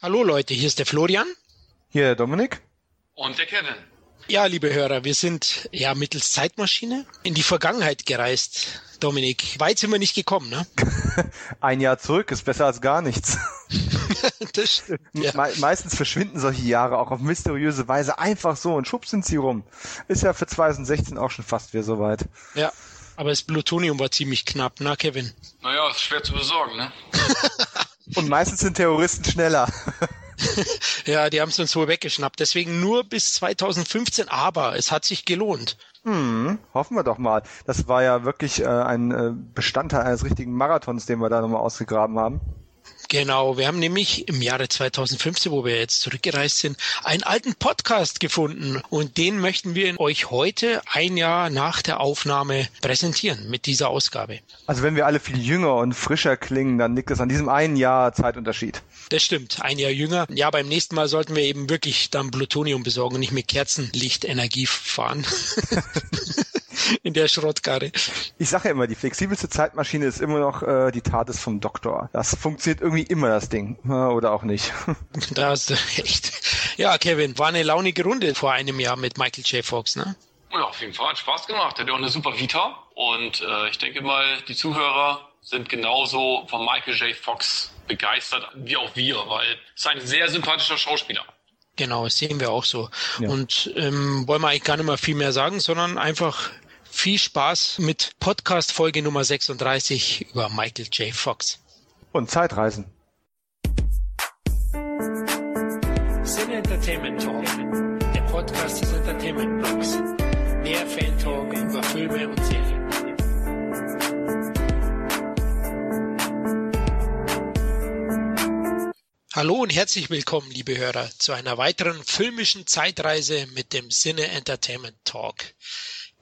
Hallo Leute, hier ist der Florian. Hier der Dominik. Und der Kevin. Ja, liebe Hörer, wir sind ja mittels Zeitmaschine in die Vergangenheit gereist. Dominik, weit sind wir nicht gekommen, ne? Ein Jahr zurück ist besser als gar nichts. das stimmt. Ja. Me meistens verschwinden solche Jahre auch auf mysteriöse Weise einfach so und schwupp sind sie rum. Ist ja für 2016 auch schon fast wieder soweit. Ja, aber das Plutonium war ziemlich knapp, na Kevin? Naja, ist schwer zu besorgen, ne? Und meistens sind Terroristen schneller. ja, die haben es uns wohl weggeschnappt. Deswegen nur bis 2015, aber es hat sich gelohnt. Hm, hoffen wir doch mal. Das war ja wirklich äh, ein äh, Bestandteil eines richtigen Marathons, den wir da nochmal ausgegraben haben. Genau, wir haben nämlich im Jahre 2015, wo wir jetzt zurückgereist sind, einen alten Podcast gefunden und den möchten wir euch heute, ein Jahr nach der Aufnahme, präsentieren mit dieser Ausgabe. Also wenn wir alle viel jünger und frischer klingen, dann liegt es an diesem einen Jahr Zeitunterschied. Das stimmt, ein Jahr jünger. Ja, beim nächsten Mal sollten wir eben wirklich dann Plutonium besorgen und nicht mit Kerzenlichtenergie fahren. in der Schrottkarre. Ich sage ja immer, die flexibelste Zeitmaschine ist immer noch äh, die TARDIS vom Doktor. Das funktioniert irgendwie immer, das Ding. Oder auch nicht. da hast du echt. Ja, Kevin, war eine launige Runde vor einem Jahr mit Michael J. Fox, ne? Ja, auf jeden Fall. Hat Spaß gemacht. Er hat ja auch eine super Vita. Und äh, ich denke mal, die Zuhörer sind genauso von Michael J. Fox begeistert wie auch wir, weil es ist ein sehr sympathischer Schauspieler. Genau, das sehen wir auch so. Ja. Und ähm, wollen wir eigentlich gar nicht mehr viel mehr sagen, sondern einfach viel Spaß mit Podcast Folge Nummer 36 über Michael J. Fox. Und Zeitreisen. Sin Entertainment Talk, der Podcast des Entertainment Blogs. Mehr Fan Talk über Filme und Serien. Hallo und herzlich willkommen, liebe Hörer, zu einer weiteren filmischen Zeitreise mit dem Sinne Entertainment Talk.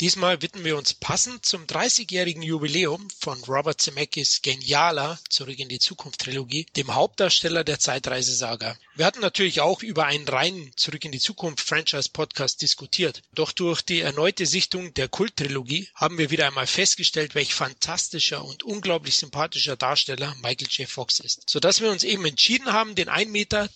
Diesmal widmen wir uns passend zum 30-jährigen Jubiläum von Robert Zemeckis genialer Zurück in die Zukunft Trilogie, dem Hauptdarsteller der Zeitreisesaga. Wir hatten natürlich auch über einen reinen Zurück in die Zukunft Franchise Podcast diskutiert. Doch durch die erneute Sichtung der Kult-Trilogie haben wir wieder einmal festgestellt, welch fantastischer und unglaublich sympathischer Darsteller Michael J. Fox ist. Sodass wir uns eben entschieden haben, den 1,62 Meter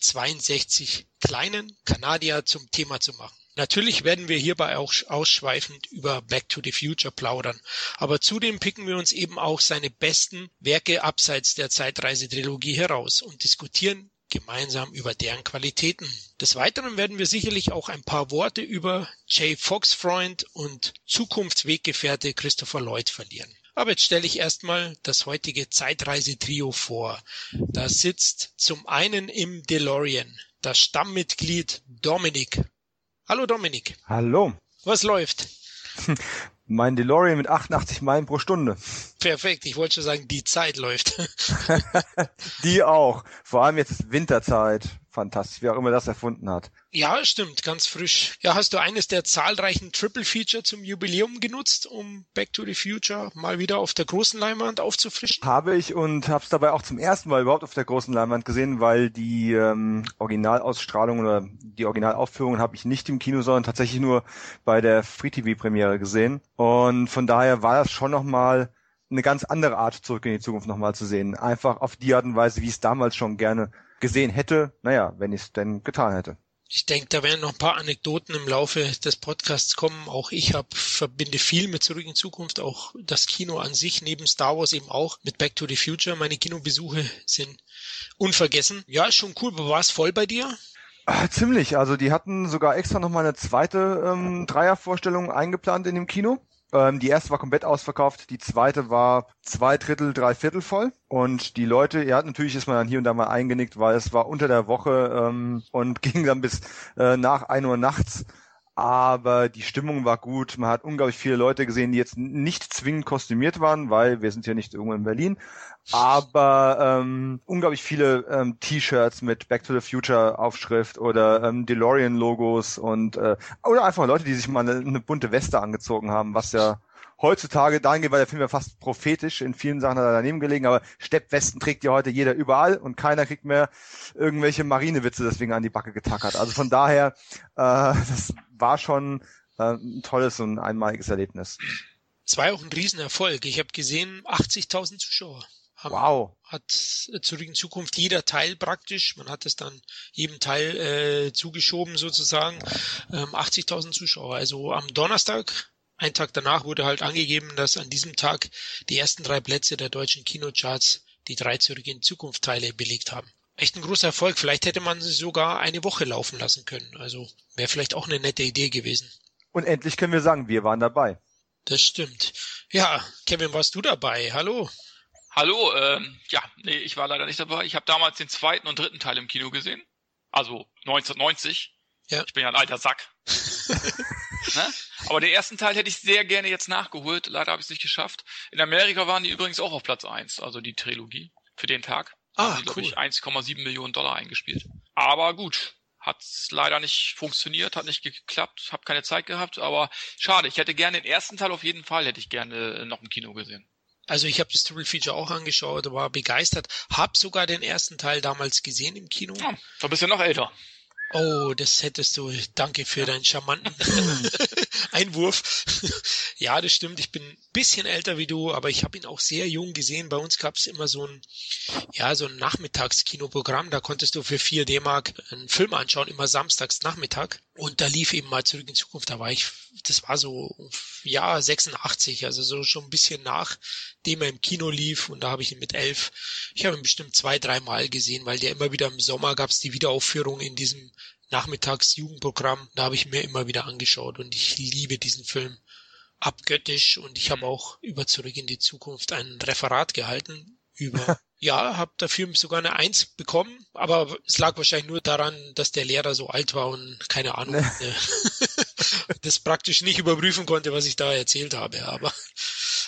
kleinen Kanadier zum Thema zu machen. Natürlich werden wir hierbei auch ausschweifend über Back to the Future plaudern, aber zudem picken wir uns eben auch seine besten Werke abseits der Zeitreisetrilogie heraus und diskutieren gemeinsam über deren Qualitäten. Des Weiteren werden wir sicherlich auch ein paar Worte über Jay Fox Freund und Zukunftsweggefährte Christopher Lloyd verlieren. Aber jetzt stelle ich erstmal das heutige Zeitreisetrio vor. Da sitzt zum einen im DeLorean das Stammmitglied Dominic. Hallo Dominik. Hallo. Was läuft? Mein DeLorean mit 88 Meilen pro Stunde. Perfekt, ich wollte schon sagen, die Zeit läuft. die auch. Vor allem jetzt Winterzeit fantastisch, wer auch immer das erfunden hat. Ja, stimmt, ganz frisch. Ja, hast du eines der zahlreichen Triple Feature zum Jubiläum genutzt, um Back to the Future mal wieder auf der großen Leinwand aufzufrischen? Habe ich und habe es dabei auch zum ersten Mal überhaupt auf der großen Leinwand gesehen, weil die ähm, Originalausstrahlung oder die Originalaufführung habe ich nicht im Kino, sondern tatsächlich nur bei der Free TV Premiere gesehen. Und von daher war das schon nochmal eine ganz andere Art, zurück in die Zukunft nochmal zu sehen. Einfach auf die Art und Weise, wie es damals schon gerne gesehen hätte, naja, wenn ich es denn getan hätte. Ich denke, da werden noch ein paar Anekdoten im Laufe des Podcasts kommen. Auch ich hab, verbinde viel mit Zurück in Zukunft, auch das Kino an sich, neben Star Wars eben auch mit Back to the Future. Meine Kinobesuche sind unvergessen. Ja, ist schon cool, aber war es voll bei dir? Ah, ziemlich. Also die hatten sogar extra noch mal eine zweite ähm, Dreiervorstellung eingeplant in dem Kino. Ähm, die erste war komplett ausverkauft, die zweite war zwei Drittel, drei Viertel voll. Und die Leute, ja, natürlich ist man dann hier und da mal eingenickt, weil es war unter der Woche ähm, und ging dann bis äh, nach ein Uhr nachts aber die Stimmung war gut. Man hat unglaublich viele Leute gesehen, die jetzt nicht zwingend kostümiert waren, weil wir sind ja nicht irgendwo in Berlin, aber ähm, unglaublich viele ähm, T-Shirts mit Back to the Future Aufschrift oder ähm, DeLorean Logos und äh, oder einfach Leute, die sich mal eine, eine bunte Weste angezogen haben, was ja heutzutage dahingehend, weil der Film ja fast prophetisch in vielen Sachen hat er daneben gelegen, aber Steppwesten trägt ja heute jeder überall und keiner kriegt mehr irgendwelche Marinewitze deswegen an die Backe getackert. Also von daher, äh, das war schon äh, ein tolles und einmaliges Erlebnis. Es war auch ein Riesenerfolg. Ich habe gesehen, 80.000 Zuschauer Haben, wow. Hat zurück in Zukunft jeder Teil praktisch, man hat es dann jedem Teil äh, zugeschoben sozusagen, ähm, 80.000 Zuschauer. Also am Donnerstag, einen Tag danach wurde halt angegeben, dass an diesem Tag die ersten drei Plätze der deutschen Kinocharts die drei zurück in Zukunft Teile belegt haben. Echt ein großer Erfolg. Vielleicht hätte man sie sogar eine Woche laufen lassen können. Also wäre vielleicht auch eine nette Idee gewesen. Und endlich können wir sagen, wir waren dabei. Das stimmt. Ja, Kevin, warst du dabei? Hallo. Hallo, ähm, ja, nee, ich war leider nicht dabei. Ich habe damals den zweiten und dritten Teil im Kino gesehen. Also 1990. Ja. Ich bin ja ein alter Sack. ne? Aber den ersten Teil hätte ich sehr gerne jetzt nachgeholt. Leider habe ich es nicht geschafft. In Amerika waren die übrigens auch auf Platz eins, also die Trilogie für den Tag. Ah, haben die, cool. ich, 1,7 Millionen Dollar eingespielt. Aber gut, hat leider nicht funktioniert, hat nicht geklappt, habe keine Zeit gehabt, aber schade. Ich hätte gerne den ersten Teil auf jeden Fall, hätte ich gerne noch im Kino gesehen. Also ich habe das Triple Feature auch angeschaut, war begeistert, hab sogar den ersten Teil damals gesehen im Kino. Ja, da bist du noch älter. Oh, das hättest du. Danke für deinen charmanten Einwurf. ja, das stimmt. Ich bin ein bisschen älter wie du, aber ich habe ihn auch sehr jung gesehen. Bei uns gab es immer so ein, ja, so ein Nachmittagskinoprogramm. Da konntest du für 4 D-Mark einen Film anschauen, immer samstags Nachmittag. Und da lief eben mal zurück in Zukunft. Da war ich, das war so, ja, 86, also so schon ein bisschen nachdem er im Kino lief. Und da habe ich ihn mit elf, ich habe ihn bestimmt zwei, dreimal gesehen, weil der immer wieder im Sommer gab es die Wiederaufführung in diesem Nachmittagsjugendprogramm. Da habe ich mir immer wieder angeschaut und ich liebe diesen Film abgöttisch und ich habe auch über Zurück in die Zukunft ein Referat gehalten über ja, habe dafür sogar eine Eins bekommen, aber es lag wahrscheinlich nur daran, dass der Lehrer so alt war und keine Ahnung, äh, das praktisch nicht überprüfen konnte, was ich da erzählt habe. Aber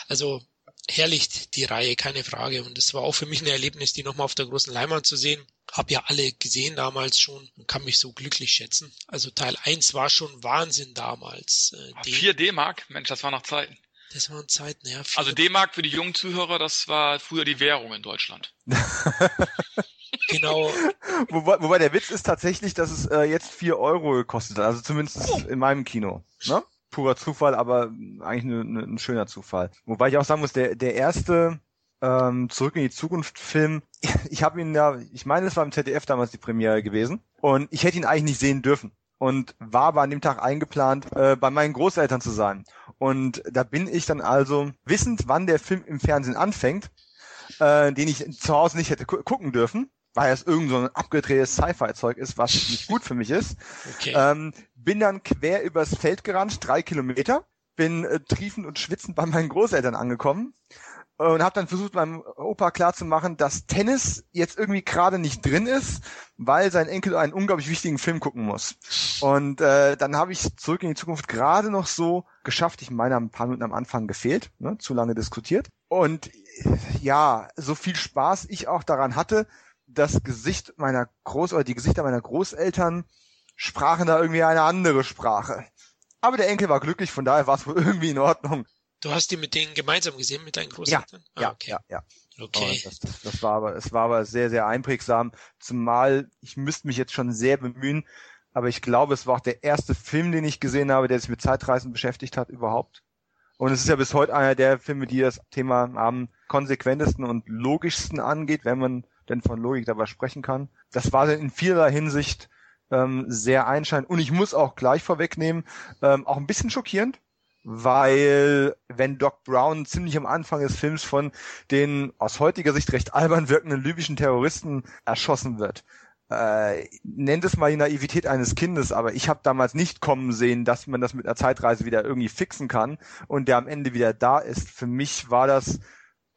also herrlich die Reihe, keine Frage. Und es war auch für mich ein Erlebnis, die nochmal auf der großen Leinwand zu sehen. Hab ja alle gesehen damals schon und kann mich so glücklich schätzen. Also Teil 1 war schon Wahnsinn damals. Äh, 4 D-Mark, Mensch, das war noch Zeiten. Das waren Zeiten, ja. Also D-Mark für die jungen Zuhörer, das war früher die Währung in Deutschland. genau. Wobei, wobei der Witz ist tatsächlich, dass es äh, jetzt 4 Euro gekostet hat. Also zumindest oh. in meinem Kino. Ne? Purer Zufall, aber eigentlich ne, ne, ein schöner Zufall. Wobei ich auch sagen muss, der, der erste ähm, Zurück in die Zukunft Film, ich habe ihn ja, ich meine, es war im ZDF damals die Premiere gewesen und ich hätte ihn eigentlich nicht sehen dürfen und war aber an dem Tag eingeplant, äh, bei meinen Großeltern zu sein. Und da bin ich dann also, wissend, wann der Film im Fernsehen anfängt, äh, den ich zu Hause nicht hätte gu gucken dürfen, weil es irgend so ein abgedrehtes Sci-Fi-Zeug ist, was nicht gut für mich ist. Okay. Ähm, bin dann quer übers Feld gerannt, drei Kilometer, bin äh, triefend und schwitzend bei meinen Großeltern angekommen und habe dann versucht, meinem Opa klarzumachen, dass Tennis jetzt irgendwie gerade nicht drin ist, weil sein Enkel einen unglaublich wichtigen Film gucken muss. Und äh, dann habe ich zurück in die Zukunft gerade noch so geschafft. Ich meine, ein paar Minuten am Anfang gefehlt, ne, zu lange diskutiert. Und ja, so viel Spaß ich auch daran hatte, das Gesicht meiner Groß- oder die Gesichter meiner Großeltern sprachen da irgendwie eine andere Sprache. Aber der Enkel war glücklich, von daher war es wohl irgendwie in Ordnung. Du hast die mit denen gemeinsam gesehen, mit deinen Großeltern? Ja, ah, okay. ja, ja. Okay. Das, das, das, war aber, es war aber sehr, sehr einprägsam. Zumal ich müsste mich jetzt schon sehr bemühen, aber ich glaube, es war auch der erste Film, den ich gesehen habe, der sich mit Zeitreisen beschäftigt hat überhaupt. Und es ist ja bis heute einer der Filme, die das Thema am konsequentesten und logischsten angeht, wenn man denn von Logik dabei sprechen kann. Das war in vielerlei Hinsicht ähm, sehr einschneidend. Und ich muss auch gleich vorwegnehmen, ähm, auch ein bisschen schockierend, weil wenn Doc Brown ziemlich am Anfang des Films von den aus heutiger Sicht recht albern wirkenden libyschen Terroristen erschossen wird, äh, nennt es mal die Naivität eines Kindes, aber ich habe damals nicht kommen sehen, dass man das mit einer Zeitreise wieder irgendwie fixen kann und der am Ende wieder da ist. Für mich war das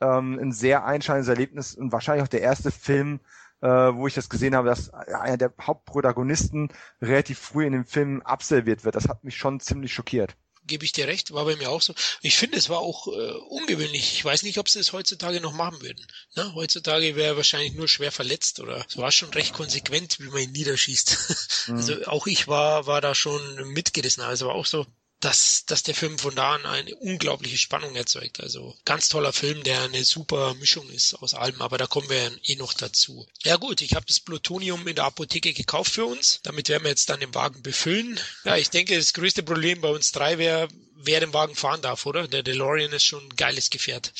ähm, ein sehr einschneidendes Erlebnis und wahrscheinlich auch der erste Film, äh, wo ich das gesehen habe, dass einer der Hauptprotagonisten relativ früh in dem Film absolviert wird. Das hat mich schon ziemlich schockiert gebe ich dir recht, war bei mir auch so. Ich finde, es war auch äh, ungewöhnlich. Ich weiß nicht, ob sie es heutzutage noch machen würden. Ne? Heutzutage wäre er wahrscheinlich nur schwer verletzt oder es war schon recht konsequent, wie man ihn niederschießt. Mhm. Also auch ich war, war da schon mitgerissen. Also war auch so, dass, dass der Film von da an eine unglaubliche Spannung erzeugt. Also ganz toller Film, der eine super Mischung ist aus allem, aber da kommen wir eh noch dazu. Ja gut, ich habe das Plutonium in der Apotheke gekauft für uns. Damit werden wir jetzt dann den Wagen befüllen. Ja, ich denke, das größte Problem bei uns drei wäre, wer den Wagen fahren darf, oder? Der DeLorean ist schon ein geiles Gefährt.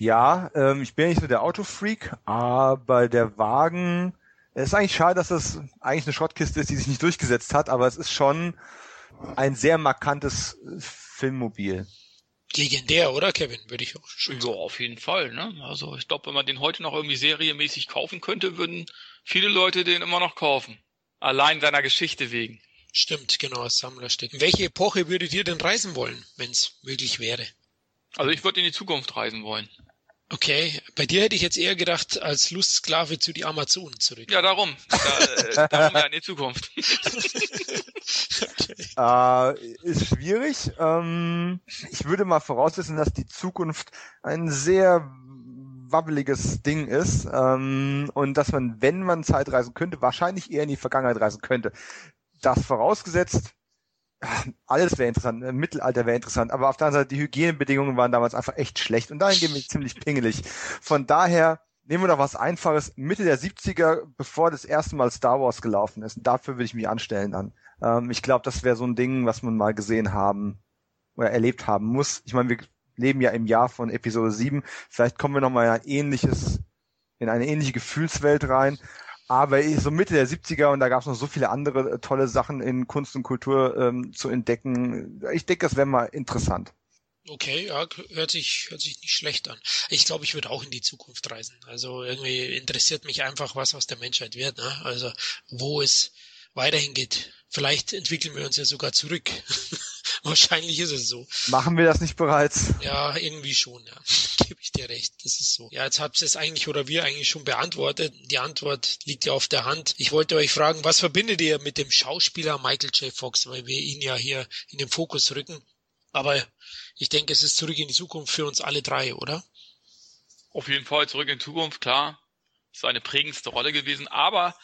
Ja, ähm, ich bin nicht so der Autofreak, aber der Wagen, es ist eigentlich schade, dass das eigentlich eine Schrottkiste ist, die sich nicht durchgesetzt hat, aber es ist schon ein sehr markantes Filmmobil. Legendär, oder Kevin? Würde ich auch schon Ja, auf jeden Fall. Ne? Also ich glaube, wenn man den heute noch irgendwie serienmäßig kaufen könnte, würden viele Leute den immer noch kaufen. Allein seiner Geschichte wegen. Stimmt, genau, als Sammlerstück. In welche Epoche würdet ihr denn reisen wollen, wenn es möglich wäre? Also ich würde in die Zukunft reisen wollen. Okay, bei dir hätte ich jetzt eher gedacht, als Lustsklave zu die Amazonen zurück. Ja, darum. Da, äh, darum ja in die Zukunft. okay. äh, ist schwierig. Ähm, ich würde mal voraussetzen, dass die Zukunft ein sehr wabbeliges Ding ist ähm, und dass man, wenn man Zeit reisen könnte, wahrscheinlich eher in die Vergangenheit reisen könnte. Das vorausgesetzt, alles wäre interessant, äh, Mittelalter wäre interessant, aber auf der anderen Seite, die Hygienebedingungen waren damals einfach echt schlecht und dahin gehen wir ziemlich pingelig. Von daher nehmen wir doch was Einfaches, Mitte der 70er, bevor das erste Mal Star Wars gelaufen ist. Und dafür würde ich mich anstellen dann. Ähm, ich glaube, das wäre so ein Ding, was man mal gesehen haben oder erlebt haben muss. Ich meine, wir leben ja im Jahr von Episode 7. Vielleicht kommen wir nochmal in ein ähnliches, in eine ähnliche Gefühlswelt rein. Aber so Mitte der 70er und da gab es noch so viele andere äh, tolle Sachen in Kunst und Kultur ähm, zu entdecken. Ich denke, das wäre mal interessant. Okay, ja, hört sich, hört sich nicht schlecht an. Ich glaube, ich würde auch in die Zukunft reisen. Also irgendwie interessiert mich einfach, was aus der Menschheit wird. Ne? Also wo es weiterhin geht. Vielleicht entwickeln wir uns ja sogar zurück. Wahrscheinlich ist es so. Machen wir das nicht bereits? Ja, irgendwie schon, ja. Gebe ich dir recht. Das ist so. Ja, jetzt habt ihr es eigentlich oder wir eigentlich schon beantwortet. Die Antwort liegt ja auf der Hand. Ich wollte euch fragen, was verbindet ihr mit dem Schauspieler Michael J. Fox, weil wir ihn ja hier in den Fokus rücken. Aber ich denke, es ist zurück in die Zukunft für uns alle drei, oder? Auf jeden Fall zurück in die Zukunft, klar. Ist eine prägendste Rolle gewesen. Aber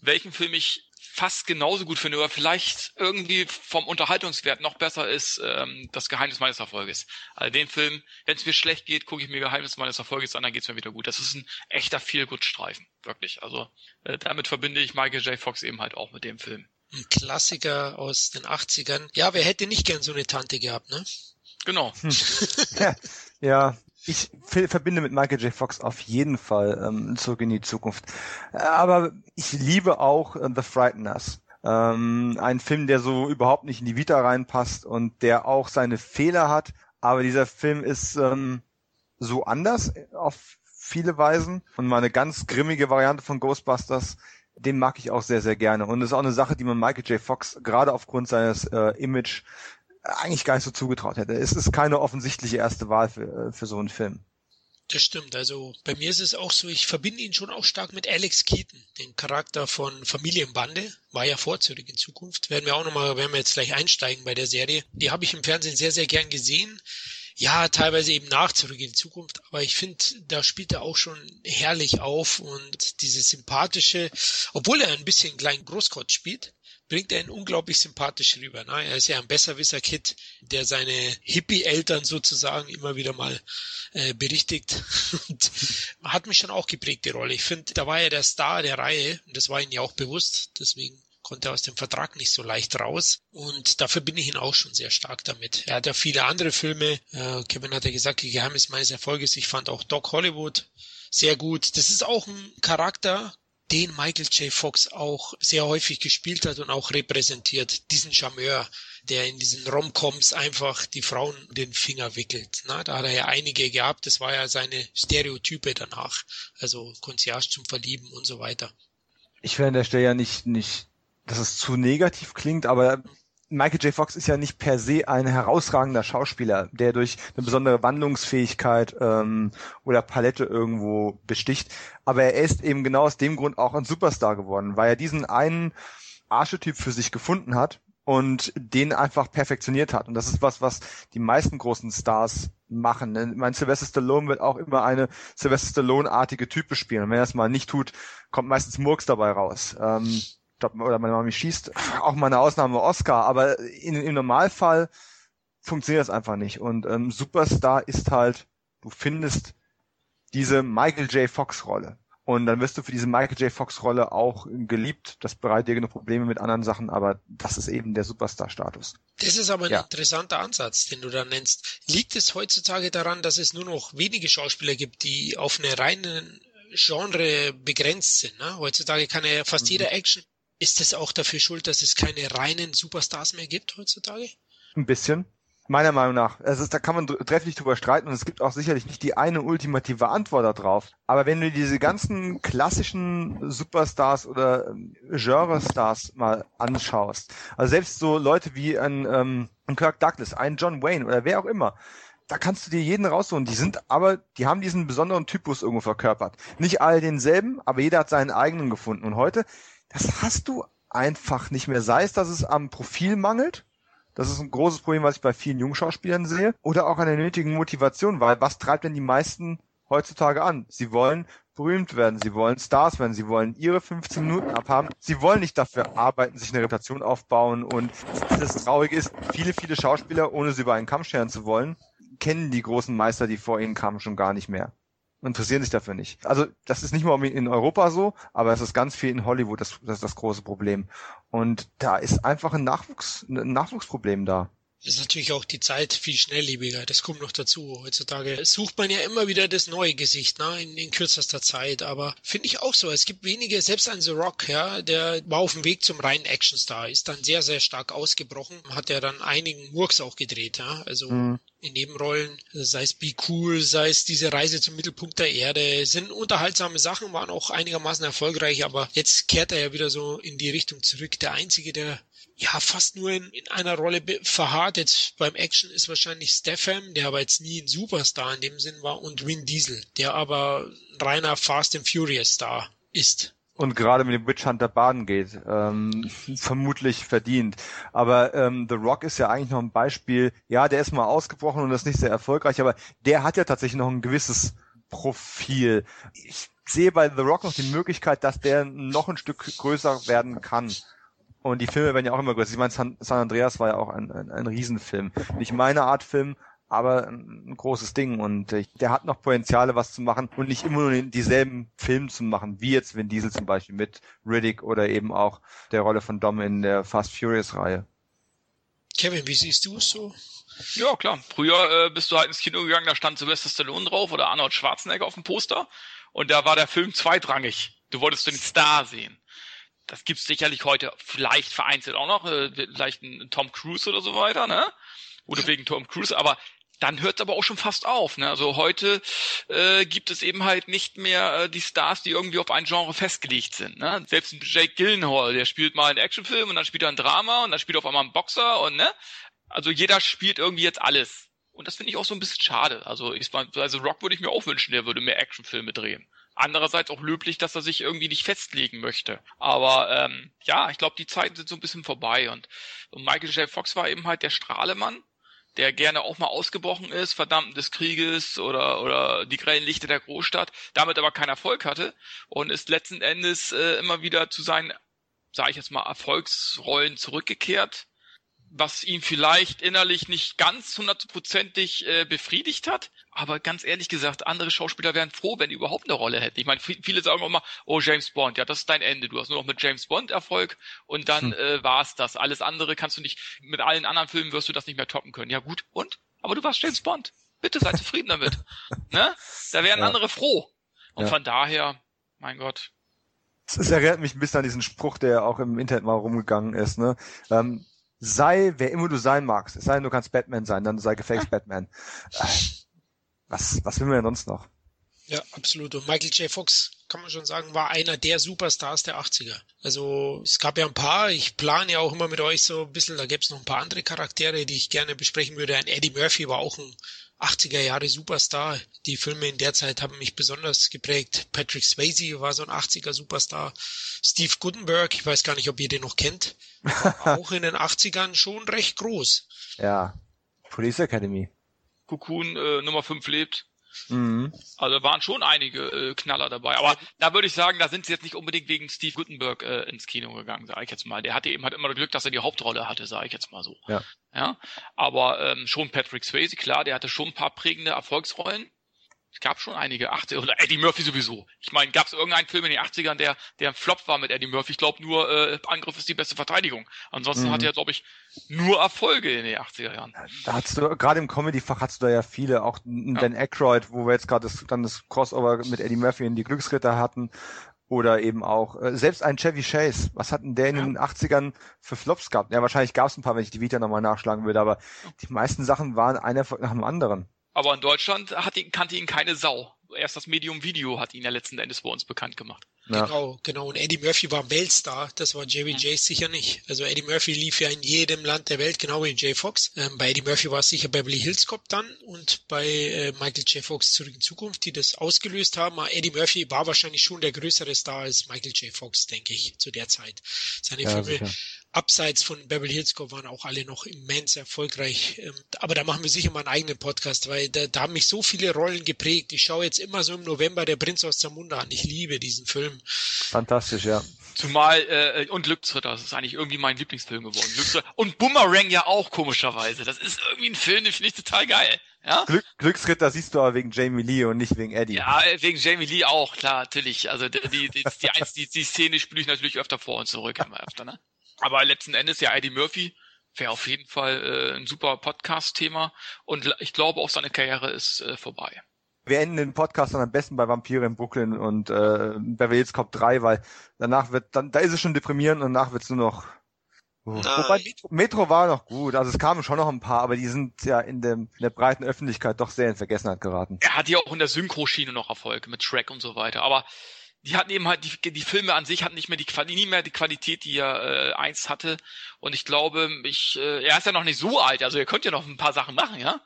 welchen Film ich fast genauso gut finde oder vielleicht irgendwie vom Unterhaltungswert noch besser ist ähm, das Geheimnis meines Erfolges. Also den Film, wenn es mir schlecht geht, gucke ich mir Geheimnis meines Erfolges an, dann geht es mir wieder gut. Das ist ein echter Feelgood-Streifen, wirklich. Also äh, damit verbinde ich Michael J. Fox eben halt auch mit dem Film. Ein Klassiker aus den 80ern. Ja, wer hätte nicht gern so eine Tante gehabt, ne? Genau. Hm. ja, ich verbinde mit Michael J. Fox auf jeden Fall ähm, zurück in die Zukunft. Aber ich liebe auch äh, The Frighteners. Ähm, ein Film, der so überhaupt nicht in die Vita reinpasst und der auch seine Fehler hat. Aber dieser Film ist ähm, so anders auf viele Weisen und mal eine ganz grimmige Variante von Ghostbusters. Den mag ich auch sehr, sehr gerne. Und es ist auch eine Sache, die man Michael J. Fox gerade aufgrund seines äh, Image eigentlich gar nicht so zugetraut hätte. Es ist keine offensichtliche erste Wahl für, äh, für so einen Film. Das stimmt. Also bei mir ist es auch so, ich verbinde ihn schon auch stark mit Alex Keaton, den Charakter von Familienbande, war ja vorzüglich in Zukunft. Werden wir auch nochmal, werden wir jetzt gleich einsteigen bei der Serie. Die habe ich im Fernsehen sehr, sehr gern gesehen. Ja, teilweise eben nach zurück in die Zukunft, aber ich finde, da spielt er auch schon herrlich auf und diese sympathische, obwohl er ein bisschen klein Großkotz spielt, bringt er ihn unglaublich sympathisch rüber. Ne? Er ist ja ein Besserwisser-Kid, der seine Hippie-Eltern sozusagen immer wieder mal äh, berichtigt. Und hat mich schon auch geprägt, die Rolle. Ich finde, da war er der Star der Reihe und das war ihm ja auch bewusst. Deswegen konnte aus dem Vertrag nicht so leicht raus. Und dafür bin ich ihn auch schon sehr stark damit. Er hat ja viele andere Filme. Äh, Kevin hat ja gesagt, die Geheimnis meines Erfolges. Ich fand auch Doc Hollywood sehr gut. Das ist auch ein Charakter, den Michael J. Fox auch sehr häufig gespielt hat und auch repräsentiert, diesen Charmeur, der in diesen Romcoms einfach die Frauen den Finger wickelt. Na, da hat er ja einige gehabt, das war ja seine Stereotype danach, also Concierge zum Verlieben und so weiter. Ich will an der Stelle ja nicht, nicht, dass es zu negativ klingt, aber Michael J. Fox ist ja nicht per se ein herausragender Schauspieler, der durch eine besondere Wandlungsfähigkeit ähm, oder Palette irgendwo besticht. Aber er ist eben genau aus dem Grund auch ein Superstar geworden, weil er diesen einen Archetyp für sich gefunden hat und den einfach perfektioniert hat. Und das ist was, was die meisten großen Stars machen. Mein Sylvester Stallone wird auch immer eine Sylvester Stallone-artige Type spielen. Und wenn er es mal nicht tut, kommt meistens Murks dabei raus. Ähm, glaub, oder meine Mami schießt, auch mal eine Ausnahme Oscar, aber in, im Normalfall funktioniert das einfach nicht. Und ähm, Superstar ist halt, du findest diese Michael J. Fox Rolle. Und dann wirst du für diese Michael J. Fox-Rolle auch geliebt. Das bereitet dir genug Probleme mit anderen Sachen, aber das ist eben der Superstar-Status. Das ist aber ein ja. interessanter Ansatz, den du da nennst. Liegt es heutzutage daran, dass es nur noch wenige Schauspieler gibt, die auf eine reine Genre begrenzt sind? Ne? Heutzutage kann ja fast mhm. jeder Action. Ist es auch dafür schuld, dass es keine reinen Superstars mehr gibt heutzutage? Ein bisschen. Meiner Meinung nach. Also da kann man trefflich drüber streiten und es gibt auch sicherlich nicht die eine ultimative Antwort darauf. Aber wenn du diese ganzen klassischen Superstars oder ähm, Genre-Stars mal anschaust, also selbst so Leute wie ein, ähm, ein Kirk Douglas, ein John Wayne oder wer auch immer, da kannst du dir jeden raussuchen. Die sind aber, die haben diesen besonderen Typus irgendwo verkörpert. Nicht alle denselben, aber jeder hat seinen eigenen gefunden. Und heute, das hast du einfach nicht mehr. Sei es, dass es am Profil mangelt, das ist ein großes Problem, was ich bei vielen Jungschauspielern sehe. Oder auch an der nötigen Motivation, weil was treibt denn die meisten heutzutage an? Sie wollen berühmt werden, sie wollen Stars werden, sie wollen ihre 15 Minuten abhaben. Sie wollen nicht dafür arbeiten, sich eine Reputation aufbauen und das Traurige ist, viele, viele Schauspieler, ohne sie über einen Kamm scheren zu wollen, kennen die großen Meister, die vor ihnen kamen, schon gar nicht mehr interessieren sich dafür nicht. Also das ist nicht nur in Europa so, aber es ist ganz viel in Hollywood, das, das ist das große Problem. Und da ist einfach ein Nachwuchs, ein Nachwuchsproblem da ist natürlich auch die Zeit viel schnelllebiger. Das kommt noch dazu. Heutzutage sucht man ja immer wieder das neue Gesicht, ne, in, in kürzester Zeit. Aber finde ich auch so. Es gibt wenige, selbst ein The Rock, ja, der war auf dem Weg zum reinen Actionstar, ist dann sehr, sehr stark ausgebrochen, hat ja dann einigen Murks auch gedreht, ja. Also mhm in Nebenrollen, sei es Be Cool, sei es diese Reise zum Mittelpunkt der Erde, sind unterhaltsame Sachen, waren auch einigermaßen erfolgreich, aber jetzt kehrt er ja wieder so in die Richtung zurück. Der einzige, der ja fast nur in, in einer Rolle verharrt. Jetzt beim Action ist wahrscheinlich Stefan, der aber jetzt nie ein Superstar in dem Sinn war, und Vin Diesel, der aber reiner Fast and Furious Star ist. Und gerade mit dem Witch Hunter baden geht, ähm, vermutlich verdient. Aber ähm, The Rock ist ja eigentlich noch ein Beispiel. Ja, der ist mal ausgebrochen und ist nicht sehr erfolgreich, aber der hat ja tatsächlich noch ein gewisses Profil. Ich sehe bei The Rock noch die Möglichkeit, dass der noch ein Stück größer werden kann. Und die Filme werden ja auch immer größer. Ich meine, San, San Andreas war ja auch ein, ein, ein Riesenfilm. Nicht meine Art Film, aber ein großes Ding und der hat noch Potenziale, was zu machen und nicht immer nur dieselben Filme zu machen, wie jetzt Vin Diesel zum Beispiel mit Riddick oder eben auch der Rolle von Dom in der Fast Furious Reihe. Kevin, wie siehst du es so? Ja, klar. Früher äh, bist du halt ins Kino gegangen, da stand Sylvester Stallone drauf oder Arnold Schwarzenegger auf dem Poster und da war der Film zweitrangig. Du wolltest den Star sehen das gibt's sicherlich heute vielleicht vereinzelt auch noch, äh, vielleicht ein Tom Cruise oder so weiter, ne? Oder wegen Tom Cruise, aber dann hört es aber auch schon fast auf. Ne? Also heute äh, gibt es eben halt nicht mehr äh, die Stars, die irgendwie auf ein Genre festgelegt sind. Ne? Selbst ein Jake Gyllenhaal, der spielt mal einen Actionfilm und dann spielt er ein Drama und dann spielt er auf einmal einen Boxer und ne? Also jeder spielt irgendwie jetzt alles. Und das finde ich auch so ein bisschen schade. Also, ich, also Rock würde ich mir auch wünschen, der würde mehr Actionfilme drehen. Andererseits auch löblich, dass er sich irgendwie nicht festlegen möchte. Aber ähm, ja, ich glaube, die Zeiten sind so ein bisschen vorbei. Und, und Michael J. Fox war eben halt der Strahlemann, der gerne auch mal ausgebrochen ist, Verdammten des Krieges oder, oder die grellen Lichter der Großstadt, damit aber keinen Erfolg hatte und ist letzten Endes äh, immer wieder zu seinen, sage ich jetzt mal, Erfolgsrollen zurückgekehrt was ihn vielleicht innerlich nicht ganz hundertprozentig äh, befriedigt hat. Aber ganz ehrlich gesagt, andere Schauspieler wären froh, wenn die überhaupt eine Rolle hätten. Ich meine, viele sagen auch mal, oh, James Bond, ja, das ist dein Ende. Du hast nur noch mit James Bond Erfolg und dann hm. äh, war's das. Alles andere kannst du nicht, mit allen anderen Filmen wirst du das nicht mehr toppen können. Ja gut, und? Aber du warst James Bond. Bitte sei zufrieden damit. ne? Da wären ja. andere froh. Und ja. von daher, mein Gott, es erinnert mich ein bisschen an diesen Spruch, der auch im Internet mal rumgegangen ist. Ne? Ähm, sei, wer immer du sein magst. Es sei denn, du kannst Batman sein, dann sei gefaked Batman. Äh, was, was will man denn sonst noch? Ja, absolut. Und Michael J. Fox, kann man schon sagen, war einer der Superstars der 80er. Also es gab ja ein paar, ich plane ja auch immer mit euch so ein bisschen, da gäbe es noch ein paar andere Charaktere, die ich gerne besprechen würde. Ein Eddie Murphy war auch ein 80er Jahre Superstar. Die Filme in der Zeit haben mich besonders geprägt. Patrick Swayze war so ein 80er Superstar. Steve Gutenberg, ich weiß gar nicht, ob ihr den noch kennt, auch in den 80ern schon recht groß. Ja. Police Academy. Cocoon äh, Nummer 5 lebt. Mhm. Also waren schon einige äh, Knaller dabei. Aber da würde ich sagen, da sind sie jetzt nicht unbedingt wegen Steve Gutenberg äh, ins Kino gegangen, sage ich jetzt mal. Der hatte eben halt immer Glück, dass er die Hauptrolle hatte, sage ich jetzt mal so. Ja. ja? Aber ähm, schon Patrick Swayze, klar, der hatte schon ein paar prägende Erfolgsrollen. Es gab schon einige 80er oder Eddie Murphy sowieso. Ich meine, gab es irgendeinen Film in den 80ern, der, der ein Flop war mit Eddie Murphy? Ich glaube nur, äh, Angriff ist die beste Verteidigung. Ansonsten mhm. hat er, glaube ich, nur Erfolge in den 80er Jahren. Da hast du, gerade im Comedy-Fach hast du da ja viele, auch ja. Dan Aykroyd, wo wir jetzt gerade das, dann das Crossover mit Eddie Murphy in die Glücksritter hatten. Oder eben auch, äh, selbst ein Chevy Chase, was hatten der in ja. den 80ern für Flops gehabt? Ja, wahrscheinlich gab es ein paar, wenn ich die Vita nochmal nachschlagen würde, aber die meisten Sachen waren einer nach dem anderen. Aber in Deutschland hat ihn, kannte ihn keine Sau. Erst das Medium Video hat ihn ja letzten Endes bei uns bekannt gemacht. Ja. Genau, genau. Und Eddie Murphy war Weltstar, das war Jerry mhm. J sicher nicht. Also Eddie Murphy lief ja in jedem Land der Welt, genau wie Jay Fox. Ähm, bei Eddie Murphy war es sicher Beverly Hills Cop dann und bei äh, Michael J. Fox zurück in Zukunft, die das ausgelöst haben. Aber Eddie Murphy war wahrscheinlich schon der größere Star als Michael J. Fox, denke ich, zu der Zeit. Seine ja, Filme sicher abseits von Beverly Hills Cop waren auch alle noch immens erfolgreich. Ähm, aber da machen wir sicher mal einen eigenen Podcast, weil da, da haben mich so viele Rollen geprägt. Ich schaue jetzt immer so im November der Prinz aus Zamunda an. Ich liebe diesen Film. Fantastisch, ja. Zumal, äh, und Glücksritter, das ist eigentlich irgendwie mein Lieblingsfilm geworden. Glücksritter. Und Boomerang ja auch, komischerweise. Das ist irgendwie ein Film, den finde ich total geil. Ja? Glück, Glücksritter siehst du aber wegen Jamie Lee und nicht wegen Eddie. Ja, wegen Jamie Lee auch, klar, natürlich. Also die, die, die, die, die, die Szene spüle ich natürlich öfter vor und zurück, immer öfter, ne? Aber letzten Endes ja Eddie Murphy wäre auf jeden Fall äh, ein super Podcast-Thema und ich glaube auch seine Karriere ist äh, vorbei. Wir enden den Podcast dann am besten bei Vampire in Brooklyn und äh, Beverly Hills Cop 3, weil danach wird, dann, da ist es schon deprimierend und danach wird es nur noch Oh. Wobei Metro, Metro, war noch gut, also es kamen schon noch ein paar, aber die sind ja in, dem, in der breiten Öffentlichkeit doch sehr in Vergessenheit geraten. Er hat ja auch in der Synchro-Schiene noch Erfolg mit Shrek und so weiter, aber die hatten eben halt, die, die Filme an sich hatten nicht mehr die Qualität, nie mehr die Qualität, die er äh, einst hatte. Und ich glaube, ich, äh, er ist ja noch nicht so alt, also er könnte ja noch ein paar Sachen machen, ja.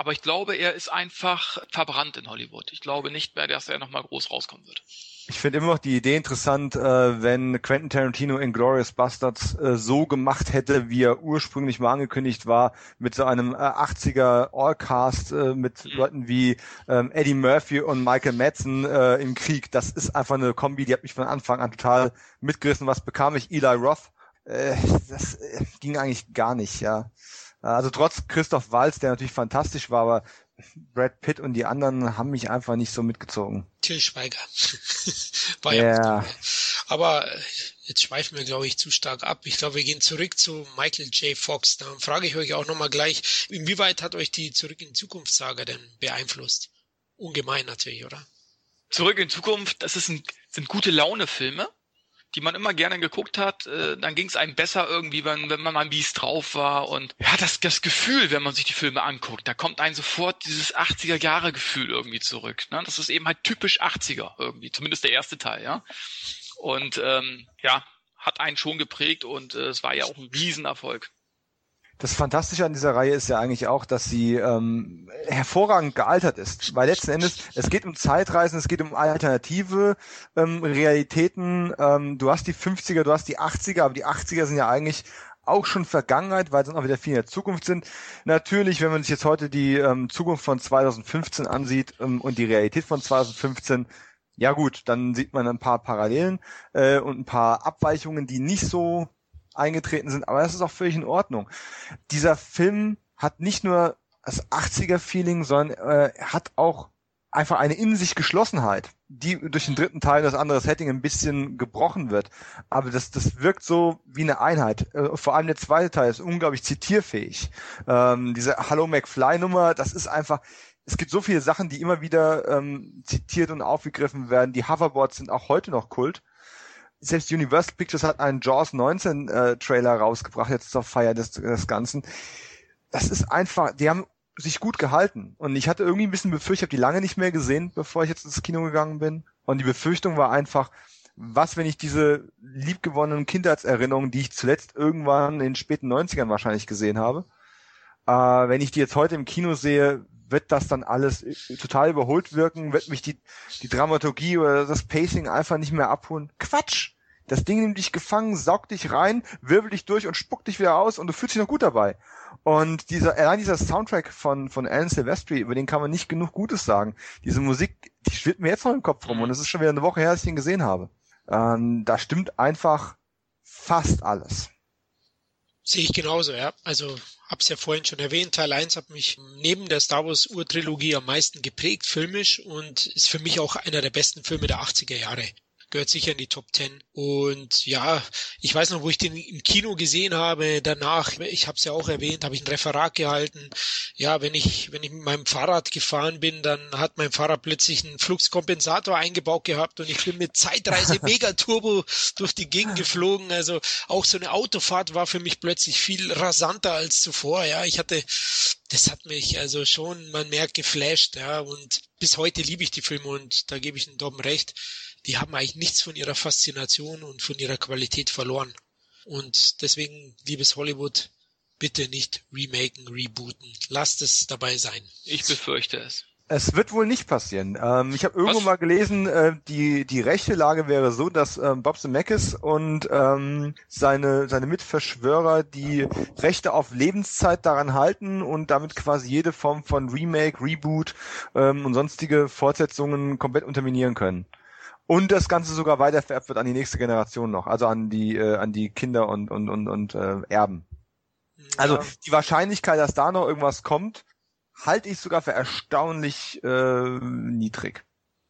Aber ich glaube, er ist einfach verbrannt in Hollywood. Ich glaube nicht mehr, dass er nochmal groß rauskommen wird. Ich finde immer noch die Idee interessant, äh, wenn Quentin Tarantino in Glorious Bastards äh, so gemacht hätte, wie er ursprünglich mal angekündigt war, mit so einem äh, 80er Allcast äh, mit mhm. Leuten wie ähm, Eddie Murphy und Michael Madsen äh, im Krieg. Das ist einfach eine Kombi, die hat mich von Anfang an total mitgerissen. Was bekam ich? Eli Roth. Äh, das ging eigentlich gar nicht, ja. Also trotz Christoph Walz, der natürlich fantastisch war, aber Brad Pitt und die anderen haben mich einfach nicht so mitgezogen. Till Schweiger. War ja. Yeah. Aber äh, jetzt schweifen wir, glaube ich, zu stark ab. Ich glaube, wir gehen zurück zu Michael J. Fox. Da frage ich euch auch nochmal gleich, inwieweit hat euch die Zurück in Zukunft Saga denn beeinflusst? Ungemein natürlich, oder? Zurück in Zukunft, das ist ein, sind gute Laune-Filme die man immer gerne geguckt hat, äh, dann ging es einem besser irgendwie, wenn, wenn man mal mies drauf war. Und ja, das, das Gefühl, wenn man sich die Filme anguckt, da kommt einem sofort dieses 80er-Jahre-Gefühl irgendwie zurück. Ne? Das ist eben halt typisch 80er irgendwie, zumindest der erste Teil, ja. Und ähm, ja, hat einen schon geprägt und äh, es war ja auch ein Riesenerfolg. Das Fantastische an dieser Reihe ist ja eigentlich auch, dass sie ähm, hervorragend gealtert ist. Weil letzten Endes, es geht um Zeitreisen, es geht um alternative ähm, Realitäten. Ähm, du hast die 50er, du hast die 80er, aber die 80er sind ja eigentlich auch schon Vergangenheit, weil sie auch wieder viel in der Zukunft sind. Natürlich, wenn man sich jetzt heute die ähm, Zukunft von 2015 ansieht ähm, und die Realität von 2015, ja gut, dann sieht man ein paar Parallelen äh, und ein paar Abweichungen, die nicht so eingetreten sind, aber das ist auch völlig in Ordnung. Dieser Film hat nicht nur das 80er-Feeling, sondern äh, hat auch einfach eine in sich Geschlossenheit, die durch den dritten Teil das andere Setting ein bisschen gebrochen wird. Aber das, das wirkt so wie eine Einheit. Äh, vor allem der zweite Teil ist unglaublich zitierfähig. Ähm, diese Hallo McFly-Nummer, das ist einfach, es gibt so viele Sachen, die immer wieder ähm, zitiert und aufgegriffen werden. Die Hoverboards sind auch heute noch Kult selbst Universal Pictures hat einen Jaws 19 äh, Trailer rausgebracht, jetzt zur Feier des, des Ganzen. Das ist einfach, die haben sich gut gehalten. Und ich hatte irgendwie ein bisschen befürchtet, ich habe die lange nicht mehr gesehen, bevor ich jetzt ins Kino gegangen bin. Und die Befürchtung war einfach, was, wenn ich diese liebgewonnenen Kindheitserinnerungen, die ich zuletzt irgendwann in den späten 90ern wahrscheinlich gesehen habe, äh, wenn ich die jetzt heute im Kino sehe, wird das dann alles total überholt wirken, wird mich die, die Dramaturgie oder das Pacing einfach nicht mehr abholen. Quatsch! Das Ding nimmt dich gefangen, saugt dich rein, wirbelt dich durch und spuckt dich wieder aus und du fühlst dich noch gut dabei. Und dieser, allein dieser Soundtrack von, von Alan Silvestri, über den kann man nicht genug Gutes sagen. Diese Musik, die schwirrt mir jetzt noch im Kopf rum und es ist schon wieder eine Woche her, dass ich ihn gesehen habe. Ähm, da stimmt einfach fast alles. Sehe ich genauso, ja. Also hab's ja vorhin schon erwähnt, Teil 1 hat mich neben der Star Wars Urtrilogie am meisten geprägt, filmisch, und ist für mich auch einer der besten Filme der 80er Jahre gehört sicher in die Top Ten. Und ja, ich weiß noch, wo ich den im Kino gesehen habe, danach, ich habe es ja auch erwähnt, habe ich ein Referat gehalten. Ja, wenn ich, wenn ich mit meinem Fahrrad gefahren bin, dann hat mein Fahrrad plötzlich einen Fluxkompensator eingebaut gehabt und ich bin mit Zeitreise Megaturbo durch die Gegend geflogen. Also auch so eine Autofahrt war für mich plötzlich viel rasanter als zuvor. Ja, ich hatte, das hat mich also schon, man merkt, geflasht. Ja, und bis heute liebe ich die Filme und da gebe ich den Dom recht die haben eigentlich nichts von ihrer Faszination und von ihrer Qualität verloren. Und deswegen, liebes Hollywood, bitte nicht remaken, rebooten. Lasst es dabei sein. Ich befürchte es. Es wird wohl nicht passieren. Ähm, ich habe irgendwo Was? mal gelesen, äh, die die rechte Lage wäre so, dass ähm, Bob Zemeckis und ähm, seine seine Mitverschwörer die Rechte auf Lebenszeit daran halten und damit quasi jede Form von Remake, Reboot ähm, und sonstige Fortsetzungen komplett unterminieren können. Und das Ganze sogar weitervererbt wird an die nächste Generation noch, also an die, äh, an die Kinder und, und, und, und äh, Erben. Also ja. die Wahrscheinlichkeit, dass da noch irgendwas kommt, halte ich sogar für erstaunlich äh, niedrig.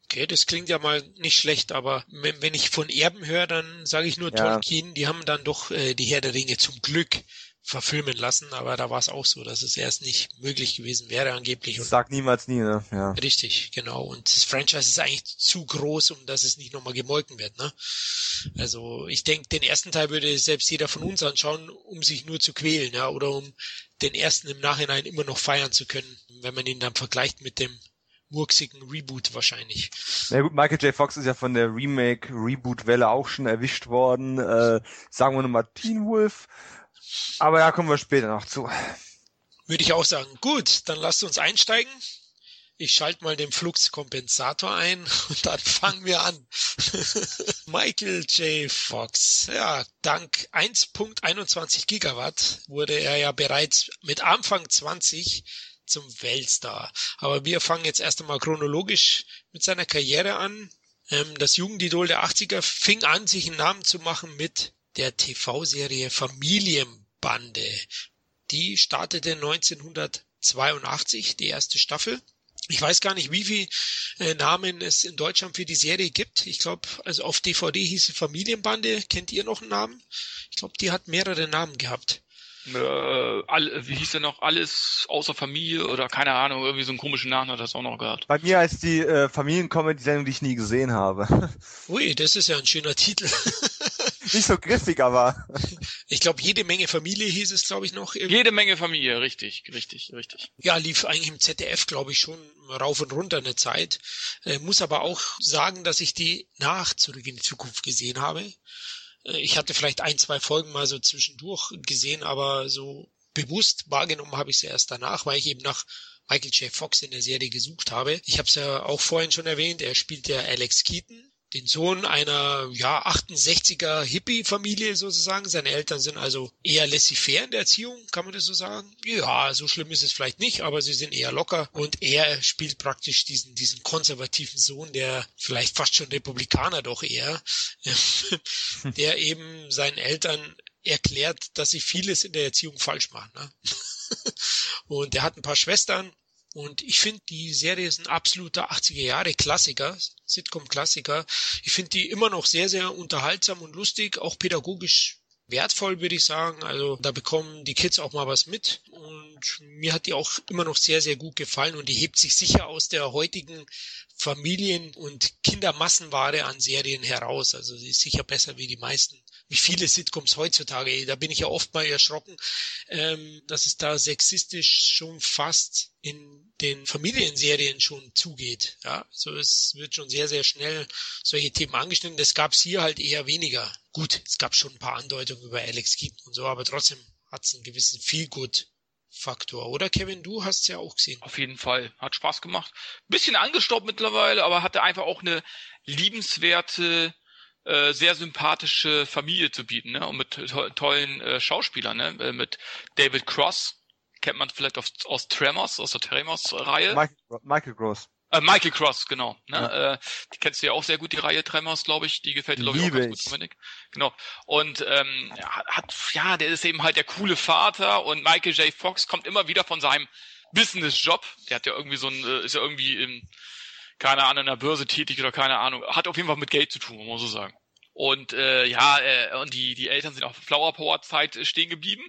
Okay, das klingt ja mal nicht schlecht, aber wenn ich von Erben höre, dann sage ich nur ja. Tolkien, die haben dann doch äh, die Herr der Ringe zum Glück verfilmen lassen, aber da war es auch so, dass es erst nicht möglich gewesen wäre angeblich. Und Sag niemals nie, ne? Ja. Richtig, genau. Und das Franchise ist eigentlich zu groß, um dass es nicht nochmal gemolken wird, ne? Also ich denke, den ersten Teil würde selbst jeder von uns anschauen, um sich nur zu quälen, ja, oder um den ersten im Nachhinein immer noch feiern zu können, wenn man ihn dann vergleicht mit dem murksigen Reboot wahrscheinlich. Na gut, Michael J. Fox ist ja von der Remake-Reboot-Welle auch schon erwischt worden. Äh, sagen wir nochmal Teen Wolf aber da kommen wir später noch zu. Würde ich auch sagen. Gut, dann lasst uns einsteigen. Ich schalte mal den Fluxkompensator ein und dann fangen wir an. Michael J. Fox. Ja, dank 1.21 Gigawatt wurde er ja bereits mit Anfang 20 zum Weltstar. Aber wir fangen jetzt erst einmal chronologisch mit seiner Karriere an. Ähm, das Jugendidol der 80er fing an, sich einen Namen zu machen mit der TV-Serie Familienbande. Die startete 1982, die erste Staffel. Ich weiß gar nicht, wie viel äh, Namen es in Deutschland für die Serie gibt. Ich glaube, also auf DVD hieß sie Familienbande. Kennt ihr noch einen Namen? Ich glaube, die hat mehrere Namen gehabt äh, all, wie hieß der noch, alles außer Familie oder keine Ahnung, irgendwie so einen komischen Namen hat das auch noch gehabt. Bei mir heißt die äh, Familiencomedy-Sendung, die ich nie gesehen habe. Ui, das ist ja ein schöner Titel. Nicht so griffig, aber. Ich glaube, jede Menge Familie hieß es, glaube ich, noch. Jede Menge Familie, richtig, richtig, richtig. Ja, lief eigentlich im ZDF, glaube ich, schon rauf und runter eine Zeit. Äh, muss aber auch sagen, dass ich die nach Zurück in die Zukunft gesehen habe. Äh, ich hatte vielleicht ein, zwei Folgen mal so zwischendurch gesehen, aber so bewusst wahrgenommen habe ich sie erst danach, weil ich eben nach Michael J. Fox in der Serie gesucht habe. Ich habe es ja auch vorhin schon erwähnt, er spielt ja Alex Keaton den Sohn einer ja 68er Hippie-Familie sozusagen. Seine Eltern sind also eher laissez-faire in der Erziehung, kann man das so sagen? Ja, so schlimm ist es vielleicht nicht, aber sie sind eher locker und er spielt praktisch diesen diesen konservativen Sohn, der vielleicht fast schon Republikaner doch eher, der eben seinen Eltern erklärt, dass sie vieles in der Erziehung falsch machen. Ne? und er hat ein paar Schwestern und ich finde, die Serie ist ein absoluter 80er Jahre Klassiker, Sitcom-Klassiker. Ich finde die immer noch sehr, sehr unterhaltsam und lustig, auch pädagogisch wertvoll, würde ich sagen. Also da bekommen die Kids auch mal was mit. Und mir hat die auch immer noch sehr, sehr gut gefallen und die hebt sich sicher aus der heutigen Familien- und Kindermassenware an Serien heraus. Also sie ist sicher besser wie die meisten wie viele Sitcoms heutzutage. Da bin ich ja oft mal erschrocken, ähm, dass es da sexistisch schon fast in den Familienserien schon zugeht. Ja, so es wird schon sehr, sehr schnell solche Themen angeschnitten. Das gab es hier halt eher weniger. Gut, es gab schon ein paar Andeutungen über Alex Keaton und so, aber trotzdem hat es einen gewissen Feelgood Faktor, oder Kevin? Du hast ja auch gesehen. Auf jeden Fall. Hat Spaß gemacht. Bisschen angestaubt mittlerweile, aber hatte einfach auch eine liebenswerte äh, sehr sympathische Familie zu bieten, ne? Und mit to tollen äh, Schauspielern, ne? Äh, mit David Cross, kennt man vielleicht aus, aus Tremors, aus der Tremors-Reihe. Michael, Michael Gross. Äh, Michael Cross, genau. Ne? Ja. Äh, die kennst du ja auch sehr gut, die Reihe Tremors, glaube ich. Die gefällt dir, glaube ich, auch ganz gut, Dominik. Genau. Und ähm, hat, ja, der ist eben halt der coole Vater und Michael J. Fox kommt immer wieder von seinem Business-Job. Der hat ja irgendwie so ein, äh, ist ja irgendwie in, keine Ahnung, in der Börse tätig oder keine Ahnung. Hat auf jeden Fall mit Geld zu tun, muss man so sagen. Und äh, ja, äh, und die, die Eltern sind auf Flower Power Zeit äh, stehen geblieben.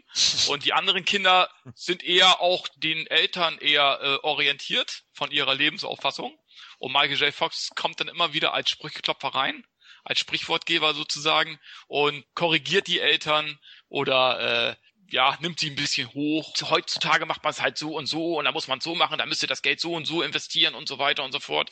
Und die anderen Kinder sind eher auch den Eltern eher äh, orientiert von ihrer Lebensauffassung. Und Michael J. Fox kommt dann immer wieder als Sprücheklopfer rein, als Sprichwortgeber sozusagen und korrigiert die Eltern oder äh, ja, nimmt sie ein bisschen hoch. Heutzutage macht man es halt so und so und da muss man es so machen, da müsst ihr das Geld so und so investieren und so weiter und so fort.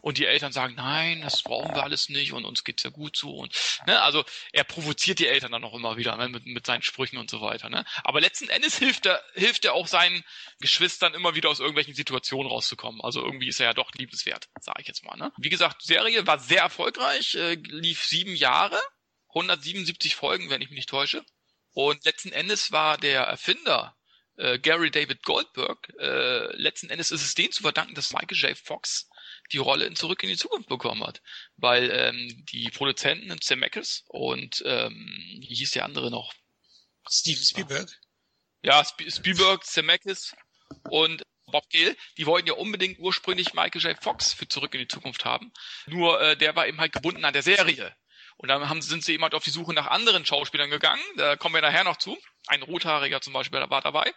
Und die Eltern sagen, nein, das brauchen wir alles nicht und uns geht's ja gut so und ne, also er provoziert die Eltern dann auch immer wieder ne, mit, mit seinen Sprüchen und so weiter. Ne? Aber letzten Endes hilft er, hilft er auch seinen Geschwistern immer wieder aus irgendwelchen Situationen rauszukommen. Also irgendwie ist er ja doch liebenswert, sage ich jetzt mal. Ne? Wie gesagt, Serie war sehr erfolgreich, äh, lief sieben Jahre. 177 Folgen, wenn ich mich nicht täusche. Und letzten Endes war der Erfinder äh, Gary David Goldberg, äh, letzten Endes ist es denen zu verdanken, dass Michael J. Fox die Rolle in Zurück in die Zukunft bekommen hat. Weil ähm, die Produzenten Zemeckis und ähm, wie hieß der andere noch? Steven Spielberg? Ja, Sp Spielberg, Zemeckis und Bob Gale, die wollten ja unbedingt ursprünglich Michael J. Fox für Zurück in die Zukunft haben. Nur äh, der war eben halt gebunden an der Serie. Und dann haben, sind sie eben halt auf die Suche nach anderen Schauspielern gegangen. Da kommen wir nachher noch zu. Ein Rothaariger zum Beispiel war dabei.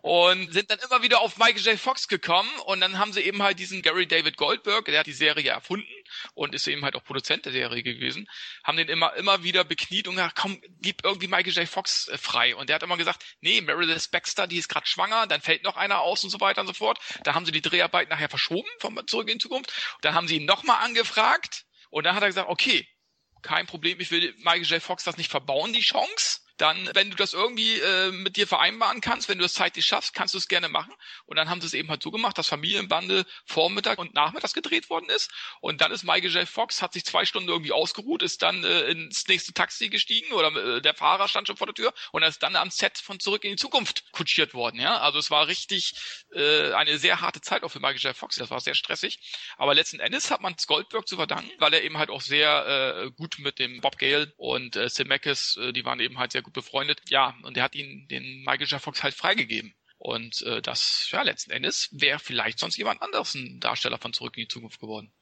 Und sind dann immer wieder auf Michael J. Fox gekommen. Und dann haben sie eben halt diesen Gary David Goldberg, der hat die Serie erfunden und ist eben halt auch Produzent der Serie gewesen, haben den immer, immer wieder bekniet und gesagt, komm, gib irgendwie Michael J. Fox äh, frei. Und der hat immer gesagt, nee, Meredith Baxter, die ist gerade schwanger, dann fällt noch einer aus und so weiter und so fort. Da haben sie die Dreharbeit nachher verschoben, vom Zurück in Zukunft. Dann haben sie ihn nochmal angefragt. Und dann hat er gesagt, okay, kein Problem, ich will Michael J. Fox das nicht verbauen, die Chance dann, wenn du das irgendwie äh, mit dir vereinbaren kannst, wenn du es zeitlich schaffst, kannst du es gerne machen. Und dann haben sie es eben halt so gemacht, dass Familienbande Vormittag und Nachmittags gedreht worden ist. Und dann ist Michael J. Fox, hat sich zwei Stunden irgendwie ausgeruht, ist dann äh, ins nächste Taxi gestiegen oder äh, der Fahrer stand schon vor der Tür und ist dann am Set von Zurück in die Zukunft kutschiert worden. Ja, Also es war richtig äh, eine sehr harte Zeit auch für Michael J. Fox, das war sehr stressig. Aber letzten Endes hat man es Goldberg zu verdanken, weil er eben halt auch sehr äh, gut mit dem Bob Gale und äh, Zemeckis, äh, die waren eben halt sehr gut befreundet. Ja, und er hat ihn den Michael J. Fox halt freigegeben. Und äh, das, ja, letzten Endes wäre vielleicht sonst jemand anderes ein Darsteller von Zurück in die Zukunft geworden.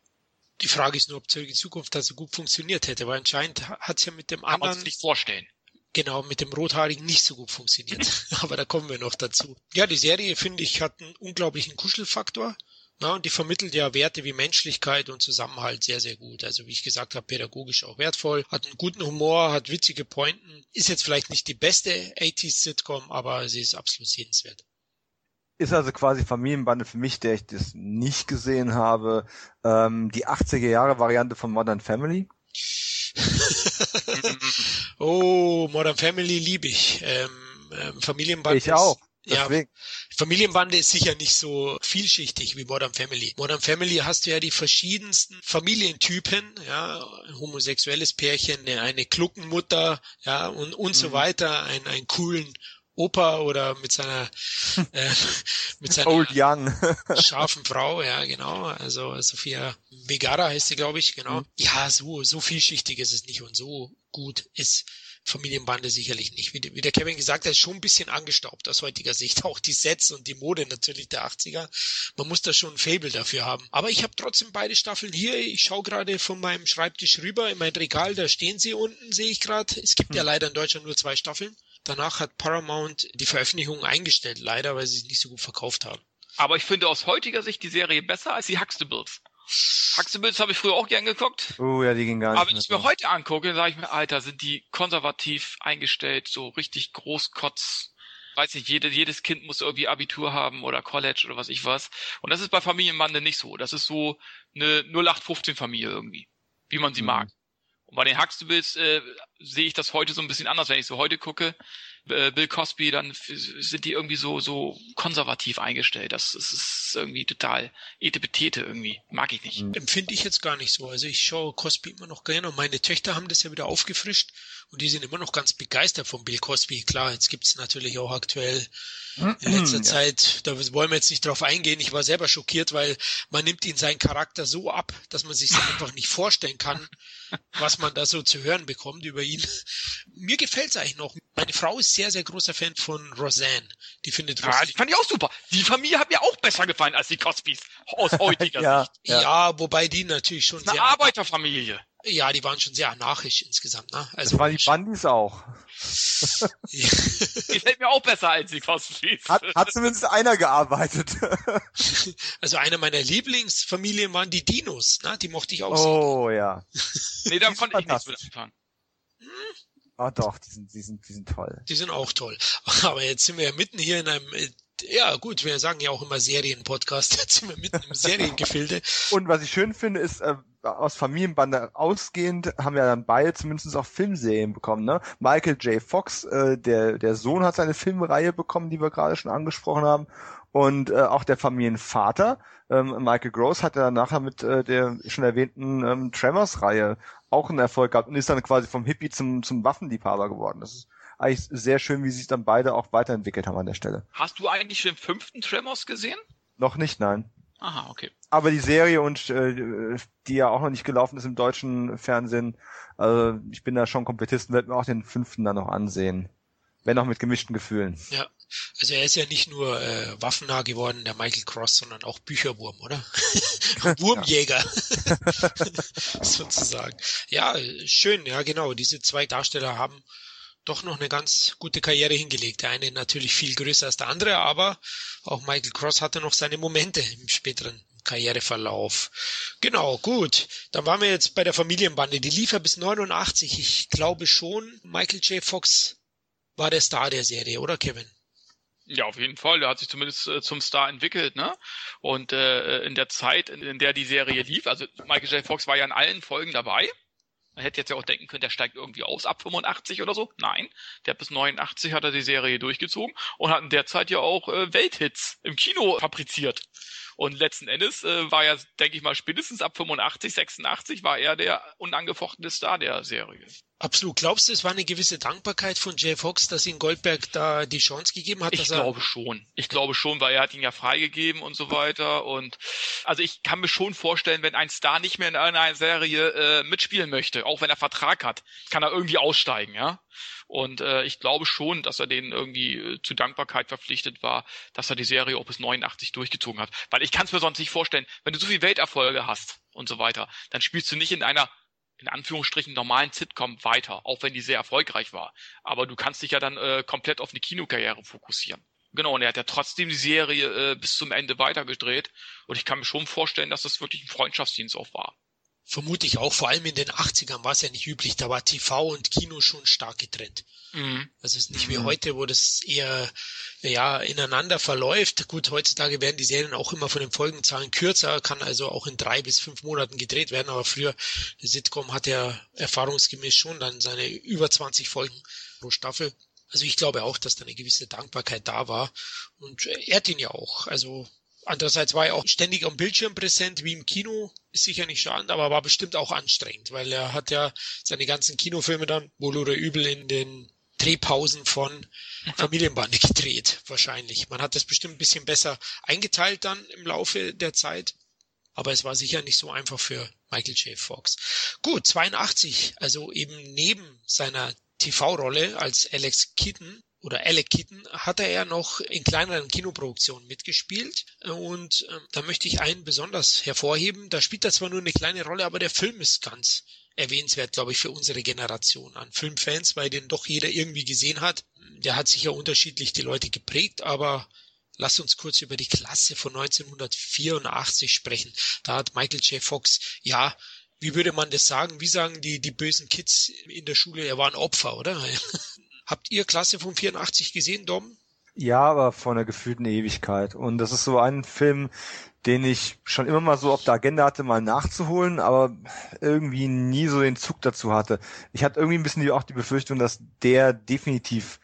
Die Frage ist nur, ob Zurück in die Zukunft da so gut funktioniert hätte, weil anscheinend hat es ja mit dem Kann anderen. Kann nicht vorstellen. Genau, mit dem Rothaarigen nicht so gut funktioniert. Aber da kommen wir noch dazu. Ja, die Serie, finde ich, hat einen unglaublichen Kuschelfaktor. Ja, und die vermittelt ja Werte wie Menschlichkeit und Zusammenhalt sehr, sehr gut. Also wie ich gesagt habe, pädagogisch auch wertvoll, hat einen guten Humor, hat witzige Pointen. Ist jetzt vielleicht nicht die beste 80s-Sitcom, aber sie ist absolut sehenswert. Ist also quasi Familienbande für mich, der ich das nicht gesehen habe, ähm, die 80er-Jahre-Variante von Modern Family. oh, Modern Family liebe ich. Ähm, ähm, Familienbande. Ich auch. Deswegen. Ja, Familienbande ist sicher nicht so vielschichtig wie Modern Family. Modern Family hast du ja die verschiedensten Familientypen, ja, ein homosexuelles Pärchen, eine Kluckenmutter, ja, und, und mhm. so weiter, ein, einen coolen Opa oder mit seiner äh, mit seiner Old Young scharfen Frau, ja genau. Also Sophia Vegara heißt sie, glaube ich, genau. Mhm. Ja, so so vielschichtig ist es nicht und so gut ist Familienbande sicherlich nicht. Wie, wie der Kevin gesagt hat, ist schon ein bisschen angestaubt aus heutiger Sicht. Auch die Sets und die Mode natürlich der 80er. Man muss da schon ein Fable dafür haben. Aber ich habe trotzdem beide Staffeln hier. Ich schaue gerade von meinem Schreibtisch rüber in mein Regal, da stehen sie unten, sehe ich gerade. Es gibt hm. ja leider in Deutschland nur zwei Staffeln. Danach hat Paramount die Veröffentlichung eingestellt, leider, weil sie es nicht so gut verkauft haben. Aber ich finde aus heutiger Sicht die Serie besser als die Huxtables. Huxtables habe ich früher auch gern geguckt. Oh ja, die ging gar nicht. Aber wenn ich mir heute angucke, sage ich mir, Alter, sind die konservativ eingestellt, so richtig Großkotz. Weiß nicht, jede, jedes Kind muss irgendwie Abitur haben oder College oder was ich was. Und das ist bei Familienbande nicht so. Das ist so eine 0815 Familie irgendwie. Wie man sie mhm. mag. Und bei den Huxtables äh, sehe ich das heute so ein bisschen anders, wenn ich so heute gucke. Äh, Bill Cosby, dann sind die irgendwie so so konservativ eingestellt. Das, das ist irgendwie total etepetete irgendwie. Mag ich nicht. Empfinde ich jetzt gar nicht so. Also ich schaue Cosby immer noch gerne und meine Töchter haben das ja wieder aufgefrischt und die sind immer noch ganz begeistert von Bill Cosby. Klar, jetzt gibt's natürlich auch aktuell in letzter ja. Zeit, da wollen wir jetzt nicht drauf eingehen. Ich war selber schockiert, weil man nimmt ihn seinen Charakter so ab, dass man sich einfach nicht vorstellen kann, was man da so zu hören bekommt über ihn. Mir gefällt's eigentlich noch. Meine Frau ist sehr, sehr großer Fan von Roseanne. Die findet ja, die fand ich auch super. Die Familie hat mir auch besser gefallen als die Cosbys aus heutiger ja, Sicht. Ja. ja, wobei die natürlich schon eine sehr Arbeiterfamilie. Ja, die waren schon sehr anarchisch insgesamt. Ne? Also das waren die Bandis auch. die fällt mir auch besser als die Cosbys. Hat, hat zumindest einer gearbeitet. also eine meiner Lieblingsfamilien waren die Dinos. Ne? Die mochte ich auch Oh sehr. ja. nee, da konnte ich nichts mit anfangen. Ah oh, doch, die sind, die sind, die sind toll. Die sind auch toll. Aber jetzt sind wir ja mitten hier in einem äh, ja gut, wir sagen ja auch immer Serienpodcast, jetzt sind wir mitten im Seriengefilde. Und was ich schön finde, ist, äh, aus Familienbande ausgehend haben ja dann beide zumindest auch Filmserien bekommen. Ne? Michael J. Fox, äh, der, der Sohn hat seine Filmreihe bekommen, die wir gerade schon angesprochen haben. Und äh, auch der Familienvater, ähm, Michael Gross, hat ja nachher mit äh, der schon erwähnten ähm, Tremors-Reihe auch einen Erfolg gehabt und ist dann quasi vom Hippie zum, zum Waffenliebhaber geworden. Das ist eigentlich sehr schön, wie sich dann beide auch weiterentwickelt haben an der Stelle. Hast du eigentlich den fünften Tremors gesehen? Noch nicht, nein. Aha, okay. Aber die Serie und äh, die ja auch noch nicht gelaufen ist im deutschen Fernsehen, also ich bin da schon Komplettisten, werde mir auch den fünften dann noch ansehen. Wenn auch mit gemischten Gefühlen. Ja, also er ist ja nicht nur äh, waffennah geworden, der Michael Cross, sondern auch Bücherwurm, oder? Wurmjäger. Sozusagen. Ja, schön, ja genau. Diese zwei Darsteller haben doch noch eine ganz gute Karriere hingelegt. Der eine natürlich viel größer als der andere, aber auch Michael Cross hatte noch seine Momente im späteren Karriereverlauf. Genau, gut. Dann waren wir jetzt bei der Familienbande. Die lief ja bis 89. Ich glaube schon, Michael J. Fox war der Star der Serie, oder Kevin? Ja, auf jeden Fall. Der hat sich zumindest äh, zum Star entwickelt, ne? Und äh, in der Zeit, in, in der die Serie lief, also Michael J. Fox war ja in allen Folgen dabei. Man hätte jetzt ja auch denken können, der steigt irgendwie aus ab 85 oder so. Nein, der bis 89 hat er die Serie durchgezogen und hat in der Zeit ja auch äh, Welthits im Kino fabriziert. Und letzten Endes äh, war ja, denke ich mal, spätestens ab 85, 86 war er der unangefochtene Star der Serie. Absolut. Glaubst du, es war eine gewisse Dankbarkeit von Jay Fox, dass ihn Goldberg da die Chance gegeben hat? Ich glaube schon. Ich glaube schon, weil er hat ihn ja freigegeben und so weiter. Und also ich kann mir schon vorstellen, wenn ein Star nicht mehr in einer Serie äh, mitspielen möchte, auch wenn er Vertrag hat, kann er irgendwie aussteigen, ja. Und äh, ich glaube schon, dass er denen irgendwie äh, zu Dankbarkeit verpflichtet war, dass er die Serie auch bis 89 durchgezogen hat. Weil ich kann es mir sonst nicht vorstellen, wenn du so viel Welterfolge hast und so weiter, dann spielst du nicht in einer in Anführungsstrichen normalen Sitcom weiter, auch wenn die sehr erfolgreich war. Aber du kannst dich ja dann äh, komplett auf eine Kinokarriere fokussieren. Genau, und er hat ja trotzdem die Serie äh, bis zum Ende weitergedreht. Und ich kann mir schon vorstellen, dass das wirklich ein Freundschaftsdienst auch war. Vermute ich auch. Vor allem in den 80ern war es ja nicht üblich. Da war TV und Kino schon stark getrennt. Mhm. Also es ist nicht wie mhm. heute, wo das eher ja ineinander verläuft. Gut, heutzutage werden die Serien auch immer von den Folgenzahlen kürzer, kann also auch in drei bis fünf Monaten gedreht werden. Aber früher, der Sitcom hat ja erfahrungsgemäß schon dann seine über 20 Folgen pro Staffel. Also ich glaube auch, dass da eine gewisse Dankbarkeit da war. Und er hat ihn ja auch. Also Andererseits war er auch ständig am Bildschirm präsent, wie im Kino. Ist sicher nicht schadend, aber war bestimmt auch anstrengend, weil er hat ja seine ganzen Kinofilme dann, wohl oder übel, in den Drehpausen von Familienbande gedreht, wahrscheinlich. Man hat das bestimmt ein bisschen besser eingeteilt dann im Laufe der Zeit. Aber es war sicher nicht so einfach für Michael J. Fox. Gut, 82, also eben neben seiner TV-Rolle als Alex Keaton oder Alec Keaton hatte er noch in kleineren Kinoproduktionen mitgespielt und äh, da möchte ich einen besonders hervorheben. Da spielt er zwar nur eine kleine Rolle, aber der Film ist ganz erwähnenswert, glaube ich, für unsere Generation an Filmfans, weil den doch jeder irgendwie gesehen hat. Der hat sicher unterschiedlich die Leute geprägt, aber Lass uns kurz über die Klasse von 1984 sprechen. Da hat Michael J. Fox, ja, wie würde man das sagen? Wie sagen die, die bösen Kids in der Schule? Er war ein Opfer, oder? Habt ihr Klasse von 84 gesehen, Dom? Ja, aber vor einer gefühlten Ewigkeit. Und das ist so ein Film, den ich schon immer mal so auf der Agenda hatte, mal nachzuholen, aber irgendwie nie so den Zug dazu hatte. Ich hatte irgendwie ein bisschen die, auch die Befürchtung, dass der definitiv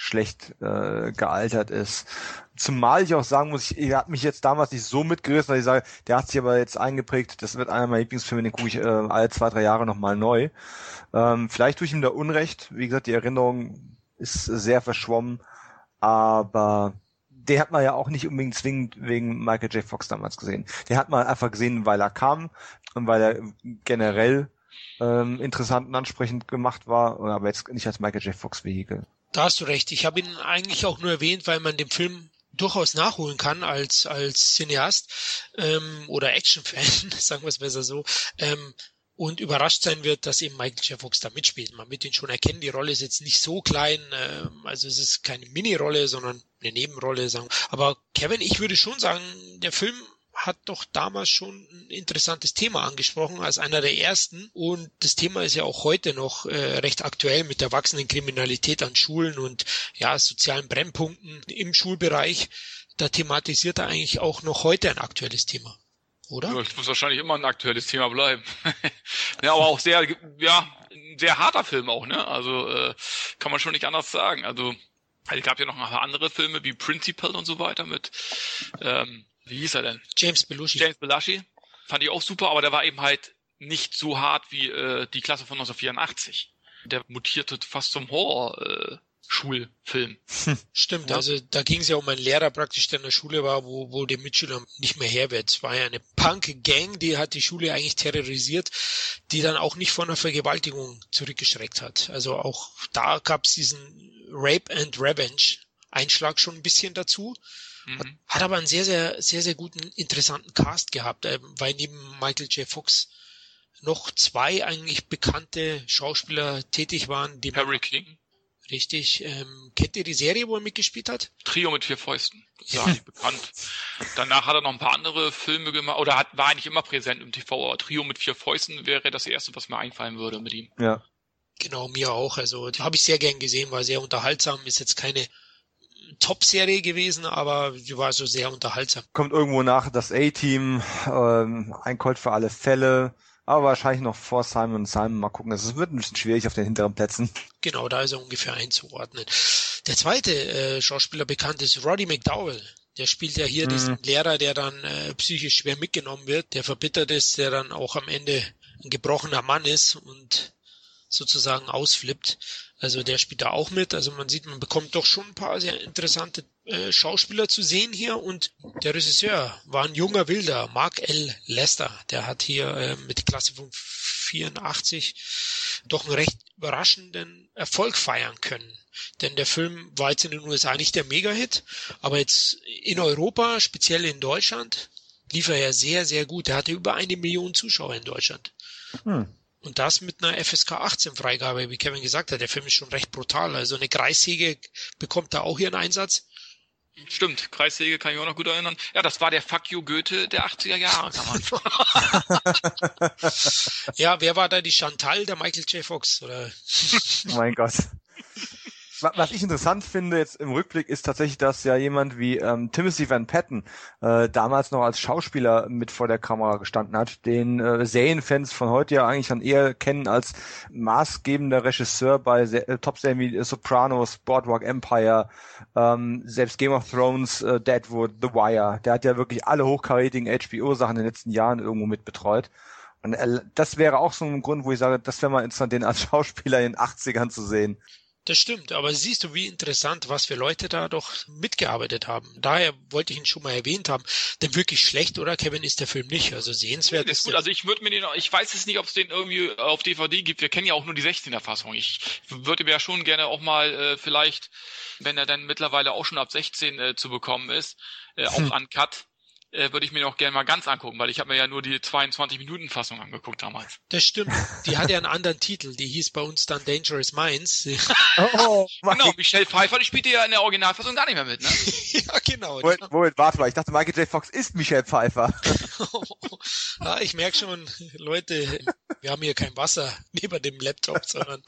schlecht äh, gealtert ist. Zumal ich auch sagen muss, ich, er hat mich jetzt damals nicht so mitgerissen, dass ich sage, der hat sich aber jetzt eingeprägt, das wird einer meiner Lieblingsfilme, den gucke ich äh, alle zwei, drei Jahre nochmal neu. Ähm, vielleicht tue ich ihm da Unrecht. Wie gesagt, die Erinnerung ist sehr verschwommen, aber den hat man ja auch nicht unbedingt zwingend wegen Michael J. Fox damals gesehen. Den hat man einfach gesehen, weil er kam und weil er generell ähm, interessant und ansprechend gemacht war, aber jetzt nicht als Michael J. Fox Vehikel. Da hast du recht. Ich habe ihn eigentlich auch nur erwähnt, weil man den Film durchaus nachholen kann als als Cineast ähm, oder Actionfan, sagen wir es besser so. Ähm, und überrascht sein wird, dass eben Michael J. Fox da mitspielt. Man wird ihn schon erkennen, die Rolle ist jetzt nicht so klein, äh, also es ist keine Mini-Rolle, sondern eine Nebenrolle. Sagen. Aber Kevin, ich würde schon sagen, der Film hat doch damals schon ein interessantes Thema angesprochen, als einer der ersten. Und das Thema ist ja auch heute noch äh, recht aktuell mit der wachsenden Kriminalität an Schulen und ja, sozialen Brennpunkten im Schulbereich. Da thematisiert er eigentlich auch noch heute ein aktuelles Thema. Oder? Ja, das muss wahrscheinlich immer ein aktuelles Thema bleiben. ja, aber auch sehr, ja, ein sehr harter Film auch, ne? Also äh, kann man schon nicht anders sagen. Also es gab ja noch ein paar andere Filme wie Principal und so weiter mit ähm, wie hieß er denn? James Belushi. James Belushi. Fand ich auch super, aber der war eben halt nicht so hart wie äh, die Klasse von 1984. Der mutierte fast zum Horror. Äh, Schulfilm. Stimmt, ja. also da ging es ja um einen Lehrer praktisch, der in der Schule war, wo, wo der Mitschüler nicht mehr her wird. Es war ja eine Punk-Gang, die hat die Schule eigentlich terrorisiert, die dann auch nicht von einer Vergewaltigung zurückgeschreckt hat. Also auch da gab es diesen Rape and Revenge Einschlag schon ein bisschen dazu. Mhm. Hat aber einen sehr, sehr, sehr, sehr guten, interessanten Cast gehabt, äh, weil neben Michael J. Fox noch zwei eigentlich bekannte Schauspieler tätig waren. Die Harry King. Richtig. Ähm, kennt ihr die Serie, wo er mitgespielt hat? Trio mit vier Fäusten. Das war nicht bekannt. Danach hat er noch ein paar andere Filme gemacht, oder hat, war eigentlich immer präsent im TV, aber Trio mit vier Fäusten wäre das erste, was mir einfallen würde mit ihm. Ja. Genau, mir auch. Also habe ich sehr gern gesehen, war sehr unterhaltsam, ist jetzt keine Top-Serie gewesen, aber sie war so sehr unterhaltsam. Kommt irgendwo nach das A-Team, ähm, ein Colt für alle Fälle, aber wahrscheinlich noch vor Simon und Simon. Mal gucken, es wird ein bisschen schwierig auf den hinteren Plätzen. Genau, da ist er ungefähr einzuordnen. Der zweite äh, Schauspieler bekannt ist Roddy McDowell. Der spielt ja hier mhm. diesen Lehrer, der dann äh, psychisch schwer mitgenommen wird, der verbittert ist, der dann auch am Ende ein gebrochener Mann ist und sozusagen ausflippt. Also der spielt da auch mit. Also man sieht, man bekommt doch schon ein paar sehr interessante äh, Schauspieler zu sehen hier. Und der Regisseur war ein junger Wilder, Mark L. Lester. Der hat hier äh, mit Klasse von 84 doch einen recht überraschenden Erfolg feiern können. Denn der Film war jetzt in den USA nicht der Mega-Hit, aber jetzt in Europa, speziell in Deutschland, lief er ja sehr, sehr gut. Er hatte über eine Million Zuschauer in Deutschland. Hm. Und das mit einer FSK 18 Freigabe, wie Kevin gesagt hat. Der Film ist schon recht brutal. Also eine Kreissäge bekommt da auch ihren Einsatz. Stimmt, Kreissäge kann ich auch noch gut erinnern. Ja, das war der Fuck you Goethe der 80er Jahre, kann man Ja, wer war da die Chantal, der Michael J. Fox? Oder? Oh mein Gott was ich interessant finde jetzt im Rückblick ist tatsächlich, dass ja jemand wie ähm, Timothy Van Patten äh, damals noch als Schauspieler mit vor der Kamera gestanden hat, den äh, Serienfans von heute ja eigentlich dann eher kennen als maßgebender Regisseur bei äh, Top-Serien wie Sopranos, Boardwalk Empire, ähm, selbst Game of Thrones, äh, Deadwood, The Wire. Der hat ja wirklich alle hochkarätigen HBO-Sachen in den letzten Jahren irgendwo mit betreut. Und äh, das wäre auch so ein Grund, wo ich sage, das wäre mal interessant, den als Schauspieler in den 80ern zu sehen. Das stimmt, aber siehst du, wie interessant, was für Leute da doch mitgearbeitet haben. Daher wollte ich ihn schon mal erwähnt haben. Denn wirklich schlecht, oder Kevin, ist der Film nicht. Also sehenswert ist. Gut, also ich würde mir den, ich weiß es nicht, ob es den irgendwie auf DVD gibt. Wir kennen ja auch nur die 16er Fassung. Ich würde mir ja schon gerne auch mal äh, vielleicht, wenn er dann mittlerweile auch schon ab 16 äh, zu bekommen ist, äh, auch hm. uncut äh, würde ich mir noch gerne mal ganz angucken, weil ich habe mir ja nur die 22-Minuten-Fassung angeguckt damals. Das stimmt. Die hat ja einen anderen Titel. Die hieß bei uns dann Dangerous Minds. oh, genau, Michelle Pfeiffer, die spielte ja in der Originalfassung gar nicht mehr mit, ne? ja, genau. Moment, Moment, warte mal. Ich dachte, Michael J. Fox ist Michelle Pfeiffer. ja, ich merke schon, Leute, wir haben hier kein Wasser neben dem Laptop, sondern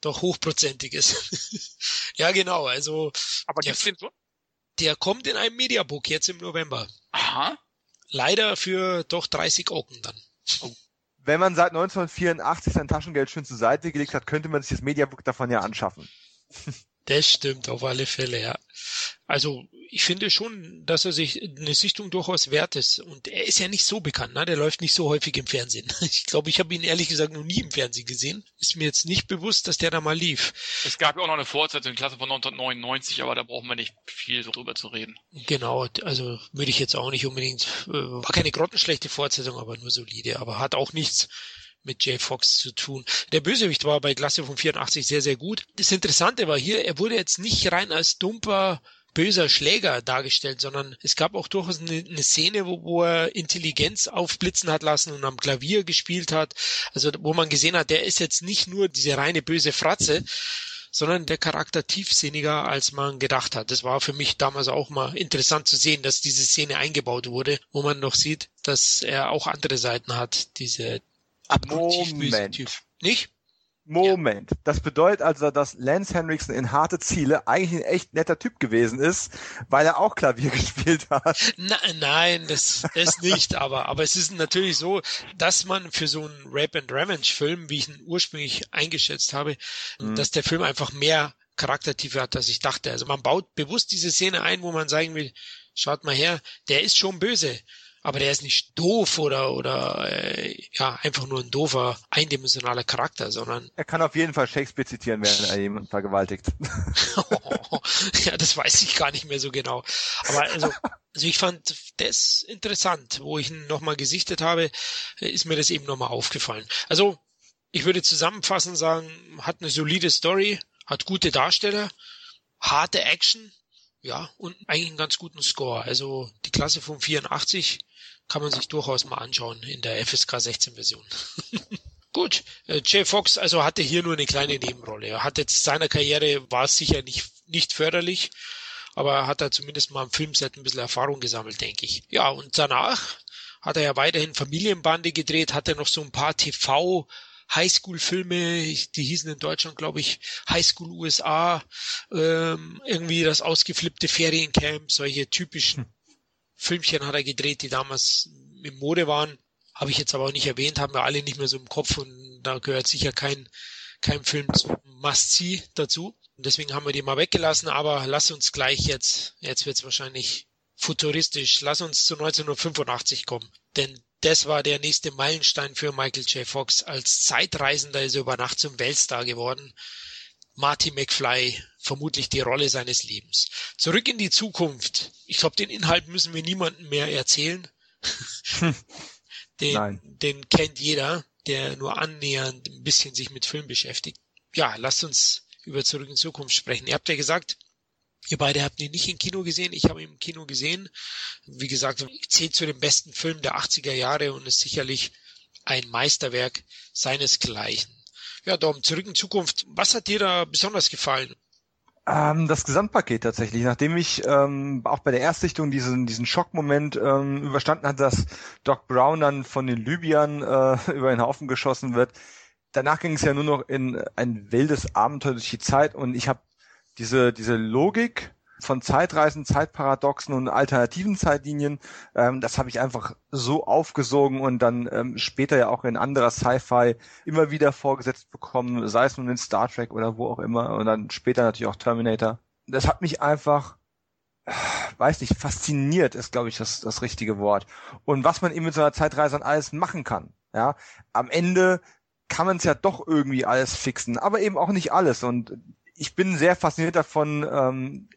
doch hochprozentiges. Ja, genau. Also Aber gibt's den so? Der kommt in einem Mediabook jetzt im November. Aha. Leider für doch 30 Ocken dann. Wenn man seit 1984 sein Taschengeld schön zur Seite gelegt hat, könnte man sich das Mediabook davon ja anschaffen. Das stimmt auf alle Fälle, ja. Also ich finde schon, dass er sich eine Sichtung durchaus wert ist. Und er ist ja nicht so bekannt, ne? Der läuft nicht so häufig im Fernsehen. Ich glaube, ich habe ihn ehrlich gesagt noch nie im Fernsehen gesehen. Ist mir jetzt nicht bewusst, dass der da mal lief. Es gab ja auch noch eine Fortsetzung in Klasse von 1999, aber da brauchen wir nicht viel drüber zu reden. Genau, also würde ich jetzt auch nicht unbedingt. Äh, war keine grottenschlechte Fortsetzung, aber nur solide. Aber hat auch nichts mit Jay Fox zu tun. Der Bösewicht war bei Klasse von 84 sehr, sehr gut. Das Interessante war hier, er wurde jetzt nicht rein als dumper böser Schläger dargestellt, sondern es gab auch durchaus eine, eine Szene, wo, wo er Intelligenz aufblitzen hat lassen und am Klavier gespielt hat. Also wo man gesehen hat, der ist jetzt nicht nur diese reine böse Fratze, sondern der Charakter tiefsinniger, als man gedacht hat. Das war für mich damals auch mal interessant zu sehen, dass diese Szene eingebaut wurde, wo man noch sieht, dass er auch andere Seiten hat, diese abgrundtief Moment. Typ. Nicht? Moment. Das bedeutet also, dass Lance Henriksen in harte Ziele eigentlich ein echt netter Typ gewesen ist, weil er auch Klavier gespielt hat. Na, nein, das, das nicht, aber, aber es ist natürlich so, dass man für so einen Rape and Revenge Film, wie ich ihn ursprünglich eingeschätzt habe, Mhm. dass der Film einfach mehr Charaktertiefe hat, als ich dachte. Also man baut bewusst diese Szene ein, wo man sagen will, schaut mal her, der ist schon böse. Aber der ist nicht doof oder oder äh, ja einfach nur ein doofer eindimensionaler Charakter, sondern Er kann auf jeden Fall Shakespeare zitieren, während er jemanden vergewaltigt. ja, das weiß ich gar nicht mehr so genau. Aber also, also ich fand das interessant, wo ich ihn nochmal gesichtet habe, ist mir das eben nochmal aufgefallen. Also ich würde zusammenfassend sagen, hat eine solide Story, hat gute Darsteller, harte Action, ja, und eigentlich einen ganz guten Score. Also die Klasse von 84 kann man sich durchaus mal anschauen in der FSK 16 Version. Gut, äh, Jay Fox also hatte hier nur eine kleine Nebenrolle. Er hat jetzt seiner Karriere war es sicher nicht nicht förderlich, aber er hat da zumindest mal am Filmset ein bisschen Erfahrung gesammelt, denke ich. Ja, und danach hat er ja weiterhin Familienbande gedreht, hatte noch so ein paar TV Highschool-Filme, die hießen in Deutschland, glaube ich, Highschool USA, ähm, irgendwie das ausgeflippte Feriencamp, solche typischen Filmchen hat er gedreht, die damals im Mode waren. Habe ich jetzt aber auch nicht erwähnt, haben wir alle nicht mehr so im Kopf und da gehört sicher kein, kein Film zu Must-See dazu. Und deswegen haben wir die mal weggelassen, aber lass uns gleich jetzt, jetzt wird's wahrscheinlich futuristisch, lass uns zu 1985 kommen. Denn das war der nächste Meilenstein für Michael J. Fox. Als Zeitreisender ist er über Nacht zum Weltstar geworden. Marty McFly, vermutlich die Rolle seines Lebens. Zurück in die Zukunft. Ich glaube, den Inhalt müssen wir niemandem mehr erzählen. den, Nein. den kennt jeder, der nur annähernd ein bisschen sich mit Film beschäftigt. Ja, lasst uns über Zurück in die Zukunft sprechen. Ihr habt ja gesagt, Ihr beide habt ihn nicht im Kino gesehen, ich habe ihn im Kino gesehen. Wie gesagt, zählt zu den besten Filmen der 80er Jahre und ist sicherlich ein Meisterwerk seinesgleichen. Ja, Dom, zurück in Zukunft. Was hat dir da besonders gefallen? Ähm, das Gesamtpaket tatsächlich. Nachdem ich ähm, auch bei der Erstsichtung diesen, diesen Schockmoment ähm, überstanden hatte, dass Doc Brown dann von den Libyern äh, über den Haufen geschossen wird, danach ging es ja nur noch in ein wildes Abenteuer durch die Zeit und ich habe diese, diese Logik von Zeitreisen, Zeitparadoxen und alternativen Zeitlinien, ähm, das habe ich einfach so aufgesogen und dann ähm, später ja auch in anderer Sci-Fi immer wieder vorgesetzt bekommen, sei es nun in Star Trek oder wo auch immer und dann später natürlich auch Terminator. Das hat mich einfach, weiß nicht, fasziniert ist, glaube ich, das, das richtige Wort. Und was man eben mit so einer Zeitreise dann alles machen kann. Ja, am Ende kann man es ja doch irgendwie alles fixen, aber eben auch nicht alles. Und ich bin sehr fasziniert davon, ähm,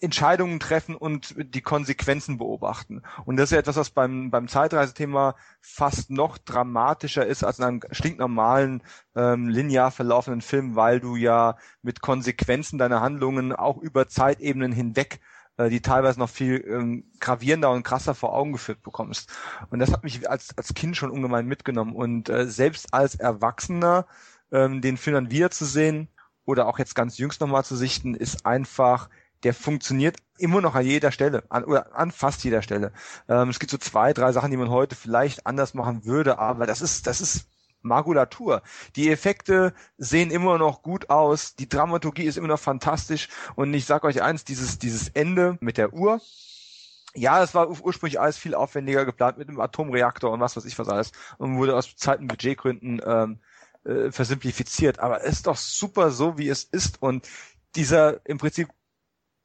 Entscheidungen treffen und die Konsequenzen beobachten. Und das ist ja etwas, was beim, beim Zeitreisethema fast noch dramatischer ist als in einem stinknormalen, ähm, linear verlaufenden Film, weil du ja mit Konsequenzen deiner Handlungen auch über Zeitebenen hinweg äh, die teilweise noch viel ähm, gravierender und krasser vor Augen geführt bekommst. Und das hat mich als, als Kind schon ungemein mitgenommen. Und äh, selbst als Erwachsener ähm, den Film dann wiederzusehen oder auch jetzt ganz jüngst nochmal zu sichten, ist einfach, der funktioniert immer noch an jeder Stelle, an, oder an fast jeder Stelle. Ähm, es gibt so zwei, drei Sachen, die man heute vielleicht anders machen würde, aber das ist, das ist Magulatur. Die Effekte sehen immer noch gut aus, die Dramaturgie ist immer noch fantastisch und ich sag euch eins, dieses, dieses Ende mit der Uhr, ja, es war ursprünglich alles viel aufwendiger geplant mit dem Atomreaktor und was weiß ich was alles und wurde aus Zeiten Budgetgründen ähm, äh, versimplifiziert. Aber es ist doch super so, wie es ist und dieser im Prinzip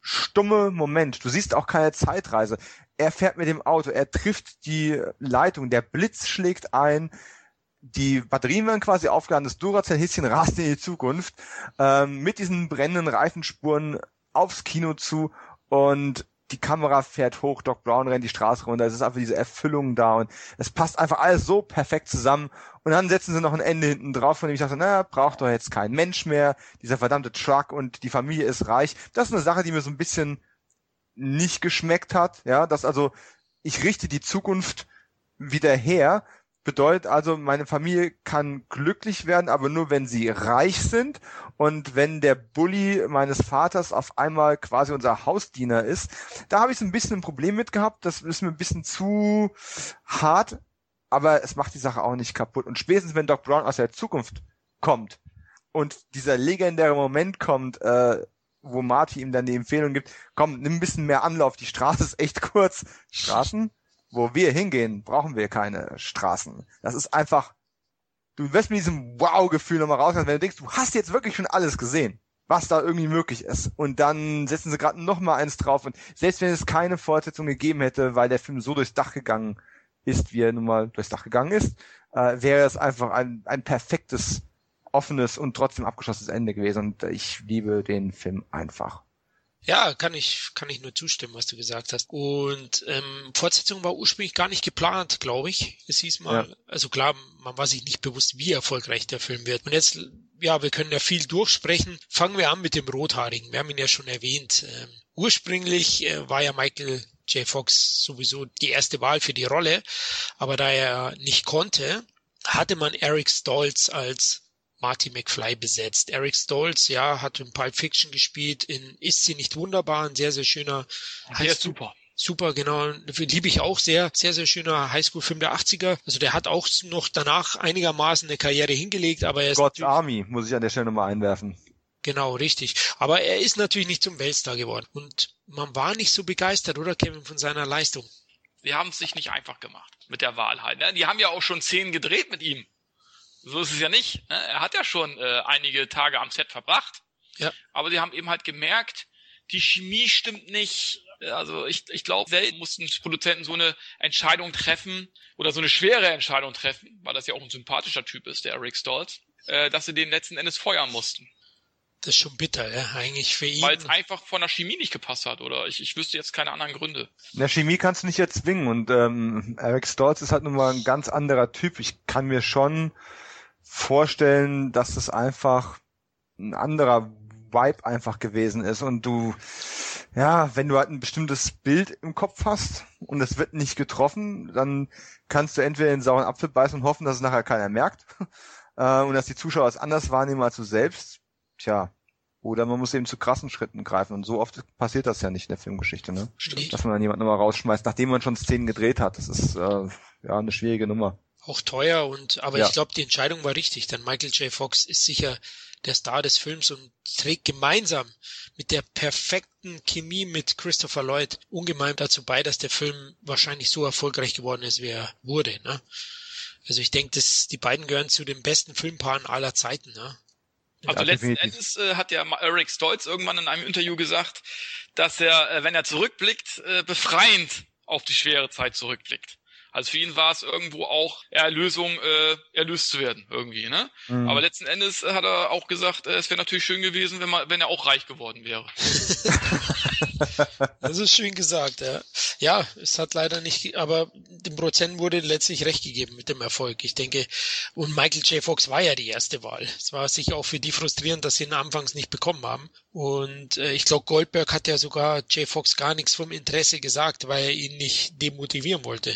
stumme Moment. Du siehst auch keine Zeitreise. Er fährt mit dem Auto, er trifft die Leitung, der Blitz schlägt ein, die Batterien werden quasi aufgeladen, das Duracell-Häschen rast in die Zukunft ähm, mit diesen brennenden Reifenspuren aufs Kino zu und die Kamera fährt hoch, Doc Brown rennt die Straße runter, es ist einfach diese Erfüllung da und es passt einfach alles so perfekt zusammen und dann setzen sie noch ein Ende hinten drauf, von dem ich dachte, naja, braucht doch jetzt kein Mensch mehr, dieser verdammte Truck und die Familie ist reich. Das ist eine Sache, die mir so ein bisschen nicht geschmeckt hat, ja, dass also ich richte die Zukunft wieder her, Bedeutet also, meine Familie kann glücklich werden, aber nur wenn sie reich sind und wenn der Bully meines Vaters auf einmal quasi unser Hausdiener ist. Da habe ich so ein bisschen ein Problem mit gehabt. Das ist mir ein bisschen zu hart, aber es macht die Sache auch nicht kaputt. Und spätestens wenn Doc Brown aus der Zukunft kommt und dieser legendäre Moment kommt, äh, wo Marty ihm dann die Empfehlung gibt, komm, nimm ein bisschen mehr Anlauf, die Straße ist echt kurz. Straßen? Wo wir hingehen, brauchen wir keine Straßen. Das ist einfach, du wirst mit diesem Wow-Gefühl nochmal raus, wenn du denkst, du hast jetzt wirklich schon alles gesehen, was da irgendwie möglich ist. Und dann setzen sie gerade nochmal eins drauf. Und selbst wenn es keine Fortsetzung gegeben hätte, weil der Film so durchs Dach gegangen ist, wie er nun mal durchs Dach gegangen ist, äh, wäre es einfach ein, ein perfektes, offenes und trotzdem abgeschlossenes Ende gewesen. Und ich liebe den Film einfach. Ja, kann ich, kann ich nur zustimmen, was du gesagt hast. Und ähm, Fortsetzung war ursprünglich gar nicht geplant, glaube ich. Es hieß mal, ja. also klar, man war sich nicht bewusst, wie erfolgreich der Film wird. Und jetzt, ja, wir können ja viel durchsprechen. Fangen wir an mit dem Rothaarigen. Wir haben ihn ja schon erwähnt. Ähm, ursprünglich äh, war ja Michael J. Fox sowieso die erste Wahl für die Rolle, aber da er nicht konnte, hatte man Eric Stoltz als Marty McFly besetzt. Eric Stoltz, ja, hat in Pulp Fiction gespielt, in Ist sie nicht wunderbar, ein sehr, sehr schöner. Der ist super. Super, genau. Liebe ich auch sehr. Sehr, sehr schöner Highschool-Film der 80er. Also der hat auch noch danach einigermaßen eine Karriere hingelegt, aber er ist. God's Army, muss ich an der Stelle nochmal einwerfen. Genau, richtig. Aber er ist natürlich nicht zum Weltstar geworden. Und man war nicht so begeistert, oder Kevin, von seiner Leistung. Sie haben es sich nicht einfach gemacht mit der Wahl halt. Ne? Die haben ja auch schon Szenen gedreht mit ihm. So ist es ja nicht. Ne? Er hat ja schon äh, einige Tage am Set verbracht. Ja. Aber sie haben eben halt gemerkt, die Chemie stimmt nicht. Also ich, ich glaube, selten mussten Produzenten so eine Entscheidung treffen oder so eine schwere Entscheidung treffen, weil das ja auch ein sympathischer Typ ist, der Eric Stoltz, äh, dass sie den letzten Endes feuern mussten. Das ist schon bitter, ja, eigentlich für ihn. Weil es einfach von der Chemie nicht gepasst hat, oder? Ich, ich wüsste jetzt keine anderen Gründe. In der Chemie kannst du nicht erzwingen und ähm, Eric Stoltz ist halt nun mal ein ganz anderer Typ. Ich kann mir schon vorstellen, dass es einfach ein anderer Vibe einfach gewesen ist und du, ja, wenn du halt ein bestimmtes Bild im Kopf hast und es wird nicht getroffen, dann kannst du entweder den sauren Apfel beißen und hoffen, dass es nachher keiner merkt äh, und dass die Zuschauer es anders wahrnehmen als du selbst. Tja, oder man muss eben zu krassen Schritten greifen. Und so oft passiert das ja nicht in der Filmgeschichte, ne? Stimmt. Dass man dann jemanden nochmal rausschmeißt, nachdem man schon Szenen gedreht hat. Das ist äh, ja eine schwierige Nummer auch teuer und aber ja. ich glaube, die Entscheidung war richtig, denn Michael J. Fox ist sicher der Star des Films und trägt gemeinsam mit der perfekten Chemie mit Christopher Lloyd ungemein dazu bei, dass der Film wahrscheinlich so erfolgreich geworden ist, wie er wurde. Ne? Also ich denke, dass die beiden gehören zu den besten Filmpaaren aller Zeiten. Ne? Also ja, letzten Endes äh, hat ja Eric Stoltz irgendwann in einem Interview gesagt, dass er, äh, wenn er zurückblickt, äh, befreiend auf die schwere Zeit zurückblickt. Also für ihn war es irgendwo auch Erlösung, äh, erlöst zu werden irgendwie, ne? Mhm. Aber letzten Endes hat er auch gesagt, äh, es wäre natürlich schön gewesen, wenn man, wenn er auch reich geworden wäre. das ist schön gesagt, ja. Ja, es hat leider nicht, aber dem Prozent wurde letztlich recht gegeben mit dem Erfolg. Ich denke, und Michael J. Fox war ja die erste Wahl. Es war sicher auch für die frustrierend, dass sie ihn anfangs nicht bekommen haben. Und äh, ich glaube, Goldberg hat ja sogar J. Fox gar nichts vom Interesse gesagt, weil er ihn nicht demotivieren wollte.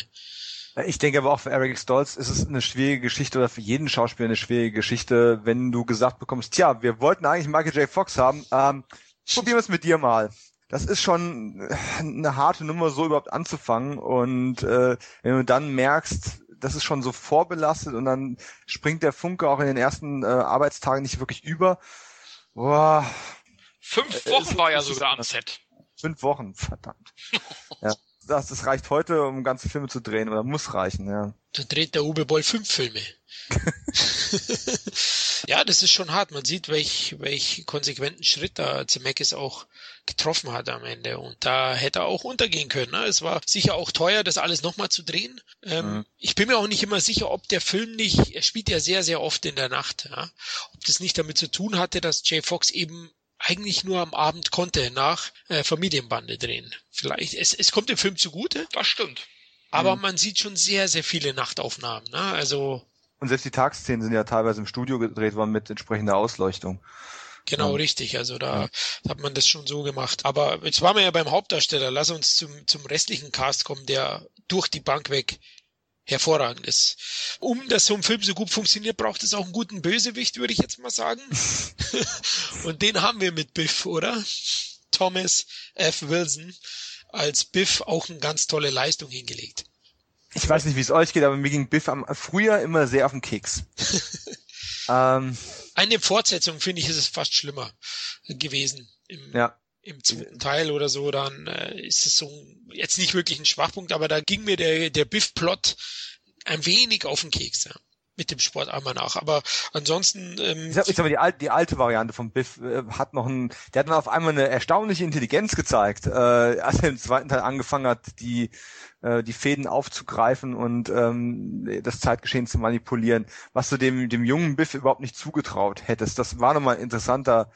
Ich denke aber auch für Eric Stolz ist es eine schwierige Geschichte oder für jeden Schauspieler eine schwierige Geschichte, wenn du gesagt bekommst, tja, wir wollten eigentlich Michael J. Fox haben, ähm, probieren wir es mit dir mal. Das ist schon eine harte Nummer, so überhaupt anzufangen. Und äh, wenn du dann merkst, das ist schon so vorbelastet und dann springt der Funke auch in den ersten äh, Arbeitstagen nicht wirklich über. Boah. Fünf äh, Wochen war ja sogar am Set. Fünf Wochen, verdammt. ja. Das, das reicht heute, um ganze Filme zu drehen, oder muss reichen, ja. Da dreht der Uwe Boll fünf Filme. ja, das ist schon hart. Man sieht, welch, welch konsequenten Schritt da Zemeckis auch getroffen hat am Ende. Und da hätte er auch untergehen können. Ne? Es war sicher auch teuer, das alles nochmal zu drehen. Ähm, mhm. Ich bin mir auch nicht immer sicher, ob der Film nicht, er spielt ja sehr, sehr oft in der Nacht, ja? ob das nicht damit zu tun hatte, dass Jay Fox eben eigentlich nur am Abend konnte nach äh, Familienbande drehen. Vielleicht, es, es kommt dem Film zugute. Das stimmt. Aber mhm. man sieht schon sehr, sehr viele Nachtaufnahmen. Ne? Also und selbst die Tagsszenen sind ja teilweise im Studio gedreht worden mit entsprechender Ausleuchtung. Genau, ja. richtig. Also da ja. hat man das schon so gemacht. Aber jetzt waren wir ja beim Hauptdarsteller. Lass uns zum, zum restlichen Cast kommen, der durch die Bank weg hervorragend ist. Um dass so ein Film so gut funktioniert, braucht es auch einen guten Bösewicht, würde ich jetzt mal sagen. Und den haben wir mit Biff, oder? Thomas F. Wilson als Biff auch eine ganz tolle Leistung hingelegt. Ich weiß nicht, wie es euch geht, aber mir ging Biff am früher immer sehr auf den Keks. ähm, Eine Fortsetzung finde ich, ist es fast schlimmer gewesen. Im, ja. Im zweiten Teil oder so, dann äh, ist es so jetzt nicht wirklich ein Schwachpunkt, aber da ging mir der, der Biff-Plot ein wenig auf den Keks. Ja mit dem Sport einmal nach. Aber ansonsten. Ähm, ich sag, ich sag mal, die alte, die alte Variante von Biff äh, hat noch ein, der hat dann auf einmal eine erstaunliche Intelligenz gezeigt, äh, als er im zweiten Teil angefangen hat, die äh, die Fäden aufzugreifen und ähm, das Zeitgeschehen zu manipulieren, was du dem dem jungen Biff überhaupt nicht zugetraut hättest. Das war nochmal ein interessanter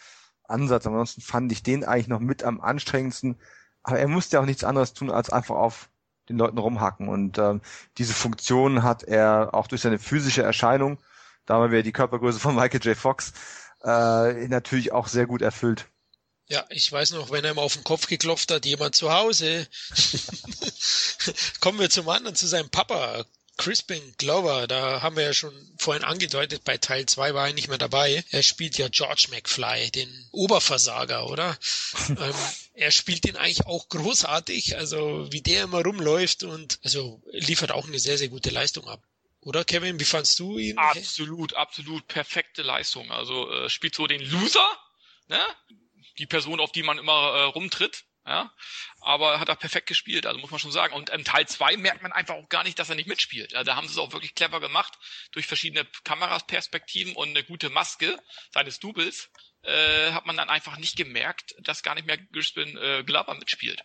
Ansatz. Ansonsten fand ich den eigentlich noch mit am anstrengendsten. Aber er musste ja auch nichts anderes tun, als einfach auf den Leuten rumhacken. Und ähm, diese Funktion hat er auch durch seine physische Erscheinung, da haben wir die Körpergröße von Michael J. Fox, äh, natürlich auch sehr gut erfüllt. Ja, ich weiß noch, wenn er ihm auf den Kopf geklopft hat, jemand zu Hause. Kommen wir zum anderen, zu seinem Papa. Crispin Glover, da haben wir ja schon vorhin angedeutet, bei Teil 2 war er nicht mehr dabei. Er spielt ja George McFly, den Oberversager, oder? ähm, er spielt den eigentlich auch großartig, also wie der immer rumläuft und also liefert auch eine sehr, sehr gute Leistung ab. Oder Kevin, wie fandst du ihn? Absolut, absolut perfekte Leistung. Also äh, spielt so den Loser, ne? Die Person, auf die man immer äh, rumtritt ja, aber hat er perfekt gespielt, also muss man schon sagen. Und im Teil 2 merkt man einfach auch gar nicht, dass er nicht mitspielt. Ja, da haben sie es auch wirklich clever gemacht, durch verschiedene Kamerasperspektiven und eine gute Maske seines Doubles, äh, hat man dann einfach nicht gemerkt, dass gar nicht mehr Crispin äh, Glover mitspielt.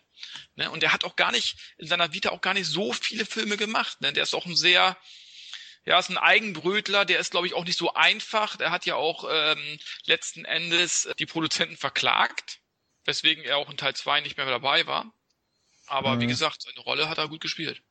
Ne? Und er hat auch gar nicht, in seiner Vita auch gar nicht so viele Filme gemacht. Ne? Der ist auch ein sehr, ja, ist ein Eigenbrötler, der ist, glaube ich, auch nicht so einfach. Der hat ja auch ähm, letzten Endes die Produzenten verklagt weswegen er auch in Teil 2 nicht mehr dabei war. Aber mhm. wie gesagt, seine Rolle hat er gut gespielt.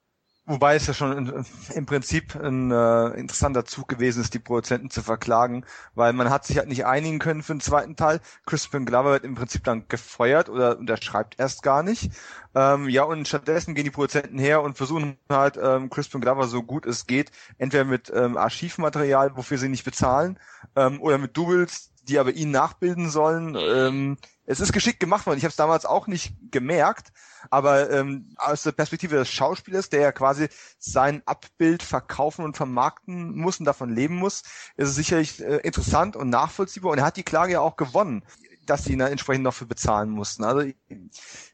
Wobei es ja schon im Prinzip ein äh, interessanter Zug gewesen ist, die Produzenten zu verklagen, weil man hat sich halt nicht einigen können für den zweiten Teil. Crispin Glover wird im Prinzip dann gefeuert oder unterschreibt erst gar nicht. Ähm, ja, und stattdessen gehen die Produzenten her und versuchen halt ähm, Crispin Glover so gut es geht, entweder mit ähm, Archivmaterial, wofür sie nicht bezahlen, ähm, oder mit Doubles, die aber ihn nachbilden sollen. Ähm, es ist geschickt gemacht worden. Ich habe es damals auch nicht gemerkt, aber ähm, aus der Perspektive des Schauspielers, der ja quasi sein Abbild verkaufen und vermarkten muss und davon leben muss, ist es sicherlich äh, interessant und nachvollziehbar. Und er hat die Klage ja auch gewonnen dass sie ihn dann entsprechend noch für bezahlen mussten. Also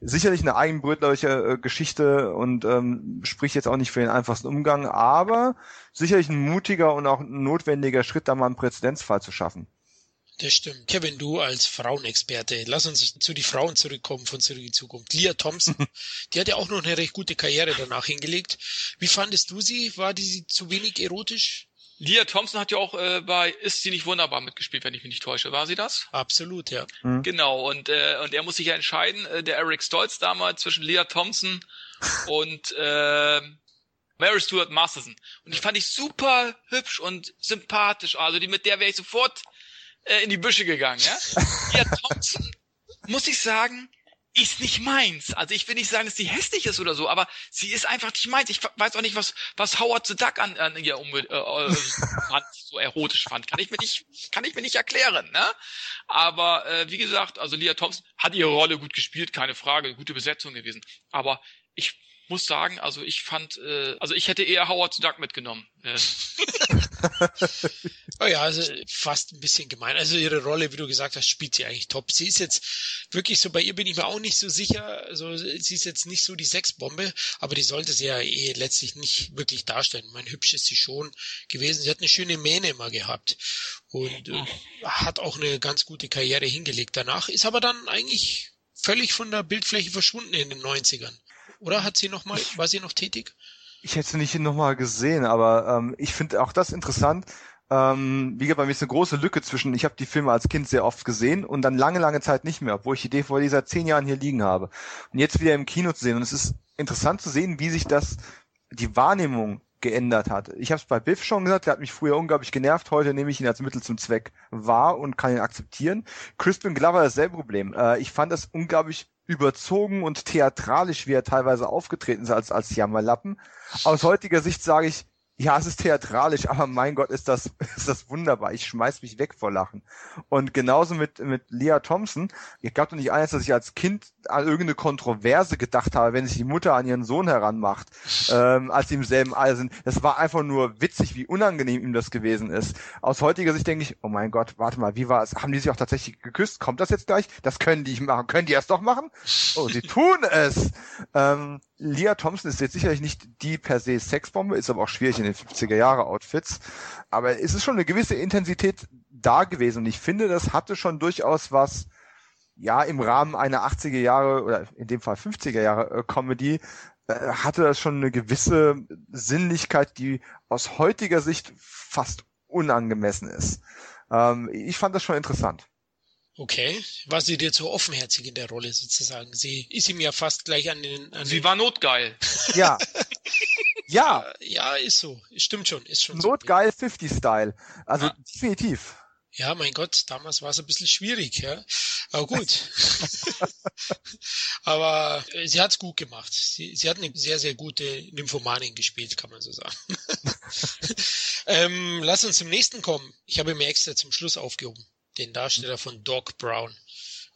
sicherlich eine eigenbrötlerische äh, Geschichte und ähm, spricht jetzt auch nicht für den einfachsten Umgang, aber sicherlich ein mutiger und auch notwendiger Schritt, da mal einen Präzedenzfall zu schaffen. Das stimmt. Kevin, du als Frauenexperte, lass uns zu die Frauen zurückkommen von Zurück in Zukunft. Lia Thompson, die hat ja auch noch eine recht gute Karriere danach hingelegt. Wie fandest du sie? War die zu wenig erotisch? Lia Thompson hat ja auch äh, bei Ist sie nicht wunderbar mitgespielt, wenn ich mich nicht täusche. War sie das? Absolut, ja. Mhm. Genau, und, äh, und er muss sich ja entscheiden, äh, der Eric Stolz damals zwischen Lia Thompson und äh, Mary Stuart Masterson. Und die fand ich super hübsch und sympathisch. Also die mit der wäre ich sofort äh, in die Büsche gegangen, ja? Ja, Thompson, muss ich sagen, ist nicht meins. Also ich will nicht sagen, dass sie hässlich ist oder so, aber sie ist einfach nicht meins. Ich weiß auch nicht, was, was Howard the Duck an, an ihr um, äh, äh, fand, so erotisch fand. Kann ich mir nicht, kann ich mir nicht erklären, ne? Aber äh, wie gesagt, also Leah Thompson hat ihre Rolle gut gespielt, keine Frage, gute Besetzung gewesen. Aber ich muss sagen, also ich fand, äh, also ich hätte eher Howard Duck mitgenommen. Äh. oh ja, also fast ein bisschen gemein. Also ihre Rolle, wie du gesagt hast, spielt sie eigentlich top. Sie ist jetzt wirklich so, bei ihr bin ich mir auch nicht so sicher. Also sie ist jetzt nicht so die Sexbombe, aber die sollte sie ja eh letztlich nicht wirklich darstellen. Mein hübsch ist sie schon gewesen. Sie hat eine schöne Mähne immer gehabt und äh, hat auch eine ganz gute Karriere hingelegt danach, ist aber dann eigentlich völlig von der Bildfläche verschwunden in den 90ern. Oder hat sie noch mal, war sie noch tätig? Ich hätte sie nicht nochmal gesehen, aber ähm, ich finde auch das interessant. Ähm, wie gesagt, bei mir ist eine große Lücke zwischen, ich habe die Filme als Kind sehr oft gesehen und dann lange, lange Zeit nicht mehr, obwohl ich die DVD seit zehn Jahren hier liegen habe. Und jetzt wieder im Kino zu sehen. Und es ist interessant zu sehen, wie sich das, die Wahrnehmung geändert hat. Ich habe es bei Biff schon gesagt, der hat mich früher unglaublich genervt, heute nehme ich ihn als Mittel zum Zweck wahr und kann ihn akzeptieren. Crispin Glover dasselbe Problem. Äh, ich fand das unglaublich überzogen und theatralisch, wie er teilweise aufgetreten ist als, als Jammerlappen. Aus heutiger Sicht sage ich, ja, es ist theatralisch, aber mein Gott, ist das, ist das wunderbar. Ich schmeiß mich weg vor Lachen. Und genauso mit, mit Leah Thompson. Ihr glaubt doch nicht eines, dass ich als Kind an irgendeine Kontroverse gedacht habe, wenn sich die Mutter an ihren Sohn heranmacht, ähm, als sie im selben Alter sind. Das war einfach nur witzig, wie unangenehm ihm das gewesen ist. Aus heutiger Sicht denke ich, oh mein Gott, warte mal, wie war es? Haben die sich auch tatsächlich geküsst? Kommt das jetzt gleich? Das können die nicht machen. Können die erst doch machen? Oh, sie tun es! Ähm, Leah Thompson ist jetzt sicherlich nicht die per se Sexbombe, ist aber auch schwierig in den 50er Jahre Outfits. Aber es ist schon eine gewisse Intensität da gewesen und ich finde, das hatte schon durchaus was, ja, im Rahmen einer 80er Jahre oder in dem Fall 50er Jahre äh, Comedy äh, hatte das schon eine gewisse Sinnlichkeit, die aus heutiger Sicht fast unangemessen ist. Ähm, ich fand das schon interessant. Okay, war sie dir zu offenherzig in der Rolle sozusagen? Sie ist ihm ja fast gleich an den. An sie den war notgeil. Ja. ja. Ja, ist so. Stimmt schon, ist schon Notgeil so. 50-Style. Also ja. definitiv. Ja, mein Gott, damals war es ein bisschen schwierig, ja. Aber gut. Aber äh, sie hat's gut gemacht. Sie, sie hat eine sehr, sehr gute Nymphomanin gespielt, kann man so sagen. ähm, lass uns zum nächsten kommen. Ich habe mir extra zum Schluss aufgehoben den Darsteller von Doc Brown.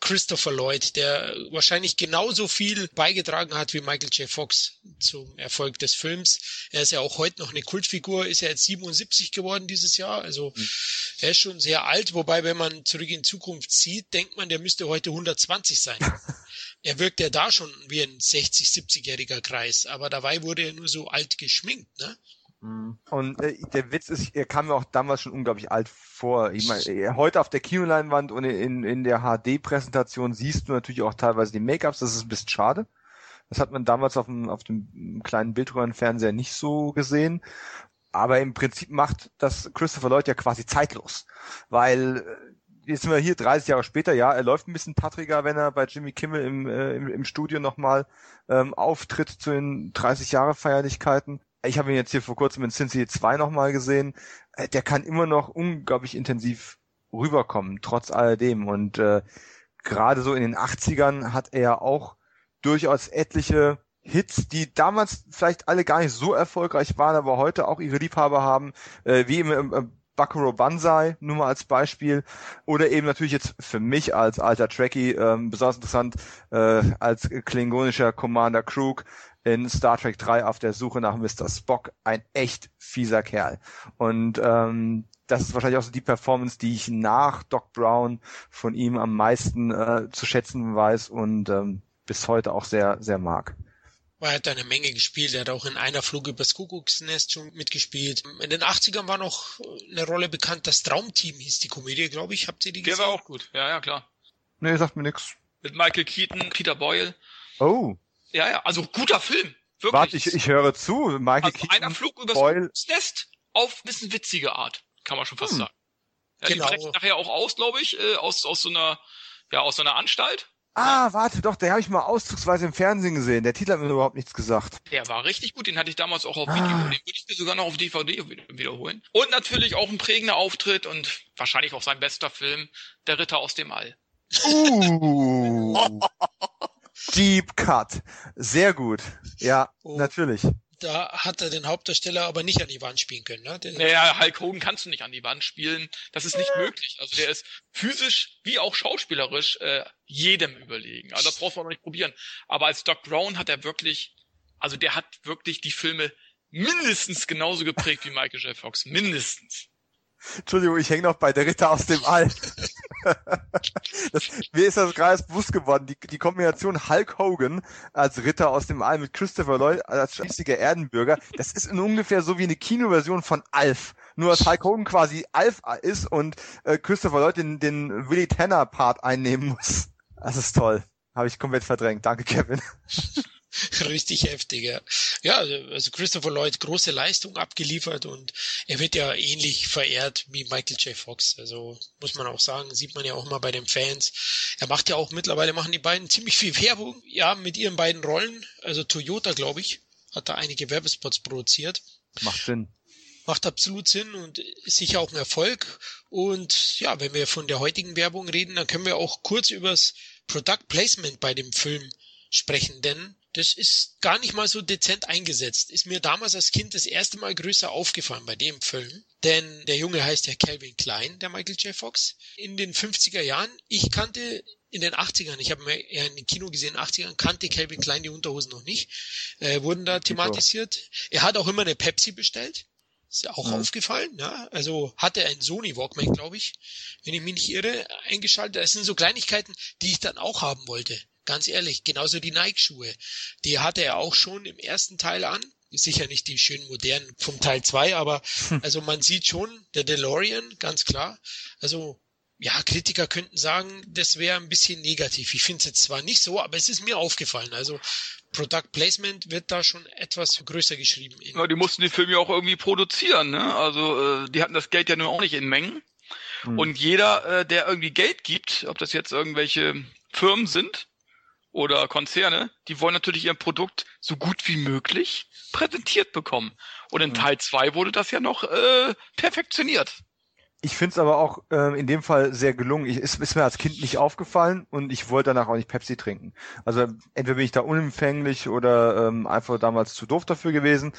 Christopher Lloyd, der wahrscheinlich genauso viel beigetragen hat wie Michael J. Fox zum Erfolg des Films. Er ist ja auch heute noch eine Kultfigur, ist ja jetzt 77 geworden dieses Jahr, also mhm. er ist schon sehr alt, wobei wenn man zurück in Zukunft sieht, denkt man, der müsste heute 120 sein. er wirkt ja da schon wie ein 60, 70-jähriger Kreis, aber dabei wurde er nur so alt geschminkt, ne? Mhm. Und äh, der Witz ist, er kam mir auch damals schon unglaublich alt vor. Ich meine, heute auf der Kinoleinwand und in, in der HD-Präsentation siehst du natürlich auch teilweise die Make-ups, das ist ein bisschen schade. Das hat man damals auf dem, auf dem kleinen Bildröhrenfernseher nicht so gesehen. Aber im Prinzip macht das Christopher Lloyd ja quasi zeitlos. Weil äh, jetzt sind wir hier 30 Jahre später, ja, er läuft ein bisschen patriger, wenn er bei Jimmy Kimmel im, äh, im, im Studio nochmal ähm, auftritt zu den 30 Jahre Feierlichkeiten ich habe ihn jetzt hier vor kurzem in Cincy 2 nochmal gesehen, äh, der kann immer noch unglaublich intensiv rüberkommen, trotz alledem. Und äh, gerade so in den 80ern hat er auch durchaus etliche Hits, die damals vielleicht alle gar nicht so erfolgreich waren, aber heute auch ihre Liebhaber haben, äh, wie im, im, Bakuro Banzai, nur mal als Beispiel. Oder eben natürlich jetzt für mich als alter Trekkie ähm, besonders interessant äh, als klingonischer Commander Krug in Star Trek 3 auf der Suche nach Mr. Spock. Ein echt fieser Kerl. Und ähm, das ist wahrscheinlich auch so die Performance, die ich nach Doc Brown von ihm am meisten äh, zu schätzen weiß und ähm, bis heute auch sehr, sehr mag. Er hat eine Menge gespielt. Er hat auch in einer Flug übers Kuckucksnest schon mitgespielt. In den 80ern war noch eine Rolle bekannt. Das Traumteam hieß die Komödie, glaube ich. Habt ihr die gesehen? Der war auch gut. Ja, ja, klar. Nee, sagt mir nix. Mit Michael Keaton, Peter Boyle. Oh. Ja, ja, also guter Film. Wirklich. Warte, ich, ich höre zu. Michael also Keaton, einer flog übers. Nest auf ein bisschen witzige Art, kann man schon fast hm. sagen. Ja, genau. Die brechen nachher auch aus, glaube ich, äh, aus, aus so einer, ja, aus so einer Anstalt. Ah, ja. warte doch, der habe ich mal auszugsweise im Fernsehen gesehen. Der Titel hat mir überhaupt nichts gesagt. Der war richtig gut, den hatte ich damals auch auf Video, ah. den würde ich mir sogar noch auf DVD wiederholen. Und natürlich auch ein prägender Auftritt und wahrscheinlich auch sein bester Film, Der Ritter aus dem All. Uh. Deep Cut. Sehr gut. Ja, oh. natürlich. Da hat er den Hauptdarsteller aber nicht an die Wand spielen können. Ne? Der naja, Hulk Hogan kannst du nicht an die Wand spielen. Das ist nicht möglich. Also der ist physisch wie auch schauspielerisch äh, jedem überlegen. Also das brauchst du auch noch nicht probieren. Aber als Doc Brown hat er wirklich Also der hat wirklich die Filme mindestens genauso geprägt wie Michael J. Fox. Mindestens. Entschuldigung, ich hänge noch bei der Ritter aus dem All. das, mir ist das gerade bewusst geworden. Die, die Kombination Hulk Hogan als Ritter aus dem All mit Christopher Lloyd als schließlicher Erdenbürger, das ist in ungefähr so wie eine Kinoversion von Alf. Nur dass Hulk Hogan quasi Alf ist und äh, Christopher Lloyd den, den Willy Tanner Part einnehmen muss. Das ist toll. Habe ich komplett verdrängt. Danke, Kevin. Richtig heftig, ja. Ja, also Christopher Lloyd große Leistung abgeliefert und er wird ja ähnlich verehrt wie Michael J. Fox. Also muss man auch sagen, sieht man ja auch mal bei den Fans. Er macht ja auch mittlerweile machen die beiden ziemlich viel Werbung, ja, mit ihren beiden Rollen. Also Toyota, glaube ich, hat da einige Werbespots produziert. Macht Sinn. Macht absolut Sinn und ist sicher auch ein Erfolg. Und ja, wenn wir von der heutigen Werbung reden, dann können wir auch kurz übers Product Placement bei dem Film sprechen, denn das ist gar nicht mal so dezent eingesetzt. Ist mir damals als Kind das erste Mal größer aufgefallen bei dem Film. Denn der Junge heißt ja Calvin Klein, der Michael J. Fox. In den 50er Jahren, ich kannte in den 80ern, ich habe mir ja in den Kino gesehen, in den 80ern kannte Calvin Klein die Unterhosen noch nicht, äh, wurden da thematisiert. Er hat auch immer eine Pepsi bestellt. Ist ja auch mhm. aufgefallen, ja. Also hatte ein Sony Walkman, glaube ich, wenn ich mich nicht irre, eingeschaltet. Das sind so Kleinigkeiten, die ich dann auch haben wollte. Ganz ehrlich, genauso die Nike-Schuhe. Die hatte er auch schon im ersten Teil an. Sicher nicht die schönen modernen vom Teil 2, aber hm. also man sieht schon, der DeLorean, ganz klar. Also ja, Kritiker könnten sagen, das wäre ein bisschen negativ. Ich finde es jetzt zwar nicht so, aber es ist mir aufgefallen. Also Product Placement wird da schon etwas größer geschrieben. Ja, die mussten die Filme ja auch irgendwie produzieren. Ne? Also äh, die hatten das Geld ja nun auch nicht in Mengen. Hm. Und jeder, äh, der irgendwie Geld gibt, ob das jetzt irgendwelche Firmen sind, oder Konzerne, die wollen natürlich ihr Produkt so gut wie möglich präsentiert bekommen. Und in Teil 2 wurde das ja noch äh, perfektioniert. Ich finde es aber auch äh, in dem Fall sehr gelungen. Ich, es ist mir als Kind nicht aufgefallen und ich wollte danach auch nicht Pepsi trinken. Also entweder bin ich da unempfänglich oder ähm, einfach damals zu doof dafür gewesen.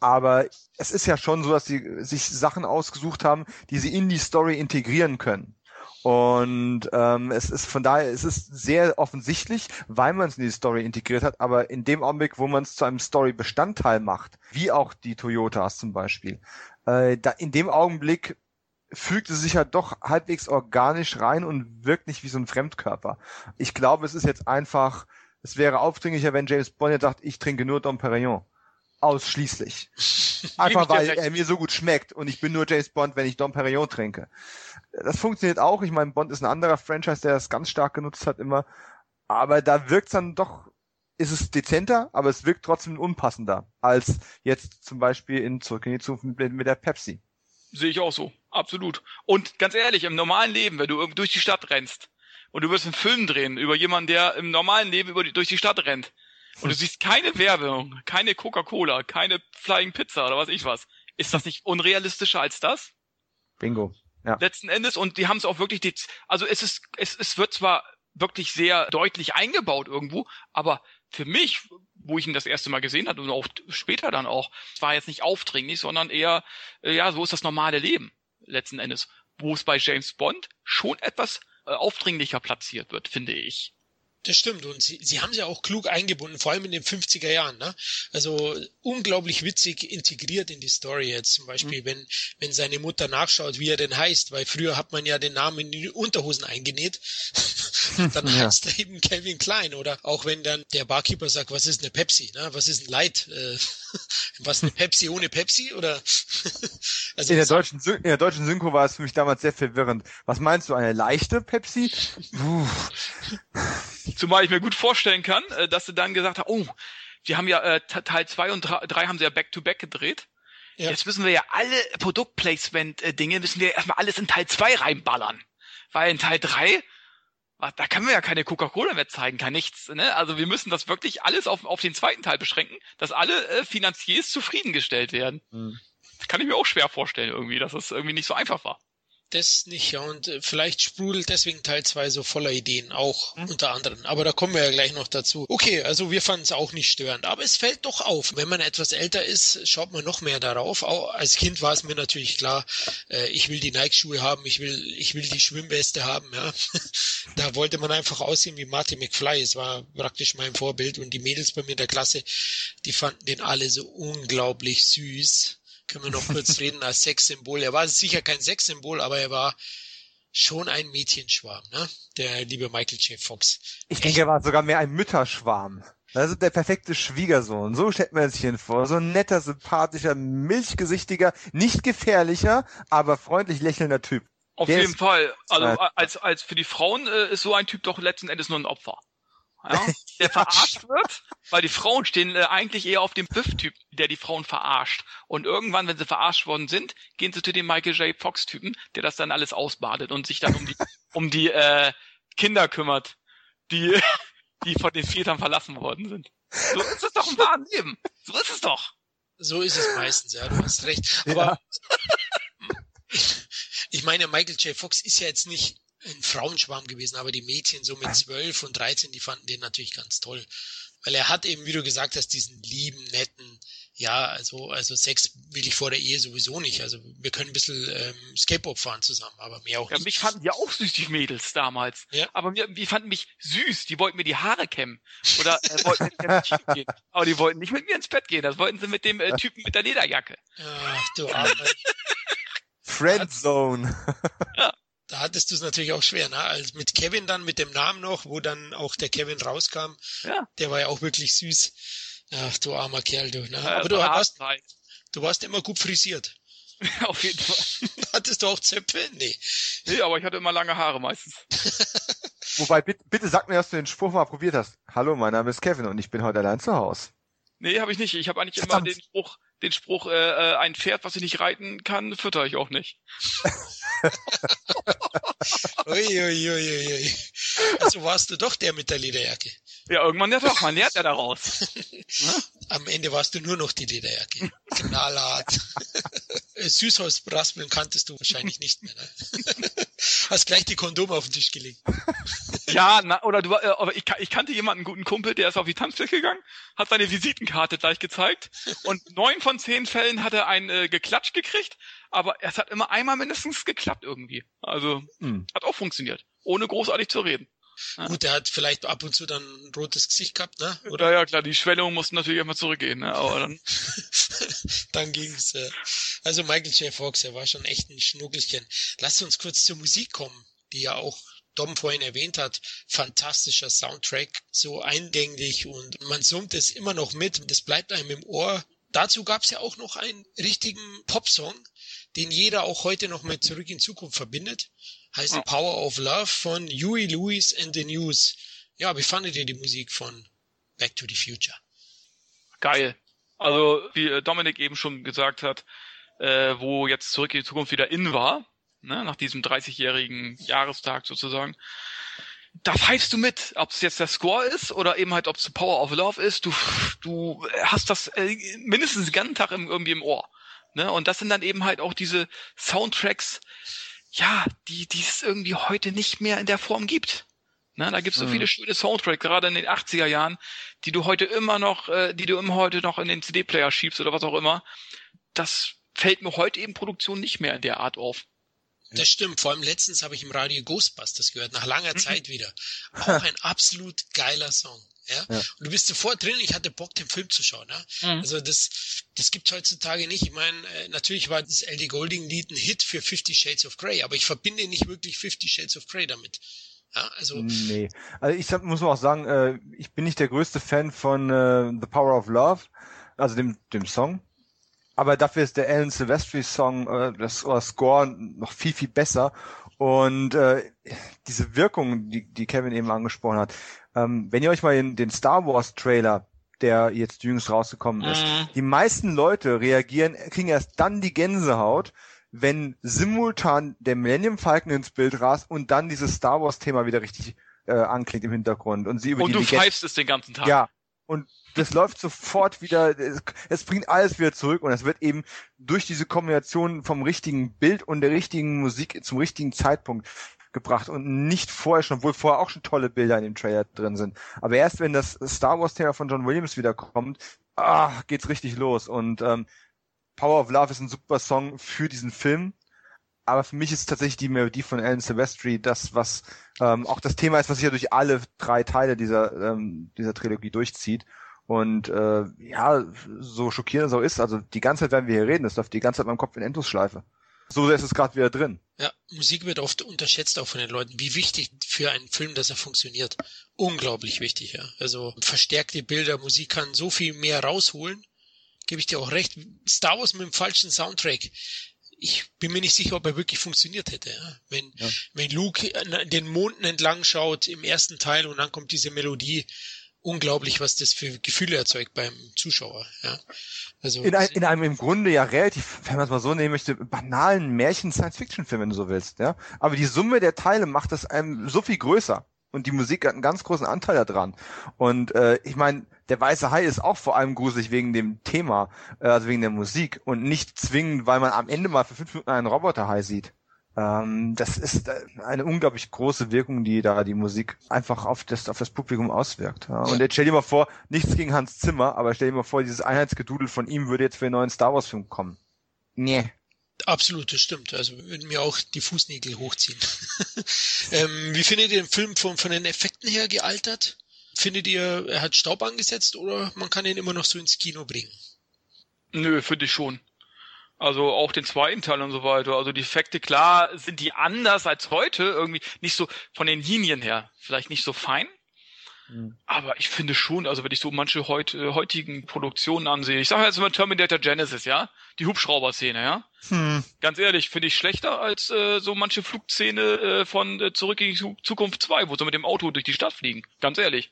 Aber es ist ja schon so, dass sie sich Sachen ausgesucht haben, die sie in die Story integrieren können. Und ähm, es ist von daher, es ist sehr offensichtlich, weil man es in die Story integriert hat, aber in dem Augenblick, wo man es zu einem Story-Bestandteil macht, wie auch die Toyotas zum Beispiel, äh, da in dem Augenblick fügt es sich ja doch halbwegs organisch rein und wirkt nicht wie so ein Fremdkörper. Ich glaube, es ist jetzt einfach, es wäre aufdringlicher, wenn James Bond jetzt sagt, ich trinke nur Dom Perignon. Ausschließlich. Einfach weil er mir so gut schmeckt und ich bin nur James Bond, wenn ich Dom Perignon trinke. Das funktioniert auch. Ich meine, Bond ist ein anderer Franchise, der das ganz stark genutzt hat immer. Aber da wirkt dann doch, ist es dezenter, aber es wirkt trotzdem unpassender als jetzt zum Beispiel in Zurück in die Zukunft mit, mit der Pepsi. Sehe ich auch so. Absolut. Und ganz ehrlich, im normalen Leben, wenn du durch die Stadt rennst und du wirst einen Film drehen über jemanden, der im normalen Leben über die, durch die Stadt rennt und du siehst keine Werbung, keine Coca-Cola, keine Flying Pizza oder was ich was, ist das nicht unrealistischer als das? Bingo. Ja. Letzten Endes und die haben es auch wirklich, die, also es ist, es, es wird zwar wirklich sehr deutlich eingebaut irgendwo, aber für mich, wo ich ihn das erste Mal gesehen habe und auch später dann auch, war jetzt nicht aufdringlich, sondern eher, äh, ja, so ist das normale Leben letzten Endes, wo es bei James Bond schon etwas äh, aufdringlicher platziert wird, finde ich. Das stimmt und sie, sie haben sie auch klug eingebunden, vor allem in den 50er Jahren. Ne? Also unglaublich witzig integriert in die Story jetzt zum Beispiel, mhm. wenn, wenn seine Mutter nachschaut, wie er denn heißt, weil früher hat man ja den Namen in die Unterhosen eingenäht, dann ja. heißt er eben Calvin Klein oder auch wenn dann der Barkeeper sagt, was ist eine Pepsi, ne? was ist ein Light, äh, was eine Pepsi ohne Pepsi oder also in, der deutschen, in der deutschen Synchro war es für mich damals sehr verwirrend. Was meinst du, eine leichte Pepsi? Zumal ich mir gut vorstellen kann, äh, dass sie dann gesagt haben, oh, wir haben ja äh, Teil 2 und 3 haben sie ja back-to-back -back gedreht. Ja. Jetzt müssen wir ja alle Produktplacement-Dinge, müssen wir erstmal alles in Teil 2 reinballern. Weil in Teil 3, da können wir ja keine Coca-Cola mehr zeigen, kein nichts. Ne? Also wir müssen das wirklich alles auf, auf den zweiten Teil beschränken, dass alle äh, Finanziers zufriedengestellt werden. Mhm. Kann ich mir auch schwer vorstellen irgendwie, dass es das irgendwie nicht so einfach war. Das nicht, ja. Und äh, vielleicht sprudelt deswegen Teil 2 so voller Ideen, auch hm. unter anderem. Aber da kommen wir ja gleich noch dazu. Okay, also wir fanden es auch nicht störend. Aber es fällt doch auf. Wenn man etwas älter ist, schaut man noch mehr darauf. Auch als Kind war es mir natürlich klar, äh, ich will die Nike-Schuhe haben, ich will, ich will die Schwimmweste haben, ja. da wollte man einfach aussehen wie Martin McFly. Es war praktisch mein Vorbild. Und die Mädels bei mir in der Klasse, die fanden den alle so unglaublich süß können wir noch kurz reden, als Sexsymbol. Er war sicher kein Sexsymbol, aber er war schon ein Mädchenschwarm, ne? Der liebe Michael J. Fox. Ich denke, er war sogar mehr ein Mütterschwarm. Also der perfekte Schwiegersohn. So stellt man sich ihn vor. So ein netter, sympathischer, milchgesichtiger, nicht gefährlicher, aber freundlich lächelnder Typ. Auf der jeden Fall. Also äh, als, als für die Frauen äh, ist so ein Typ doch letzten Endes nur ein Opfer ja, der verarscht wird, weil die Frauen stehen äh, eigentlich eher auf dem Biff-Typ, der die Frauen verarscht. Und irgendwann, wenn sie verarscht worden sind, gehen sie zu dem Michael J. Fox-Typen, der das dann alles ausbadet und sich dann um die, um die äh, Kinder kümmert, die, die von den Vätern verlassen worden sind. So ist es doch im wahren Leben. So ist es doch. So ist es meistens, ja, du hast recht. Aber ja. ich meine, Michael J. Fox ist ja jetzt nicht ein Frauenschwarm gewesen, aber die Mädchen so mit zwölf und dreizehn, die fanden den natürlich ganz toll. Weil er hat eben, wie du gesagt hast, diesen lieben, netten, ja, also, also Sex will ich vor der Ehe sowieso nicht. Also wir können ein bisschen ähm, Skateboard fahren zusammen, aber mehr auch ja, nicht. Mich fanden ja auch süß, die Mädels damals. Ja. Aber wir, die fanden mich süß, die wollten mir die Haare kämmen. Oder äh, wollten mit mir ins Bett gehen. Aber die wollten nicht mit mir ins Bett gehen, das wollten sie mit dem äh, Typen mit der Lederjacke. Ach du Arme. Friendzone. ja da hattest du es natürlich auch schwer, ne? Also mit Kevin dann, mit dem Namen noch, wo dann auch der Kevin rauskam. Ja. Der war ja auch wirklich süß. Ach, du armer Kerl, du. Ne? Ja, Aber du warst, du warst immer gut frisiert. Auf jeden Fall. Hattest du auch Zöpfe? Nee. Nee, aber ich hatte immer lange Haare meistens. Wobei, bitte, bitte sag mir, dass du den Spruch mal probiert hast. Hallo, mein Name ist Kevin und ich bin heute allein zu Hause. Nee, habe ich nicht. Ich habe eigentlich Verdammt. immer den Spruch, den Spruch, äh, äh, ein Pferd, was ich nicht reiten kann, fütter ich auch nicht. Uiuiuiui. Ui, ui. Also warst du doch der mit der Lederjacke. Ja, irgendwann ja doch, man lernt ja daraus. Am Ende warst du nur noch die Lederjacke. Knallhart. Süßholzbraspeln kanntest du wahrscheinlich nicht mehr. Ne? Hast gleich die Kondome auf den Tisch gelegt. Ja, na, oder du, äh, aber ich, ich kannte jemanden, einen guten Kumpel, der ist auf die Tanzfläche gegangen, hat seine Visitenkarte gleich gezeigt und neun von zehn Fällen hat er ein äh, geklatscht gekriegt, aber es hat immer einmal mindestens geklappt irgendwie. Also hm. hat auch funktioniert, ohne großartig zu reden. Ja. Gut, der hat vielleicht ab und zu dann ein rotes Gesicht gehabt, ne? Oder? Ja, ja, klar, die Schwellungen mussten natürlich immer zurückgehen, ne? Aber dann. dann ging's. Äh. Also Michael J. Fox, er war schon echt ein Schnuckelchen. Lass uns kurz zur Musik kommen, die ja auch Dom vorhin erwähnt hat, fantastischer Soundtrack, so eingänglich und man summt es immer noch mit, das bleibt einem im Ohr. Dazu gab's ja auch noch einen richtigen Popsong, den jeder auch heute noch mit Zurück in Zukunft verbindet. Heißt ja. Power of Love von Huey Lewis and the News. Ja, wie fandet ihr die Musik von Back to the Future? Geil. Also, wie Dominik eben schon gesagt hat, äh, wo jetzt Zurück in die Zukunft wieder in war, ne, nach diesem 30-jährigen Jahrestag sozusagen, da pfeifst du mit, ob es jetzt der Score ist oder eben halt, ob es Power of Love ist. Du, du hast das äh, mindestens den ganzen Tag im, irgendwie im Ohr. Ne? Und das sind dann eben halt auch diese Soundtracks, ja, die, die es irgendwie heute nicht mehr in der Form gibt. Ne? Da gibt es so mhm. viele schöne Soundtracks, gerade in den 80er Jahren, die du heute immer noch, äh, die du immer heute noch in den CD-Player schiebst oder was auch immer. Das fällt mir heute eben Produktion nicht mehr in der Art auf. Das stimmt. Vor allem letztens habe ich im Radio Ghostbusters gehört, nach langer mhm. Zeit wieder. Auch ein absolut geiler Song. Ja? ja? Und du bist sofort drin, ich hatte Bock, den Film zu schauen. Ja? Mhm. Also das, das gibt's heutzutage nicht. Ich meine, äh, natürlich war das LD Golding Lied ein Hit für Fifty Shades of Grey, aber ich verbinde nicht wirklich Fifty Shades of Grey damit. Ja, also. Nee. Also ich muss auch sagen, äh, ich bin nicht der größte Fan von äh, The Power of Love, also dem, dem Song. Aber dafür ist der Alan Silvestri Song, äh, das oder Score noch viel, viel besser. Und äh, diese Wirkung, die, die Kevin eben angesprochen hat, ähm, wenn ihr euch mal in den Star Wars Trailer, der jetzt jüngst rausgekommen ist, mhm. die meisten Leute reagieren, kriegen erst dann die Gänsehaut, wenn simultan der Millennium Falcon ins Bild rast und dann dieses Star Wars Thema wieder richtig äh, anklingt im Hintergrund und sie über und die du pfeifst es den ganzen Tag. Ja, und das läuft sofort wieder, es, bringt alles wieder zurück und es wird eben durch diese Kombination vom richtigen Bild und der richtigen Musik zum richtigen Zeitpunkt gebracht und nicht vorher schon, obwohl vorher auch schon tolle Bilder in dem Trailer drin sind. Aber erst wenn das Star Wars Thema von John Williams wiederkommt, ah, geht's richtig los. Und ähm, Power of Love ist ein super Song für diesen Film. Aber für mich ist tatsächlich die Melodie von Alan Silvestri das, was ähm, auch das Thema ist, was sich ja durch alle drei Teile dieser, ähm, dieser Trilogie durchzieht. Und äh, ja, so schockierend es auch ist, also die ganze Zeit werden wir hier reden, das läuft die ganze Zeit in meinem Kopf in Endlosschleife. So ist es gerade wieder drin. Ja, Musik wird oft unterschätzt auch von den Leuten, wie wichtig für einen Film, dass er funktioniert. Unglaublich wichtig, ja. Also verstärkte Bilder, Musik kann so viel mehr rausholen. Gebe ich dir auch recht. Star Wars mit dem falschen Soundtrack. Ich bin mir nicht sicher, ob er wirklich funktioniert hätte. Wenn, ja. wenn Luke den Monden entlang schaut im ersten Teil und dann kommt diese Melodie, unglaublich, was das für Gefühle erzeugt beim Zuschauer. Ja. Also, in, ein, in einem im Grunde ja relativ, wenn man es mal so nehmen möchte, banalen Märchen-Science-Fiction-Film, wenn du so willst. Ja. Aber die Summe der Teile macht das einem so viel größer. Und die Musik hat einen ganz großen Anteil daran. Und äh, ich meine, der weiße Hai ist auch vor allem gruselig wegen dem Thema, äh, also wegen der Musik und nicht zwingend, weil man am Ende mal für fünf Minuten einen Roboterhai sieht. Ähm, das ist äh, eine unglaublich große Wirkung, die da die Musik einfach auf das, auf das Publikum auswirkt. Ja. Und jetzt stell dir mal vor, nichts gegen Hans Zimmer, aber stell dir mal vor, dieses Einheitsgedudel von ihm würde jetzt für einen neuen Star Wars Film kommen. Nee. Absolut, das stimmt. Also würden mir auch die Fußnägel hochziehen. ähm, wie findet ihr den Film von, von den Effekten her gealtert? Findet ihr, er hat Staub angesetzt oder man kann ihn immer noch so ins Kino bringen? Nö, finde ich schon. Also auch den zweiten Teil und so weiter. Also die Effekte, klar, sind die anders als heute, irgendwie nicht so von den Linien her, vielleicht nicht so fein. Mhm. Aber ich finde schon, also wenn ich so manche heut, äh, heutigen Produktionen ansehe, ich sage jetzt mal Terminator Genesis, ja, die Hubschrauber-Szene, ja. Hm. Ganz ehrlich, finde ich schlechter als äh, so manche Flugszene äh, von äh, Zurück in die Zukunft 2, wo sie mit dem Auto durch die Stadt fliegen. Ganz ehrlich.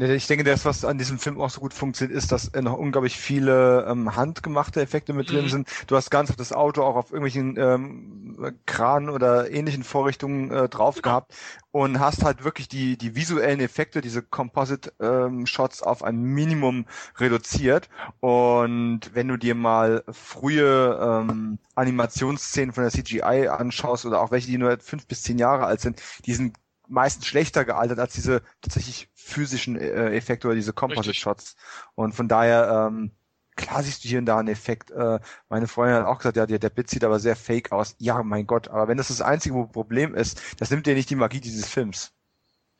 Ich denke, das, was an diesem Film auch so gut funktioniert, ist, dass noch unglaublich viele ähm, handgemachte Effekte mit drin mhm. sind. Du hast ganz auf das Auto auch auf irgendwelchen ähm, Kran oder ähnlichen Vorrichtungen äh, drauf genau. gehabt und hast halt wirklich die, die visuellen Effekte, diese Composite-Shots ähm, auf ein Minimum reduziert. Und wenn du dir mal frühe ähm, Animationsszenen von der CGI anschaust oder auch welche, die nur fünf bis zehn Jahre alt sind, die sind meistens schlechter gealtert als diese tatsächlich physischen äh, Effekte oder diese Composite Shots. Und von daher, ähm, klar siehst du hier und da einen Effekt. Äh, meine Freundin hat auch gesagt, ja, der, der Bit sieht aber sehr fake aus. Ja, mein Gott, aber wenn das das einzige Problem ist, das nimmt dir nicht die Magie dieses Films.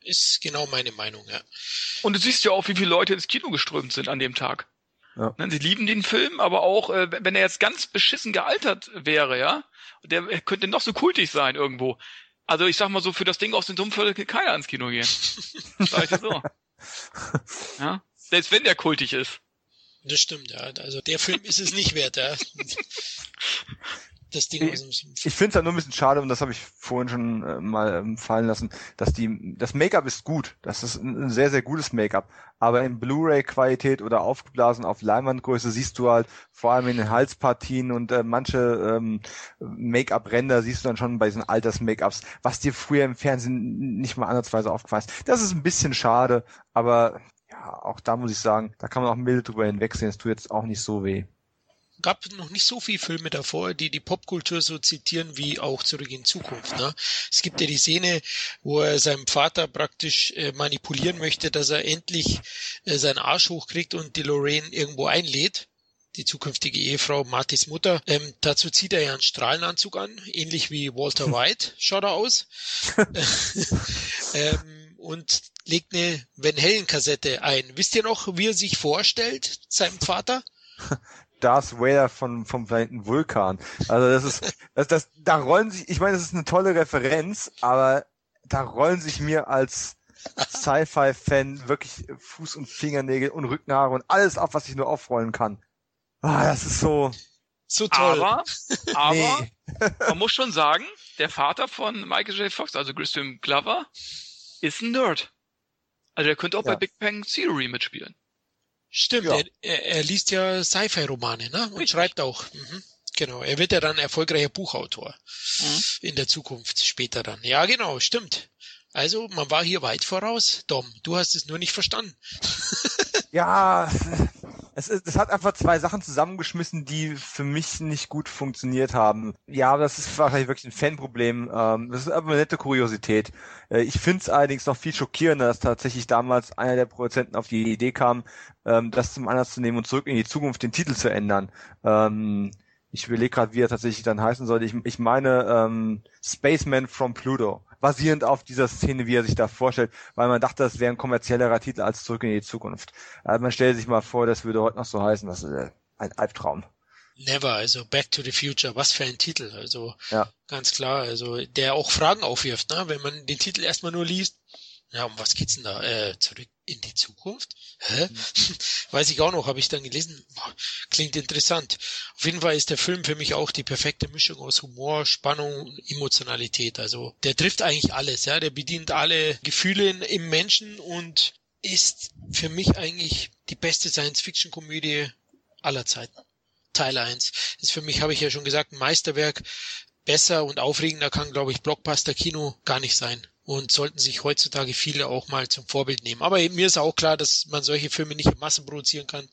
Ist genau meine Meinung, ja. Und du siehst ja auch, wie viele Leute ins Kino geströmt sind an dem Tag. Ja. Ne, sie lieben den Film, aber auch, äh, wenn er jetzt ganz beschissen gealtert wäre, ja, der könnte noch so kultig sein irgendwo. Also ich sag mal so, für das Ding aus dem Sumpf würde keiner ins Kino gehen. Sag ich dir so. ja? Selbst wenn der kultig ist. Das stimmt, ja. Also der Film ist es nicht wert, ja. das Ding aus dem Sumpf. Ich finde es halt nur ein bisschen schade, und das habe ich vorhin schon äh, mal ähm, fallen lassen, dass die das Make-up ist gut. Das ist ein, ein sehr, sehr gutes Make-up. Aber in Blu-ray-Qualität oder aufgeblasen auf Leinwandgröße siehst du halt vor allem in den Halspartien und äh, manche ähm, Make-up-Ränder siehst du dann schon bei diesen Alters-Make-ups, was dir früher im Fernsehen nicht mal ansatzweise aufgefallen ist. Das ist ein bisschen schade, aber ja, auch da muss ich sagen, da kann man auch milde drüber hinwegsehen. Es tut jetzt auch nicht so weh gab noch nicht so viele Filme davor, die die Popkultur so zitieren wie auch Zurück in Zukunft. Ne? Es gibt ja die Szene, wo er seinem Vater praktisch äh, manipulieren möchte, dass er endlich äh, seinen Arsch hochkriegt und die Lorraine irgendwo einlädt die zukünftige Ehefrau Martys Mutter. Ähm, dazu zieht er ja einen Strahlenanzug an, ähnlich wie Walter White schaut er aus. ähm, und legt eine Van Halen Kassette ein. Wisst ihr noch, wie er sich vorstellt, seinem Vater? Darth Vader von, vom Planeten Vulkan. Also das ist, das, das, da rollen sich, ich meine, das ist eine tolle Referenz, aber da rollen sich mir als Sci-Fi-Fan wirklich Fuß- und Fingernägel und Rückenhaare und alles auf, was ich nur aufrollen kann. Ah, das ist so. So toll. Aber, aber nee. man muss schon sagen, der Vater von Michael J. Fox, also Christian Glover, ist ein Nerd. Also er könnte auch ja. bei Big Bang Theory mitspielen. Stimmt, ja. er, er, liest ja Sci-Fi-Romane, ne? Und Richtig. schreibt auch. Mhm. Genau, er wird ja dann erfolgreicher Buchautor mhm. in der Zukunft, später dann. Ja, genau, stimmt. Also, man war hier weit voraus. Dom, du hast es nur nicht verstanden. Ja, es, ist, es hat einfach zwei Sachen zusammengeschmissen, die für mich nicht gut funktioniert haben. Ja, das ist wahrscheinlich wirklich ein Fanproblem. Ähm, das ist aber eine nette Kuriosität. Äh, ich finde es allerdings noch viel schockierender, dass tatsächlich damals einer der Produzenten auf die Idee kam, ähm, das zum Anlass zu nehmen und zurück in die Zukunft den Titel zu ändern. Ähm, ich überlege gerade, wie er tatsächlich dann heißen sollte. Ich, ich meine ähm, Spaceman from Pluto basierend auf dieser Szene, wie er sich da vorstellt, weil man dachte, das wäre ein kommerzieller Titel als Zurück in die Zukunft. Also man stellt sich mal vor, das würde heute noch so heißen, das ist äh, ein Albtraum. Never, also Back to the Future, was für ein Titel, also ja. ganz klar, also der auch Fragen aufwirft, ne? wenn man den Titel erstmal nur liest, ja, um was geht's denn da? Äh, zurück in die Zukunft? Hä? Mhm. Weiß ich auch noch, habe ich dann gelesen. Boah, klingt interessant. Auf jeden Fall ist der Film für mich auch die perfekte Mischung aus Humor, Spannung und Emotionalität. Also der trifft eigentlich alles, ja. Der bedient alle Gefühle im Menschen und ist für mich eigentlich die beste Science-Fiction-Komödie aller Zeiten. Teil 1. Ist für mich, habe ich ja schon gesagt, ein Meisterwerk. Besser und aufregender kann, glaube ich, Blockbuster-Kino gar nicht sein und sollten sich heutzutage viele auch mal zum Vorbild nehmen. Aber mir ist auch klar, dass man solche Filme nicht in Massen produzieren kann.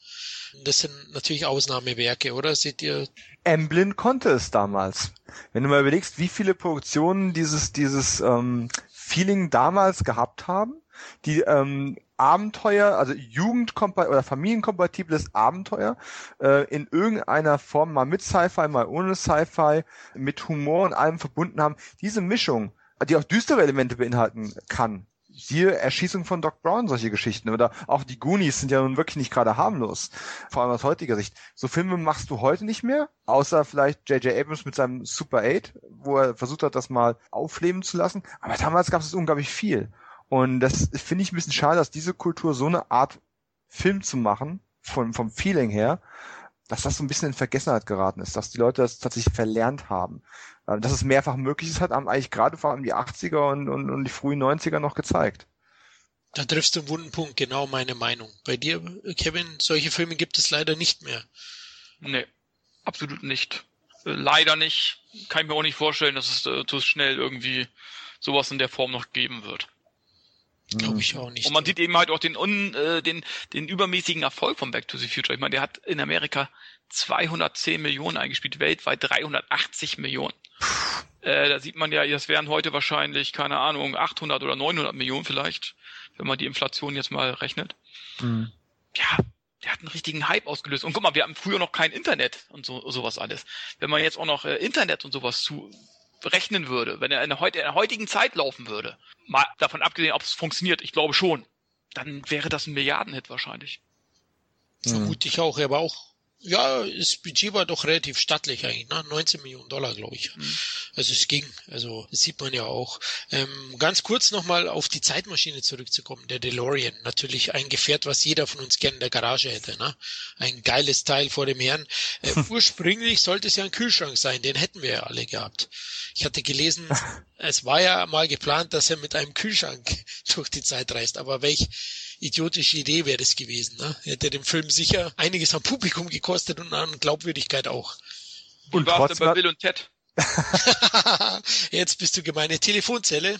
Das sind natürlich Ausnahmewerke, oder? Seht ihr? Emblem konnte es damals. Wenn du mal überlegst, wie viele Produktionen dieses, dieses ähm, Feeling damals gehabt haben, die ähm, Abenteuer, also Jugendkompat oder familienkompatibles Abenteuer äh, in irgendeiner Form mal mit Sci-Fi, mal ohne Sci-Fi, mit Humor und allem verbunden haben. Diese Mischung die auch düstere Elemente beinhalten kann. Siehe Erschießung von Doc Brown, solche Geschichten. Oder auch die Goonies sind ja nun wirklich nicht gerade harmlos. Vor allem aus heutiger Sicht. So Filme machst du heute nicht mehr, außer vielleicht J.J. Abrams mit seinem Super 8, wo er versucht hat, das mal aufleben zu lassen. Aber damals gab es unglaublich viel. Und das finde ich ein bisschen schade, dass diese Kultur so eine Art Film zu machen, vom, vom Feeling her, dass das so ein bisschen in Vergessenheit geraten ist, dass die Leute das tatsächlich verlernt haben. Äh, dass es mehrfach möglich ist, hat haben eigentlich gerade vor allem die 80er und, und, und die frühen 90er noch gezeigt. Da triffst du einen wunden Punkt, genau meine Meinung. Bei dir, Kevin, solche Filme gibt es leider nicht mehr. Nee, absolut nicht. Äh, leider nicht. Kann ich mir auch nicht vorstellen, dass es äh, zu schnell irgendwie sowas in der Form noch geben wird. Glaube ich auch nicht. Und man sieht eben halt auch den, un, äh, den, den übermäßigen Erfolg von Back to the Future. Ich meine, der hat in Amerika 210 Millionen eingespielt, weltweit 380 Millionen. Äh, da sieht man ja, das wären heute wahrscheinlich, keine Ahnung, 800 oder 900 Millionen vielleicht, wenn man die Inflation jetzt mal rechnet. Mhm. Ja, der hat einen richtigen Hype ausgelöst. Und guck mal, wir haben früher noch kein Internet und so sowas alles. Wenn man jetzt auch noch äh, Internet und sowas zu rechnen würde, wenn er in der, heut, in der heutigen Zeit laufen würde, mal davon abgesehen, ob es funktioniert, ich glaube schon, dann wäre das ein Milliardenhit wahrscheinlich. Vermute ich auch, aber auch ja, das Budget war doch relativ stattlich eigentlich, ne? 19 Millionen Dollar, glaube ich. Mhm. Also es ging, also das sieht man ja auch. Ähm, ganz kurz nochmal auf die Zeitmaschine zurückzukommen, der DeLorean. Natürlich ein Gefährt, was jeder von uns gerne in der Garage hätte, ne? Ein geiles Teil vor dem Herrn. Äh, ursprünglich sollte es ja ein Kühlschrank sein, den hätten wir ja alle gehabt. Ich hatte gelesen, es war ja mal geplant, dass er mit einem Kühlschrank durch die Zeit reist, aber welch idiotische Idee wäre das gewesen. Ne? Hätte dem Film sicher einiges am Publikum gekostet und an Glaubwürdigkeit auch. Und war bei Bill und Ted. Jetzt bist du gemeine Telefonzelle.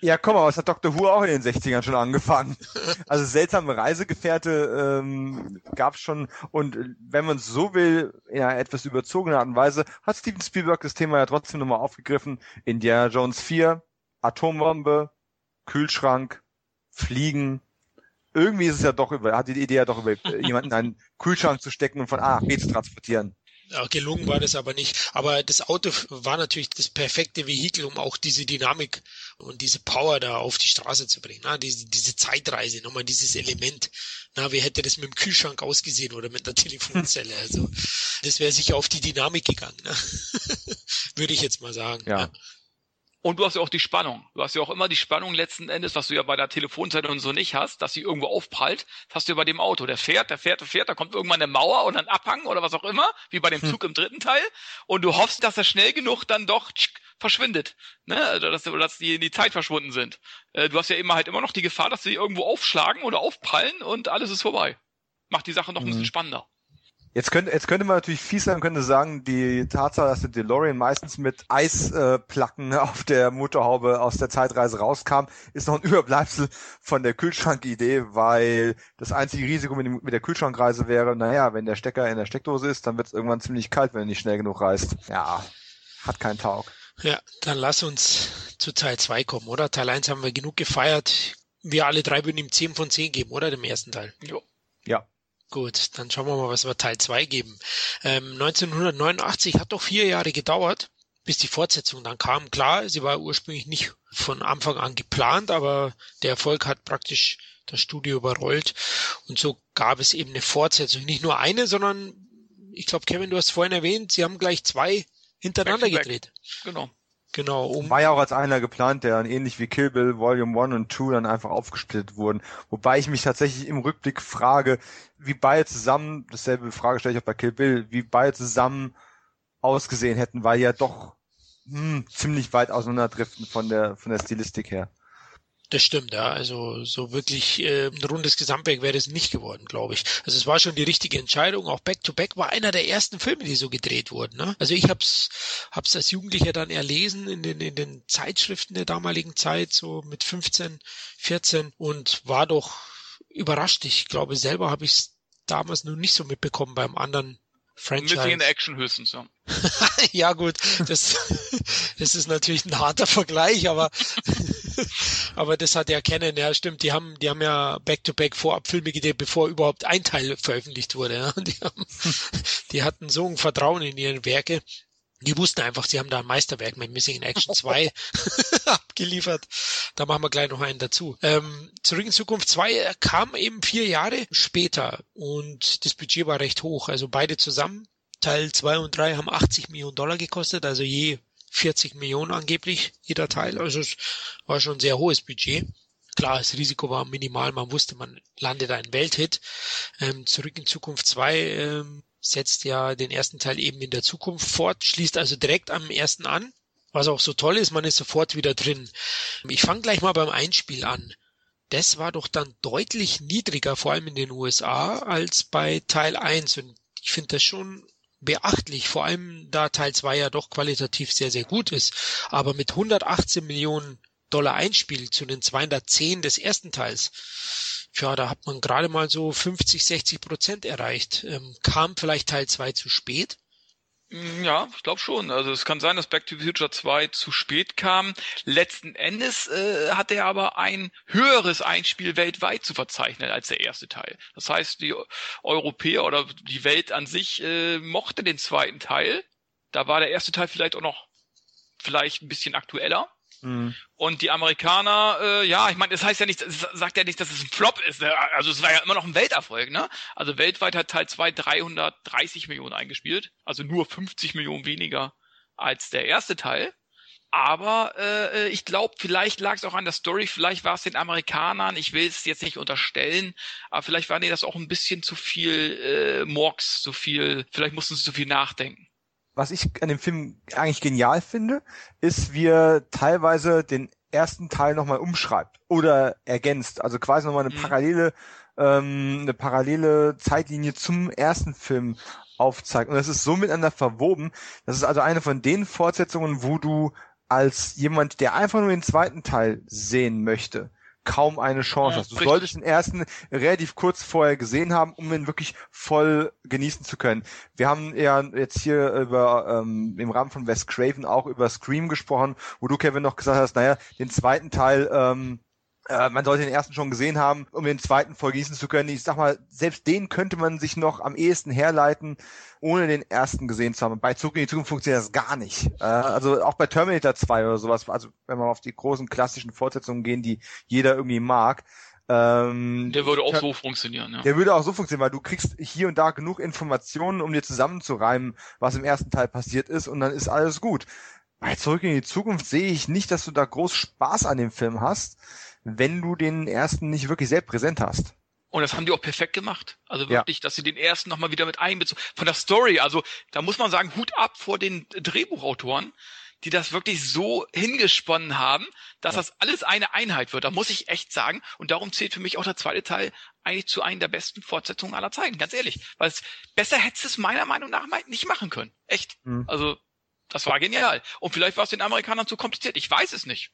ja, komm mal, was hat Dr. Who auch in den 60ern schon angefangen? Also seltsame Reisegefährte ähm, gab es schon und wenn man so will, in einer etwas überzogenen Art und Weise, hat Steven Spielberg das Thema ja trotzdem nochmal aufgegriffen. Indiana Jones 4, Atombombe, Kühlschrank, Fliegen. Irgendwie ist es ja doch über, hat die Idee ja doch über jemanden in einen Kühlschrank zu stecken und von A nach B zu transportieren. Ja, gelungen war das aber nicht. Aber das Auto war natürlich das perfekte Vehikel, um auch diese Dynamik und diese Power da auf die Straße zu bringen. Na, diese, diese Zeitreise, nochmal dieses Element. Na, wie hätte das mit dem Kühlschrank ausgesehen oder mit einer Telefonzelle? Also, das wäre sicher auf die Dynamik gegangen. Ne? Würde ich jetzt mal sagen. Ja. ja. Und du hast ja auch die Spannung. Du hast ja auch immer die Spannung letzten Endes, was du ja bei der Telefonzelle und so nicht hast, dass sie irgendwo aufprallt. Das hast du ja bei dem Auto. Der fährt, der fährt, der fährt, da kommt irgendwann eine Mauer und ein Abhang oder was auch immer, wie bei dem hm. Zug im dritten Teil. Und du hoffst, dass er schnell genug dann doch verschwindet. Ne? Also, dass, dass die in die Zeit verschwunden sind. Äh, du hast ja immer halt immer noch die Gefahr, dass sie irgendwo aufschlagen oder aufprallen und alles ist vorbei. Macht die Sache noch ein bisschen mhm. spannender. Jetzt könnte, jetzt könnte man natürlich fies sein, könnte sagen, die Tatsache, dass der DeLorean meistens mit Eisplacken auf der Motorhaube aus der Zeitreise rauskam, ist noch ein Überbleibsel von der Kühlschrankidee, weil das einzige Risiko mit, dem, mit der Kühlschrankreise wäre, naja, wenn der Stecker in der Steckdose ist, dann wird es irgendwann ziemlich kalt, wenn er nicht schnell genug reist. Ja, hat keinen Taug. Ja, dann lass uns zu Teil 2 kommen, oder? Teil 1 haben wir genug gefeiert. Wir alle drei würden ihm 10 von 10 geben, oder? Dem ersten Teil. Jo. Ja. Gut, dann schauen wir mal, was wir Teil 2 geben. Ähm, 1989 hat doch vier Jahre gedauert, bis die Fortsetzung dann kam. Klar, sie war ursprünglich nicht von Anfang an geplant, aber der Erfolg hat praktisch das Studio überrollt und so gab es eben eine Fortsetzung. Nicht nur eine, sondern ich glaube, Kevin, du hast vorhin erwähnt, sie haben gleich zwei hintereinander gedreht. Genau. Genau, um War ja auch als einer geplant, der dann ähnlich wie Kill Bill Volume 1 und 2 dann einfach aufgesplittet wurden. Wobei ich mich tatsächlich im Rückblick frage, wie beide zusammen, dasselbe Frage stelle ich auch bei Kill Bill, wie beide zusammen ausgesehen hätten, weil ja doch hm, ziemlich weit auseinanderdriften von der von der Stilistik her. Das stimmt, ja. Also so wirklich äh, ein rundes Gesamtwerk wäre es nicht geworden, glaube ich. Also es war schon die richtige Entscheidung. Auch Back to Back war einer der ersten Filme, die so gedreht wurden. Ne? Also ich hab's, hab's als Jugendlicher dann erlesen in den, in den Zeitschriften der damaligen Zeit, so mit 15, 14 und war doch überrascht. Ich glaube, selber habe ich damals noch nicht so mitbekommen beim anderen Franchise. Missing in Action höchstens, ja. ja gut, das, das ist natürlich ein harter Vergleich, aber aber das hat ja kennen, ja stimmt, die haben die haben ja Back-to-Back vorab Filme gedreht, bevor überhaupt ein Teil veröffentlicht wurde. Ja. Die, haben, die hatten so ein Vertrauen in ihre Werke. Die wussten einfach, sie haben da ein Meisterwerk mit Missing in Action 2 abgeliefert. Da machen wir gleich noch einen dazu. Ähm, Zurück in Zukunft 2 kam eben vier Jahre später und das Budget war recht hoch. Also beide zusammen, Teil 2 und 3 haben 80 Millionen Dollar gekostet, also je 40 Millionen angeblich jeder Teil. Also es war schon ein sehr hohes Budget. Klar, das Risiko war minimal, man wusste, man landet einen Welthit. Ähm, Zurück in Zukunft 2 ähm, setzt ja den ersten Teil eben in der Zukunft fort, schließt also direkt am ersten an. Was auch so toll ist, man ist sofort wieder drin. Ich fange gleich mal beim Einspiel an. Das war doch dann deutlich niedriger, vor allem in den USA, als bei Teil 1. Und ich finde das schon beachtlich, vor allem da Teil 2 ja doch qualitativ sehr, sehr gut ist. Aber mit 118 Millionen Dollar Einspiel zu den 210 des ersten Teils, ja, da hat man gerade mal so 50, 60 Prozent erreicht. Ähm, kam vielleicht Teil 2 zu spät? Mm, Ja, ich glaube schon. Also es kann sein, dass Back to the Future 2 zu spät kam. Letzten Endes äh, hat er aber ein höheres Einspiel weltweit zu verzeichnen als der erste Teil. Das heißt, die Europäer oder die Welt an sich äh, mochte den zweiten Teil. Da war der erste Teil vielleicht auch noch vielleicht ein bisschen aktueller. Mhm. Und die Amerikaner, äh, ja, ich meine, das heißt ja nicht, das sagt ja nicht, dass es ein Flop ist. ne? Also es war ja immer noch ein Welterfolg, ne? Also weltweit hat Teil 2 330 Millionen eingespielt, also nur 50 Millionen weniger als der erste Teil. Aber äh, ich glaube, vielleicht lag es auch an der Story, vielleicht war es den Amerikanern, ich will es jetzt nicht unterstellen, aber vielleicht war denen das auch ein bisschen zu viel äh, Morgs, zu viel, vielleicht mussten sie zu viel nachdenken. Was ich an dem Film eigentlich genial finde, ist, wie er teilweise den ersten Teil nochmal umschreibt oder ergänzt. Also quasi nochmal eine Mhm. parallele, ähm, eine parallele Zeitlinie zum ersten Film aufzeigt. Und das ist so miteinander verwoben. Das ist also eine von den Fortsetzungen, wo du als jemand, der einfach nur den zweiten Teil sehen möchte, kaum eine Chance Ja, hast. Du richtig. solltest den ersten relativ kurz vorher gesehen haben, um ihn wirklich voll genießen zu können. Wir haben ja jetzt hier über ähm, im Rahmen von Wes Craven auch über Scream gesprochen, wo du Kevin noch gesagt hast, naja, den zweiten Teil ähm, äh, man sollte den ersten schon gesehen haben, um den zweiten voll genießen zu können. Ich sag mal, selbst den könnte man sich noch am ehesten herleiten, ohne den ersten gesehen zu haben. Bei Zug in die Zukunft funktioniert das gar nicht. Äh, also auch bei Terminator 2 oder sowas, also wenn wir auf die großen klassischen Fortsetzungen gehen, die jeder irgendwie mag, ähm, Der würde auch so funktionieren, ja. der würde auch so funktionieren, weil du kriegst hier und da genug Informationen, um dir zusammenzureimen, was im ersten Teil passiert ist und dann ist alles gut. Bei Zurück in die Zukunft sehe ich nicht, dass du da groß Spaß an dem Film hast, wenn du den ersten nicht wirklich sehr präsent hast. Und das haben die auch perfekt gemacht. Also Ja. wirklich, dass sie den ersten nochmal wieder mit einbezogen. Von der Story, also da muss man sagen, Hut ab vor den Drehbuchautoren. die das wirklich so hingesponnen haben, dass ja. das alles eine Einheit wird. Da muss ich echt sagen. Und darum zählt für mich auch der zweite Teil eigentlich zu einem der besten Fortsetzungen aller Zeiten, ganz ehrlich. Weil es, besser hättest du es meiner Meinung nach nicht machen können. Echt. Mhm. Also, das war genial. Und vielleicht war es den Amerikanern zu kompliziert. Ich weiß es nicht.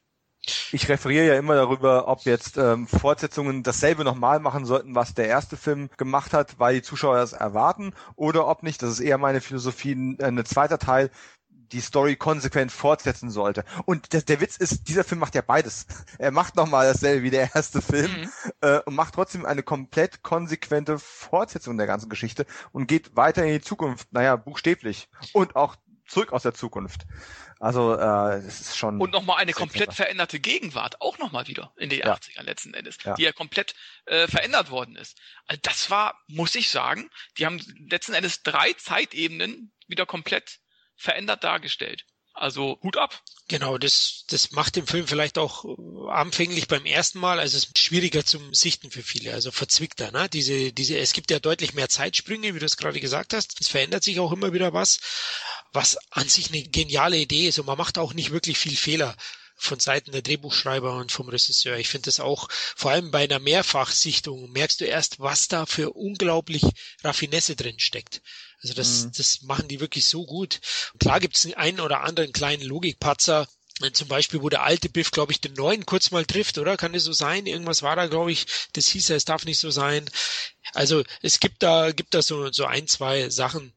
Ich referiere ja immer darüber, ob jetzt ähm, Fortsetzungen dasselbe nochmal machen sollten, was der erste Film gemacht hat, weil die Zuschauer das erwarten, oder ob nicht. Das ist eher meine Philosophie. Ein, ein zweiter Teil die Story konsequent fortsetzen sollte. Und der, der Witz ist, dieser Film macht ja beides. Er macht nochmal dasselbe wie der erste Film mhm. äh, und macht trotzdem eine komplett konsequente Fortsetzung der ganzen Geschichte und geht weiter in die Zukunft, naja, buchstäblich. Und auch zurück aus der Zukunft. Also äh, es ist schon. Und nochmal eine komplett clever. veränderte Gegenwart, auch nochmal wieder in den ja. 80ern letzten Endes, ja. die ja komplett äh, verändert worden ist. Also das war, muss ich sagen, die haben letzten Endes drei Zeitebenen wieder komplett verändert dargestellt. Also Hut ab. Genau, das, das macht den Film vielleicht auch äh, anfänglich beim ersten Mal, also es ist schwieriger zum Sichten für viele, also verzwickter, ne? Diese, diese, es gibt ja deutlich mehr Zeitsprünge, wie du es gerade gesagt hast. Es verändert sich auch immer wieder was, was an sich eine geniale Idee ist und man macht auch nicht wirklich viel Fehler von Seiten der Drehbuchschreiber und vom Regisseur. Ich finde das auch, vor allem bei einer Mehrfachsichtung, merkst du erst, was da für unglaublich Raffinesse drin steckt. Also das, mhm. das machen die wirklich so gut. Und klar gibt es einen oder anderen kleinen Logikpatzer, zum Beispiel, wo der alte Biff, glaube ich, den neuen kurz mal trifft, oder? Kann das so sein? Irgendwas war da, glaube ich, das hieß ja, es darf nicht so sein. Also es gibt da, gibt da so, so ein, zwei Sachen,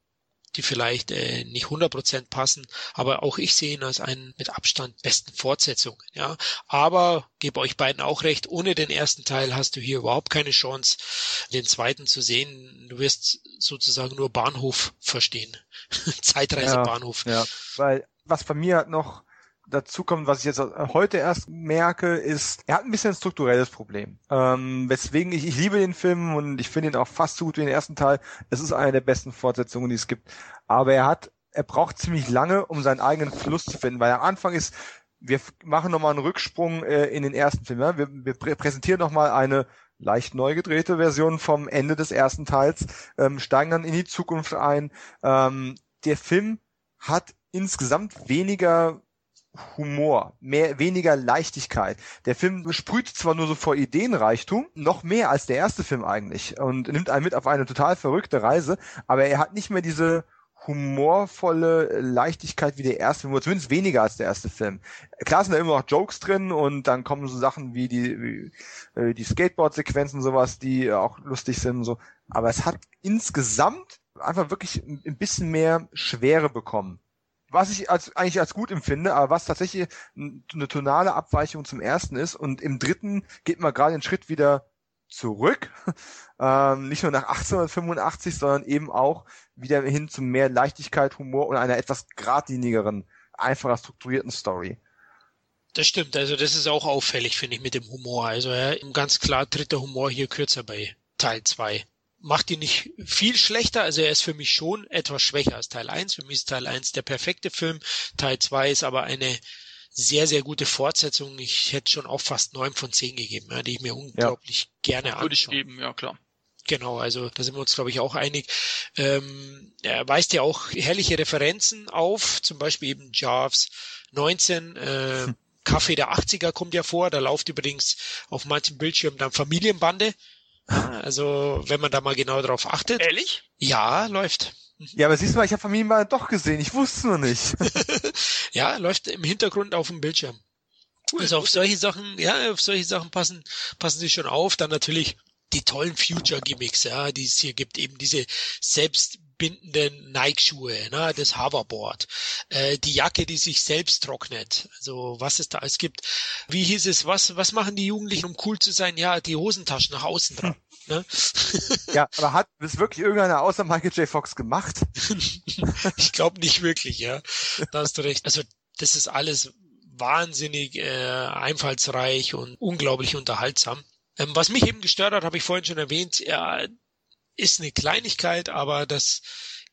die vielleicht äh, nicht 100% passen, aber auch ich sehe ihn als einen mit Abstand besten Fortsetzung. Ja, aber gebe euch beiden auch recht, ohne den ersten Teil hast du hier überhaupt keine Chance, den zweiten zu sehen. Du wirst sozusagen nur Bahnhof verstehen. Zeitreisebahnhof. Ja, ja, weil was bei mir noch dazu kommt, was ich jetzt heute erst merke, ist, er hat ein bisschen ein strukturelles Problem. Ähm, weswegen ich, ich liebe den Film und ich finde ihn auch fast so gut wie den ersten Teil. Es ist eine der besten Fortsetzungen, die es gibt. Aber er hat, er braucht ziemlich lange, um seinen eigenen Fluss zu finden, weil am Anfang ist, wir machen nochmal einen Rücksprung äh, in den ersten Film. Ja? Wir, wir präsentieren nochmal eine leicht neu gedrehte Version vom Ende des ersten Teils, ähm, steigen dann in die Zukunft ein. Ähm, der Film hat insgesamt weniger Humor, mehr, weniger Leichtigkeit. Der Film sprüht zwar nur so vor Ideenreichtum, noch mehr als der erste Film eigentlich und nimmt einen mit auf eine total verrückte Reise, aber er hat nicht mehr diese humorvolle Leichtigkeit wie der erste Film, oder zumindest weniger als der erste Film. Klar sind da immer noch Jokes drin und dann kommen so Sachen wie die, wie, äh, die Skateboard-Sequenzen sowas, die auch lustig sind und so. Aber es hat insgesamt einfach wirklich ein bisschen mehr Schwere bekommen was ich als, eigentlich als gut empfinde, aber was tatsächlich eine tonale Abweichung zum ersten ist. Und im dritten geht man gerade den Schritt wieder zurück, ähm, nicht nur nach 1885, sondern eben auch wieder hin zu mehr Leichtigkeit, Humor und einer etwas geradlinigeren, einfacher strukturierten Story. Das stimmt, also das ist auch auffällig, finde ich, mit dem Humor. Also ja, ganz klar tritt der Humor hier kürzer bei Teil 2 macht ihn nicht viel schlechter, also er ist für mich schon etwas schwächer als Teil 1. Für mich ist Teil 1 der perfekte Film, Teil 2 ist aber eine sehr, sehr gute Fortsetzung. Ich hätte schon auch fast neun von zehn gegeben, ja, die ich mir unglaublich ja. gerne anschaue. Würde ich geben, ja klar. Genau, also da sind wir uns, glaube ich, auch einig. Ähm, er weist ja auch herrliche Referenzen auf, zum Beispiel eben Jarves 19, äh, hm. Kaffee der 80er kommt ja vor, da läuft übrigens auf manchen Bildschirmen dann Familienbande. Also, wenn man da mal genau drauf achtet. Ehrlich? Ja, läuft. Ja, aber siehst du mal, ich habe Familienball doch gesehen. Ich wusste es nur nicht. ja, läuft im Hintergrund auf dem Bildschirm. Cool. Also auf solche Sachen, ja, auf solche Sachen passen, passen sie schon auf. Dann natürlich die tollen Future-Gimmicks, ja, die es hier gibt, eben diese selbstbindenden Nike-Schuhe, ne, das Hoverboard, äh, die Jacke, die sich selbst trocknet, also was es da alles gibt. Wie hieß es, was, was machen die Jugendlichen, um cool zu sein? Ja, die Hosentaschen nach außen dran. Ne? ja, aber hat das wirklich irgendeiner außer Michael J. Fox gemacht? ich glaube nicht wirklich, ja. Da hast du recht. Also das ist alles wahnsinnig äh, einfallsreich und unglaublich unterhaltsam. Ähm, was mich eben gestört hat, habe ich vorhin schon erwähnt, ja, ist eine Kleinigkeit, aber dass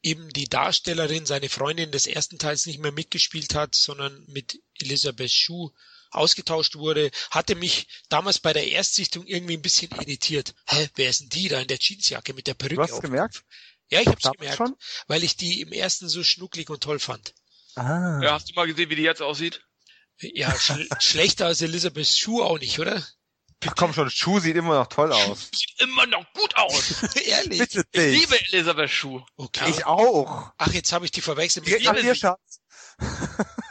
eben die Darstellerin, seine Freundin des ersten Teils nicht mehr mitgespielt hat, sondern mit Elisabeth Schuh ausgetauscht wurde, hatte mich damals bei der Erstsichtung irgendwie ein bisschen irritiert. Hä, wer ist denn die da in der Jeansjacke mit der Perücke? Du hast gemerkt? Ja, ich hab's gemerkt, schon? weil ich die im ersten so schnucklig und toll fand. Ah. Ja, hast du mal gesehen, wie die jetzt aussieht? Ja, sch schlechter als Elizabeth Shue auch nicht, oder? Ach komm schon, Schuh sieht immer noch toll aus. Sieht immer noch gut aus. Ehrlich? Bitte Ich dich. liebe Elisabeth Schuh. Okay. Ich auch. Ach, jetzt habe ich die verwechselt mit, ach, hier, Schatz.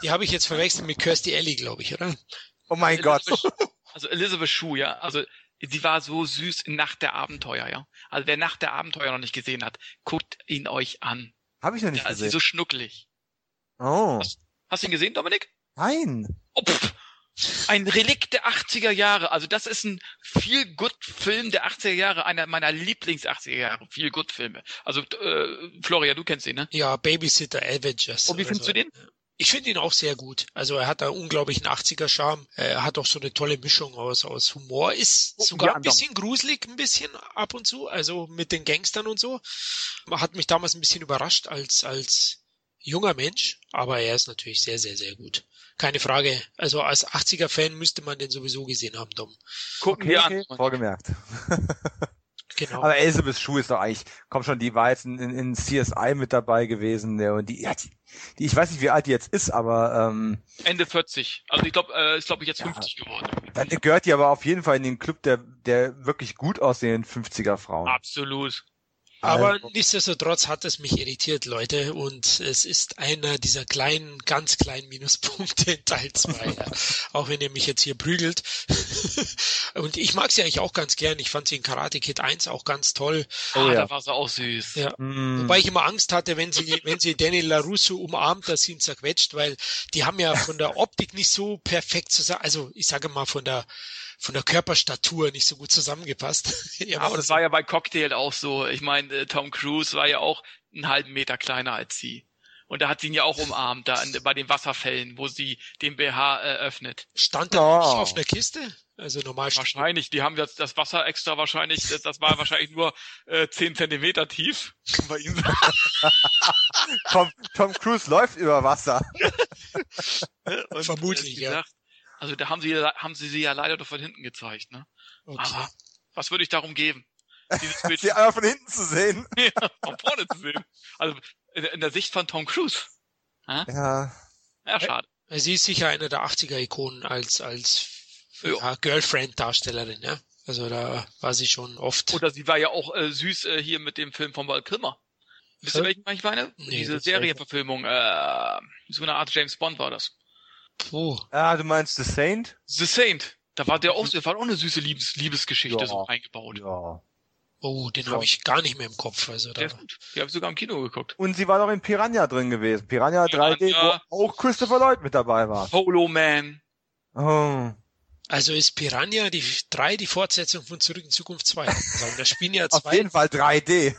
die habe ich jetzt verwechselt mit Kirstie Alley, glaube ich, oder? Oh mein Gott. Elisabeth, also Elisabeth Schuh, ja. Also sie war so süß in Nacht der Abenteuer, ja. Also wer Nacht der Abenteuer noch nicht gesehen hat, guckt ihn euch an. Habe ich noch nicht Ja, sie ist gesehen. so schnucklig. Oh. Hast du ihn gesehen, Dominik? Nein. Oh, pff. Ein Relikt der 80er Jahre. Also das ist ein Feel-Good-Film der 80er Jahre, einer meiner Lieblings-80er Jahre Feel-Good-Filme. Also äh, Floria, du kennst ihn, ne? Ja, Babysitter Avengers. Und wie findest so. du den? Ich finde ihn auch sehr gut. Also er hat da unglaublichen 80er-Charme. Er hat auch so eine tolle Mischung aus, aus Humor. Ist Oh, sogar ja, ein bisschen gruselig, ein bisschen ab und zu. Also mit den Gangstern und so. Hat mich damals ein bisschen überrascht als, als junger Mensch. Aber er ist natürlich sehr, sehr, sehr gut. Keine Frage. Also als 80er-Fan müsste man den sowieso gesehen haben, Dom. Gucken Okay, wir okay. an. Vorgemerkt. Genau. Aber Elizabeth Schuh ist doch eigentlich, komm schon, die war jetzt in, in CSI mit dabei gewesen. Der, und die, ja, die, die, ich weiß nicht, wie alt die jetzt ist, aber ähm, Ende 40. Also ich glaube, äh, ist glaube ich jetzt Ja. 50 geworden. dann gehört die aber auf jeden Fall in den Club der, der wirklich gut aussehenden 50er Frauen. Absolut. Aber Also- nichtsdestotrotz hat es mich irritiert, Leute, und es ist einer dieser kleinen, ganz kleinen Minuspunkte in Teil 2, ja. auch wenn ihr mich jetzt hier prügelt. und ich mag sie eigentlich auch ganz gern. Ich fand sie in Karate Kid 1 auch ganz toll. Oh ah, ja. da war sie auch süß. Ja. Mm. Wobei ich immer Angst hatte, wenn sie, wenn sie Danny LaRusso umarmt, dass sie ihn zerquetscht, weil die haben ja von der Optik nicht so perfekt zusammen, also ich sage mal von der, von der Körperstatur nicht so gut zusammengepasst. Ja, aber das war ja bei Cocktail auch so. Ich meine, äh, Tom Cruise war ja auch einen halben Meter kleiner als sie. Und da hat sie ihn ja auch umarmt, da in, bei den Wasserfällen, wo sie den BH äh, öffnet. Stand da Oh. nicht auf einer Kiste? Also normal Wahrscheinlich, die haben jetzt das Wasser extra wahrscheinlich, das, das war wahrscheinlich nur äh, 10 Zentimeter tief. Bei ihm. Tom, Tom Cruise läuft über Wasser. Und, Vermutlich, wie ja. gesagt, Also da haben sie, haben sie sie ja leider doch von hinten gezeigt, ne? Okay. Aber was würde ich darum geben? Dieses Bild Sie einmal von hinten zu sehen. ja, von vorne zu sehen. Also in, in der Sicht von Tom Cruise. Ja. Ja, schade. Sie ist sicher eine der 80er-Ikonen als, als Ja. ja, Girlfriend-Darstellerin, ja. Also da war sie schon oft. Oder sie war ja auch äh, süß äh, hier mit dem Film von Val Kilmer. Wisst ihr, welchen ich meine? Nee, Diese Serienverfilmung, äh, so eine Art James Bond war das. Puh. Ah, du meinst The Saint? The Saint. Da war der auch, da war auch eine süße Liebes Liebesgeschichte Ja. so eingebaut. Ja. Oh, den Ja. habe ich gar nicht mehr im Kopf. Also Der da. ist gut. Die habe ich sogar im Kino geguckt. Und sie war doch in Piranha drin gewesen. Piranha 3D, Piranha. wo auch Christopher Lloyd mit dabei war. Polo Man. Oh. Also ist Piranha die 3 die Fortsetzung von Zurück in Zukunft 2. Also da spielen ja Auf zwei. jeden Fall 3D.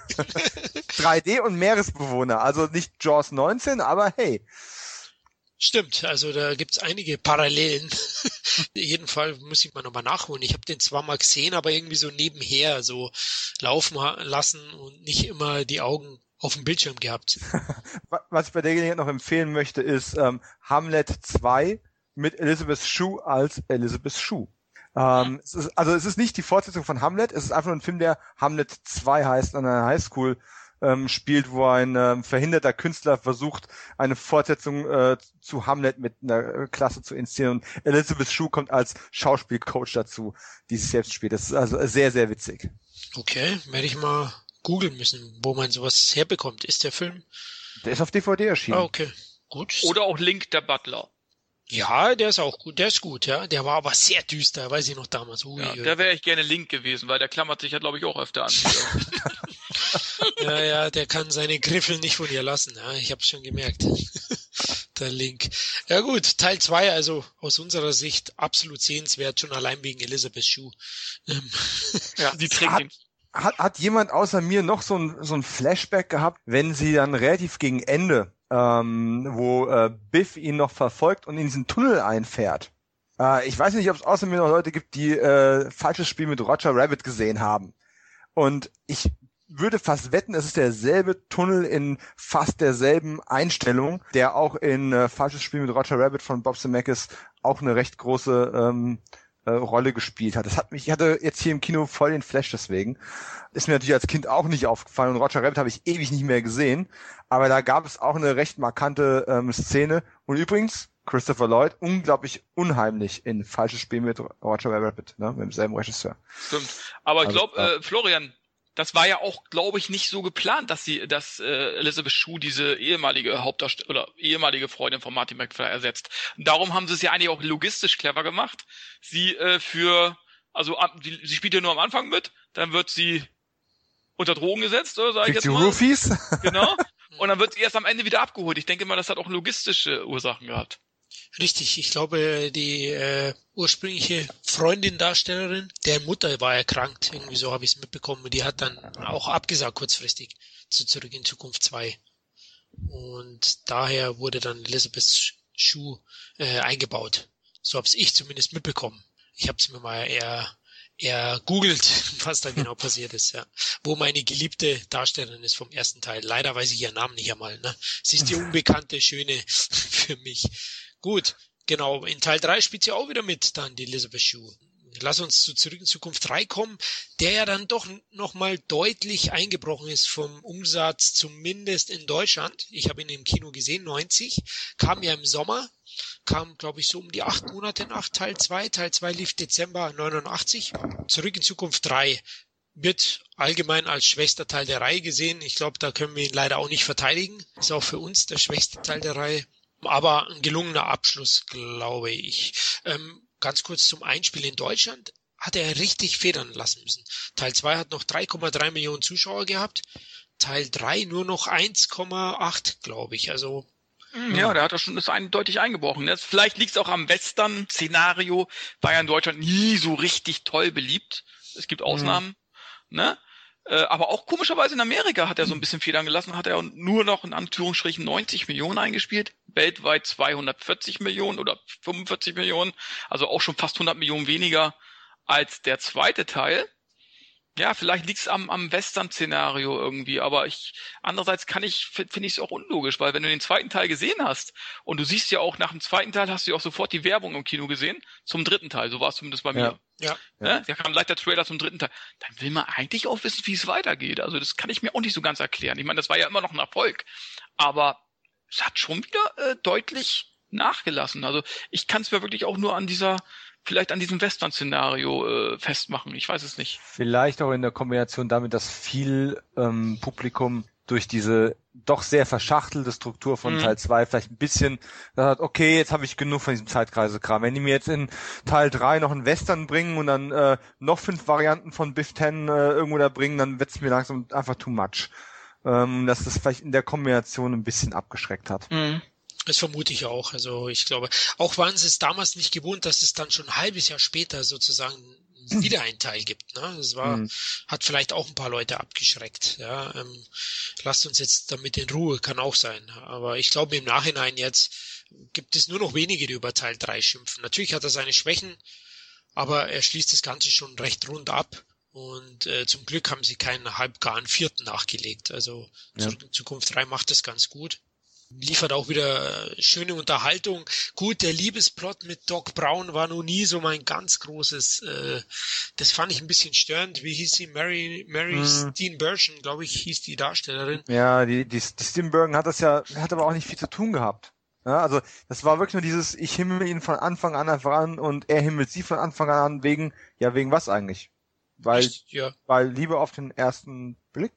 3D und Meeresbewohner. Also nicht Jaws 19, aber hey. Stimmt, also da gibt's einige Parallelen. Jeden Fall muss ich mal nochmal nachholen. Ich habe den zwar mal gesehen, aber irgendwie so nebenher so laufen lassen und nicht immer die Augen auf dem Bildschirm gehabt. Wa- Was ich bei der Gelegenheit noch empfehlen möchte, ist ähm, Hamlet 2 mit Elizabeth Shue als Elizabeth Shue. Ähm, es ist, also es ist nicht die Fortsetzung von Hamlet, es ist einfach nur ein Film, der Hamlet 2 heißt, an einer Highschool ähm, spielt, wo ein ähm, verhinderter Künstler versucht, eine Fortsetzung äh, zu Hamlet mit einer Klasse zu inszenieren. Und Elizabeth Shue kommt als Schauspielcoach dazu, die sich selbst spielt. Das ist also sehr, sehr witzig. Okay, werde ich mal googeln müssen, wo man sowas herbekommt. Ist der Film? Der ist auf DVD erschienen. Ah, okay. Gut. Oder auch Link der Butler. Ja, der ist auch gut. Der ist gut, ja. Der war aber sehr düster, weiß ich noch damals. Ui, Ja, da wäre ich gerne Link gewesen, weil der klammert sich ja, glaube ich, auch öfter an. ja, ja, der kann seine Griffel nicht von ihr lassen. Ja, ich habe schon gemerkt. der Link. Ja gut, Teil 2, also aus unserer Sicht absolut sehenswert, schon allein wegen Elizabeth Shue. Ähm, ja, sie trägt hat, hat jemand außer mir noch so ein, so ein Flashback gehabt, wenn sie dann relativ gegen Ende, ähm, wo äh, Biff ihn noch verfolgt und in diesen Tunnel einfährt? Äh, ich weiß nicht, ob es außer mir noch Leute gibt, die äh, falsches Spiel mit Roger Rabbit gesehen haben. Und ich würde fast wetten, es ist derselbe Tunnel in fast derselben Einstellung, der auch in äh, falsches Spiel mit Roger Rabbit von Bob Zemeckis auch eine recht große ähm, äh, Rolle gespielt hat. Das hat mich, ich hatte jetzt hier im Kino voll den Flash deswegen. Ist mir natürlich als Kind auch nicht aufgefallen und Roger Rabbit habe ich ewig nicht mehr gesehen. Aber da gab es auch eine recht markante ähm, Szene. Und übrigens, Christopher Lloyd, unglaublich unheimlich in Falsches Spiel mit Roger Rabbit, ne, mit demselben Regisseur. Stimmt. Aber ich Also, glaube, äh, Florian, das war ja auch, glaube ich, nicht so geplant, dass sie, dass äh, Elizabeth Shue diese ehemalige Hauptdarstellerin oder ehemalige Freundin von Martin McFly ersetzt. Und darum haben sie es ja eigentlich auch logistisch clever gemacht. Sie äh, für, also ab- die, sie spielt ja nur am Anfang mit, dann wird sie unter Drogen gesetzt, oder sag ich jetzt mal. Roofies? Genau. Und dann wird sie erst am Ende wieder abgeholt. Ich denke mal, das hat auch logistische Ursachen gehabt. Richtig, ich glaube, die äh, ursprüngliche Freundin Darstellerin, der Mutter war erkrankt, irgendwie so habe ich es mitbekommen, die hat dann auch abgesagt kurzfristig zu Zurück in Zukunft 2. Und daher wurde dann Elizabeth Schuh äh, eingebaut. So habe ich zumindest mitbekommen. Ich habe es mir mal eher eher googelt, was da genau passiert ist, ja. Wo meine geliebte Darstellerin ist vom ersten Teil. Leider weiß ich ihren Namen nicht einmal, ne? Sie ist die unbekannte Schöne für mich. Gut, genau. In Teil 3 spielt sie auch wieder mit, dann die Elizabeth Shue. Lass uns zu Zurück in Zukunft 3 kommen, der ja dann doch nochmal deutlich eingebrochen ist vom Umsatz, zumindest in Deutschland. Ich habe ihn im Kino gesehen, 90, kam ja im Sommer, kam, glaube ich, so um die acht Monate nach Teil 2. Teil 2 lief Dezember 89. Zurück in Zukunft 3 wird allgemein als schwächster Teil der Reihe gesehen. Ich glaube, da können wir ihn leider auch nicht verteidigen. Ist auch für uns der schwächste Teil der Reihe. Aber ein gelungener Abschluss, glaube ich. Ähm, ganz kurz zum Einspiel in Deutschland hat er richtig federn lassen müssen. Teil 2 hat noch 3,3 Millionen Zuschauer gehabt. Teil 3 nur noch 1,8, glaube ich. Also Ja, der hat doch schon das eindeutig eingebrochen. Das, vielleicht liegt es auch am Western-Szenario, war ja in Deutschland nie so richtig toll beliebt. Es gibt Ausnahmen, ne? Äh, aber auch komischerweise in Amerika hat er so ein bisschen Federn gelassen, hat er nur noch in Anführungsstrichen 90 Millionen eingespielt, weltweit 240 Millionen oder 45 Millionen, also auch schon fast 100 Millionen weniger als der zweite Teil. Ja, vielleicht liegt's am, am Western-Szenario irgendwie, aber ich, andererseits kann ich, finde ich es auch unlogisch, weil wenn du den zweiten Teil gesehen hast und du siehst ja auch nach dem zweiten Teil hast du ja auch sofort die Werbung im Kino gesehen zum dritten Teil, so war es zumindest bei mir. Ja. Ne? Da kam gleich der Trailer zum dritten Teil. Dann will man eigentlich auch wissen, wie es weitergeht. Also das kann ich mir auch nicht so ganz erklären. Ich meine, das war ja immer noch ein Erfolg, aber es hat schon wieder äh, deutlich nachgelassen. Also ich kann es mir wirklich auch nur an dieser vielleicht an diesem Western-Szenario äh, festmachen. Ich weiß es nicht. Vielleicht auch in der Kombination damit, dass viel ähm, Publikum durch diese doch sehr verschachtelte Struktur von Mhm. Teil 2 vielleicht ein bisschen hat, okay, jetzt habe ich genug von diesem Zeitkreisekram. Wenn die mir jetzt in Teil 3 noch einen Western bringen und dann äh, noch fünf Varianten von Biff 10 äh, irgendwo da bringen, dann wird's mir langsam einfach too much. Ähm, dass das vielleicht in der Kombination ein bisschen abgeschreckt hat. Das vermute ich auch. Also ich glaube, auch waren sie es damals nicht gewohnt, dass es dann schon ein halbes Jahr später sozusagen wieder einen Teil gibt. Ne? Das war, Mhm. hat vielleicht auch ein paar Leute abgeschreckt. Ja, ähm, lasst uns jetzt damit in Ruhe, kann auch sein. Aber ich glaube im Nachhinein jetzt gibt es nur noch wenige, die über Teil 3 schimpfen. Natürlich hat er seine Schwächen, aber er schließt das Ganze schon recht rund ab. Und äh, zum Glück haben sie keinen halbgaren vierten nachgelegt. Also Ja. In Zukunft 3 macht das ganz gut liefert auch wieder äh, schöne Unterhaltung. Gut, der Liebesplot mit Doc Brown war noch nie so mein ganz großes, äh, das fand ich ein bisschen störend. Wie hieß sie? Mary, Mary Mhm. Steen Burschen, glaube ich, hieß die Darstellerin. Ja, die, die, die Stimbergen hat das ja, hat aber auch nicht viel zu tun gehabt. Ja, also das war wirklich nur dieses, ich himmel ihn von Anfang an einfach an und er himmelt sie von Anfang an wegen, ja, wegen was eigentlich? Weil, Ich, ja. weil Liebe auf den ersten Blick?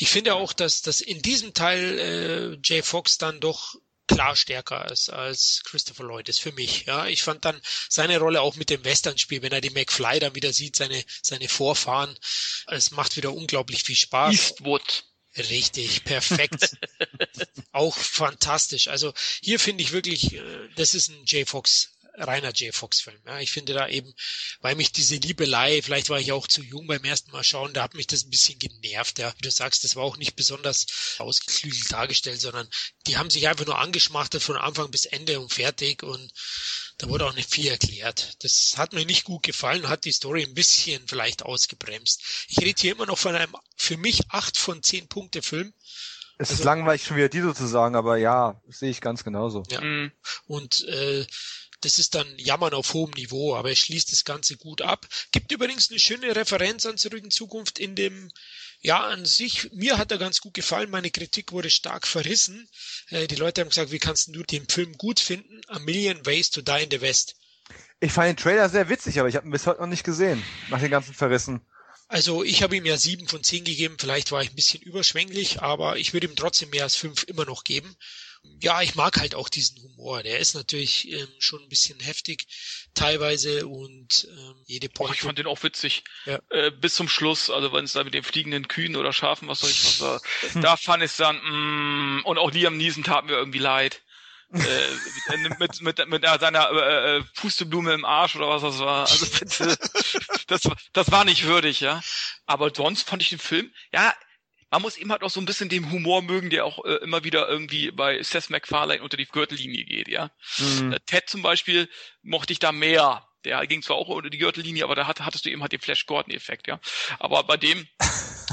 Ich finde auch, dass, dass in diesem Teil äh, Jay Fox dann doch klar stärker ist als Christopher Lloyd ist für mich. Ja, ich fand dann seine Rolle auch mit dem Western-Spiel, wenn er die McFly dann wieder sieht, seine seine Vorfahren, es macht wieder unglaublich viel Spaß. Eastwood. Richtig, perfekt. auch fantastisch. Also hier finde ich wirklich, äh, das ist ein J. Fox, reiner J. Fox-Film. Ja, ich finde da eben, weil mich diese Liebelei, vielleicht war ich auch zu jung beim ersten Mal schauen, da hat mich das ein bisschen genervt. Ja, wie du sagst, das war auch nicht besonders ausgeklügelt dargestellt, sondern die haben sich einfach nur angeschmachtet von Anfang bis Ende und fertig und da wurde auch nicht viel erklärt. Das hat mir nicht gut gefallen, hat die Story ein bisschen vielleicht ausgebremst. Ich rede hier immer noch von einem für mich acht von zehn Punkte Film. Es ist Also- langweilig schon wieder die so zu sagen, aber ja, das sehe ich ganz genauso. Ja. Mhm. Und äh, das ist dann Jammern auf hohem Niveau, aber er schließt das Ganze gut ab. Gibt übrigens eine schöne Referenz an Zurück in Zukunft in dem ja, an sich, mir hat er ganz gut gefallen. Meine Kritik wurde stark verrissen. Äh, die Leute haben gesagt, wie kannst du den Film gut finden? A Million Ways to Die in the West. Ich fand den Trailer sehr witzig, aber ich habe ihn bis heute noch nicht gesehen, nach den ganzen Verrissen. Also ich habe ihm ja sieben von zehn gegeben, vielleicht war ich ein bisschen überschwänglich, aber ich würde ihm trotzdem mehr als fünf immer noch geben ja, ich mag halt auch diesen Humor. Der ist natürlich ähm, schon ein bisschen heftig teilweise und ähm, jede Porto. Oh, ich fand den auch witzig. Ja. Äh, bis zum Schluss, also wenn es da mit den fliegenden Kühen oder Schafen, was soll ich was war, hm. da fand ich dann, mm, und auch Liam Niesen tat mir irgendwie leid. äh, mit, mit, mit seiner äh, äh, Pusteblume im Arsch oder was das war. Also bitte, das, das war nicht würdig, ja. Aber sonst fand ich den Film, ja, man muss eben halt auch so ein bisschen dem Humor mögen, der auch äh, immer wieder irgendwie bei Seth MacFarlane unter die Gürtellinie geht, ja. Mhm. Äh, Ted zum Beispiel mochte ich da mehr. Der ging zwar auch unter die Gürtellinie, aber da hat, hattest du eben halt den Flash Gordon-Effekt, ja. Aber bei dem,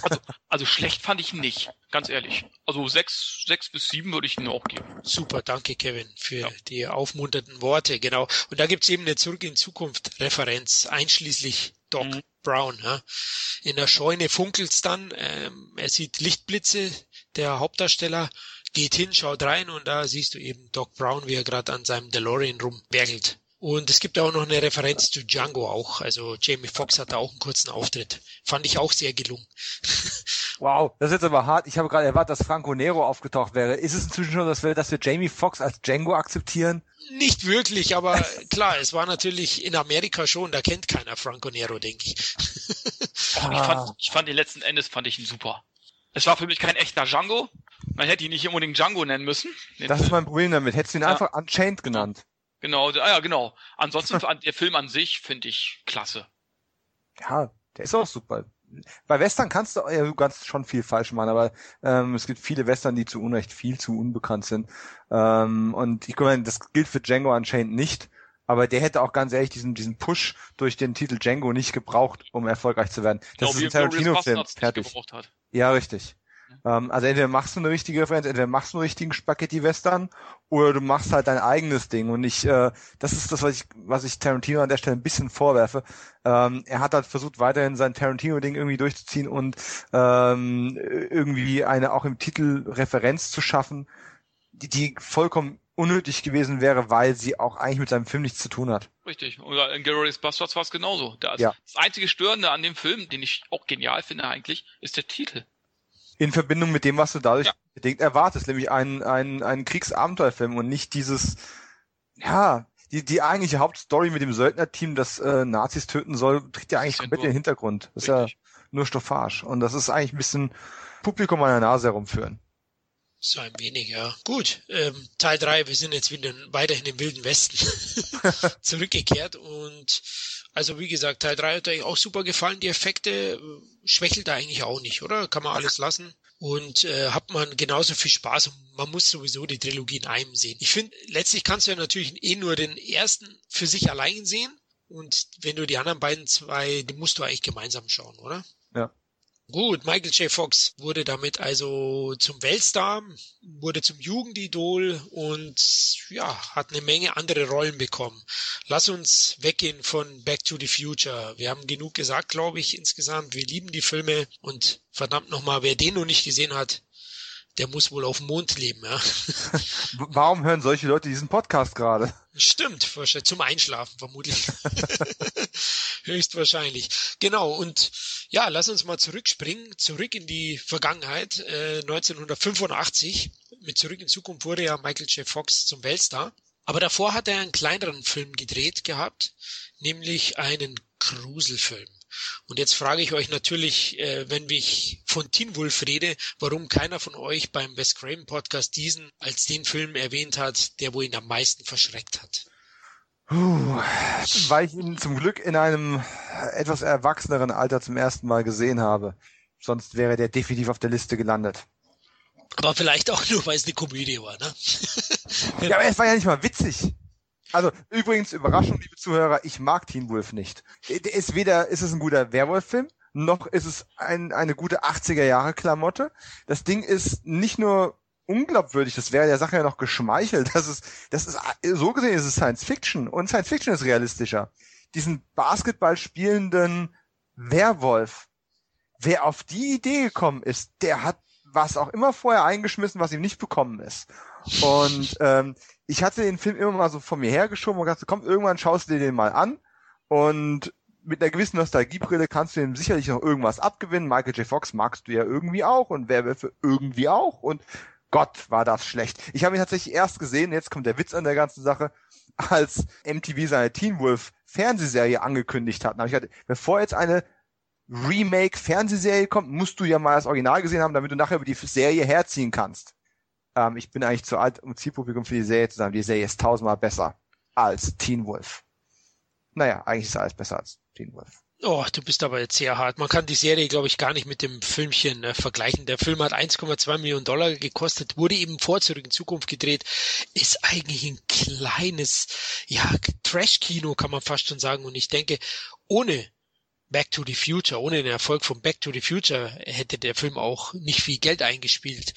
also, also schlecht fand ich ihn nicht, ganz ehrlich. Also sechs, sechs bis sieben würde ich ihn auch geben. Super, danke Kevin für ja. die aufmunternden Worte, genau. Und da gibt's eben eine Zurück in Zukunft Referenz, einschließlich Doc mhm. Brown. Ja. In der Scheune funkelt's dann, ähm, er sieht Lichtblitze, der Hauptdarsteller geht hin, schaut rein und da siehst du eben Doc Brown, wie er gerade an seinem DeLorean rumwerkelt. Und es gibt auch noch eine Referenz zu Django auch. Also Jamie Foxx hat da auch einen kurzen Auftritt. Fand ich auch sehr gelungen. wow, das ist jetzt aber hart. Ich habe gerade erwartet, dass Franco Nero aufgetaucht wäre. Ist es inzwischen schon, dass wir, dass wir Jamie Foxx als Django akzeptieren? Nicht wirklich, aber klar, es war natürlich in Amerika schon, da kennt keiner Franco Nero, denke ich. ah. ich, fand, ich fand den letzten Endes fand ich ihn super. Es war für mich kein echter Django. Man hätte ihn nicht unbedingt Django nennen müssen. Das ist mein Problem damit. Hättest du ihn ja. einfach Unchained genannt. Genau, ah ja, genau. Ansonsten, der Film an sich finde ich klasse. Ja, der ist auch super bei Western kannst du, ja, kannst schon viel falsch machen, aber ähm, es gibt viele Western, die zu Unrecht viel zu unbekannt sind. Ähm, und ich meine, das gilt für Django anscheinend nicht, aber der hätte auch ganz ehrlich diesen, diesen Push durch den Titel Django nicht gebraucht, um erfolgreich zu werden. Das genau, ist ein Tarantino-Film, fertig. Ja, richtig. Ähm, also entweder machst du eine richtige Referenz, entweder machst du einen richtigen Spaghetti-Western oder du machst halt dein eigenes Ding. Und ich, äh, das ist das, was ich, was ich Tarantino an der Stelle ein bisschen vorwerfe. Ähm, er hat halt versucht, weiterhin sein Tarantino-Ding irgendwie durchzuziehen und ähm, irgendwie eine auch im Titel Referenz zu schaffen, die, die vollkommen unnötig gewesen wäre, weil sie auch eigentlich mit seinem Film nichts zu tun hat. Richtig. Oder in Glorious Bastards war es genauso. Das, ja. das einzige Störende an dem Film, den ich auch genial finde eigentlich, ist der Titel in Verbindung mit dem, was du dadurch ja. bedingt erwartest, nämlich einen, einen, einen Kriegsabenteuerfilm und nicht dieses, ja, die, die eigentliche Hauptstory mit dem Söldnerteam, das äh, Nazis töten soll, tritt ja eigentlich komplett in den Hintergrund. Das Richtig. ist ja nur Stoffage. Und das ist eigentlich ein bisschen Publikum an der Nase herumführen. So ein wenig, ja. Gut, ähm, Teil drei. wir sind jetzt wieder weiterhin im Wilden Westen zurückgekehrt und also wie gesagt, Teil 3 hat euch auch super gefallen. Die Effekte äh, schwächelt da eigentlich auch nicht, oder? Kann man alles lassen. Und äh, hat man genauso viel Spaß und man muss sowieso die Trilogie in einem sehen. Ich finde, letztlich kannst du ja natürlich eh nur den ersten für sich allein sehen. Und wenn du die anderen beiden zwei, die musst du eigentlich gemeinsam schauen, oder? Ja. Gut, Michael J. Fox wurde damit also zum Weltstar, wurde zum Jugendidol und ja, hat eine Menge andere Rollen bekommen. Lass uns weggehen von Back to the Future. Wir haben genug gesagt, glaube ich, insgesamt. Wir lieben die Filme und verdammt nochmal, wer den noch nicht gesehen hat, der muss wohl auf dem Mond leben, ja. Warum hören solche Leute diesen Podcast gerade? Stimmt, zum Einschlafen vermutlich. Höchstwahrscheinlich. Genau, und ja, lass uns mal zurückspringen, zurück in die Vergangenheit. Äh, 1985, mit Zurück in Zukunft wurde ja Michael J. Fox zum Weltstar. Aber davor hat er einen kleineren Film gedreht gehabt, nämlich einen Gruselfilm. Und jetzt frage ich euch natürlich, äh, wenn ich von Teen Wolf rede, warum keiner von euch beim Best Craven Podcast diesen als den Film erwähnt hat, der wohl ihn am meisten verschreckt hat. Puh, weil ich ihn zum Glück in einem etwas erwachseneren Alter zum ersten Mal gesehen habe. Sonst wäre der definitiv auf der Liste gelandet. Aber vielleicht auch nur, weil es eine Komödie war, ne? ja, aber es war ja nicht mal witzig. Also übrigens, Überraschung, liebe Zuhörer, ich mag Teen Wolf nicht. Ist weder ist es ein guter Werwolf-Film, noch ist es ein, eine gute 80er Jahre Klamotte. Das Ding ist nicht nur unglaubwürdig. Das wäre der Sache ja noch geschmeichelt. Das ist, das ist, so gesehen ist es Science Fiction und Science Fiction ist realistischer. Diesen Basketball spielenden Werwolf, wer auf die Idee gekommen ist, der hat was auch immer vorher eingeschmissen, was ihm nicht bekommen ist. Und ähm, ich hatte den Film immer mal so von mir hergeschoben und gedacht, komm, irgendwann schaust du dir den mal an und mit einer gewissen Nostalgiebrille kannst du ihm sicherlich noch irgendwas abgewinnen. Michael J. Fox magst du ja irgendwie auch und Werwölfe irgendwie auch und Gott, war das schlecht. Ich habe ihn tatsächlich erst gesehen, jetzt kommt der Witz an der ganzen Sache, als MTV seine Teen Wolf Fernsehserie angekündigt hat. Da ich gedacht, bevor jetzt eine Remake-Fernsehserie kommt, musst du ja mal das Original gesehen haben, damit du nachher über die Serie herziehen kannst. Ähm, ich bin eigentlich zu alt, um Zielpublikum für die Serie zu sagen. Die Serie ist tausendmal besser als Teen Wolf. Naja, eigentlich ist alles besser als Teen Wolf. Oh, du bist aber jetzt sehr hart. Man kann die Serie, glaube ich, gar nicht mit dem Filmchen äh, vergleichen. Der Film hat 1,2 Millionen Dollar gekostet, wurde eben vor Zurück in Zukunft gedreht, ist eigentlich ein kleines, ja, Trash-Kino, kann man fast schon sagen. Und ich denke, ohne Back to the Future. Ohne den Erfolg von Back to the Future hätte der Film auch nicht viel Geld eingespielt.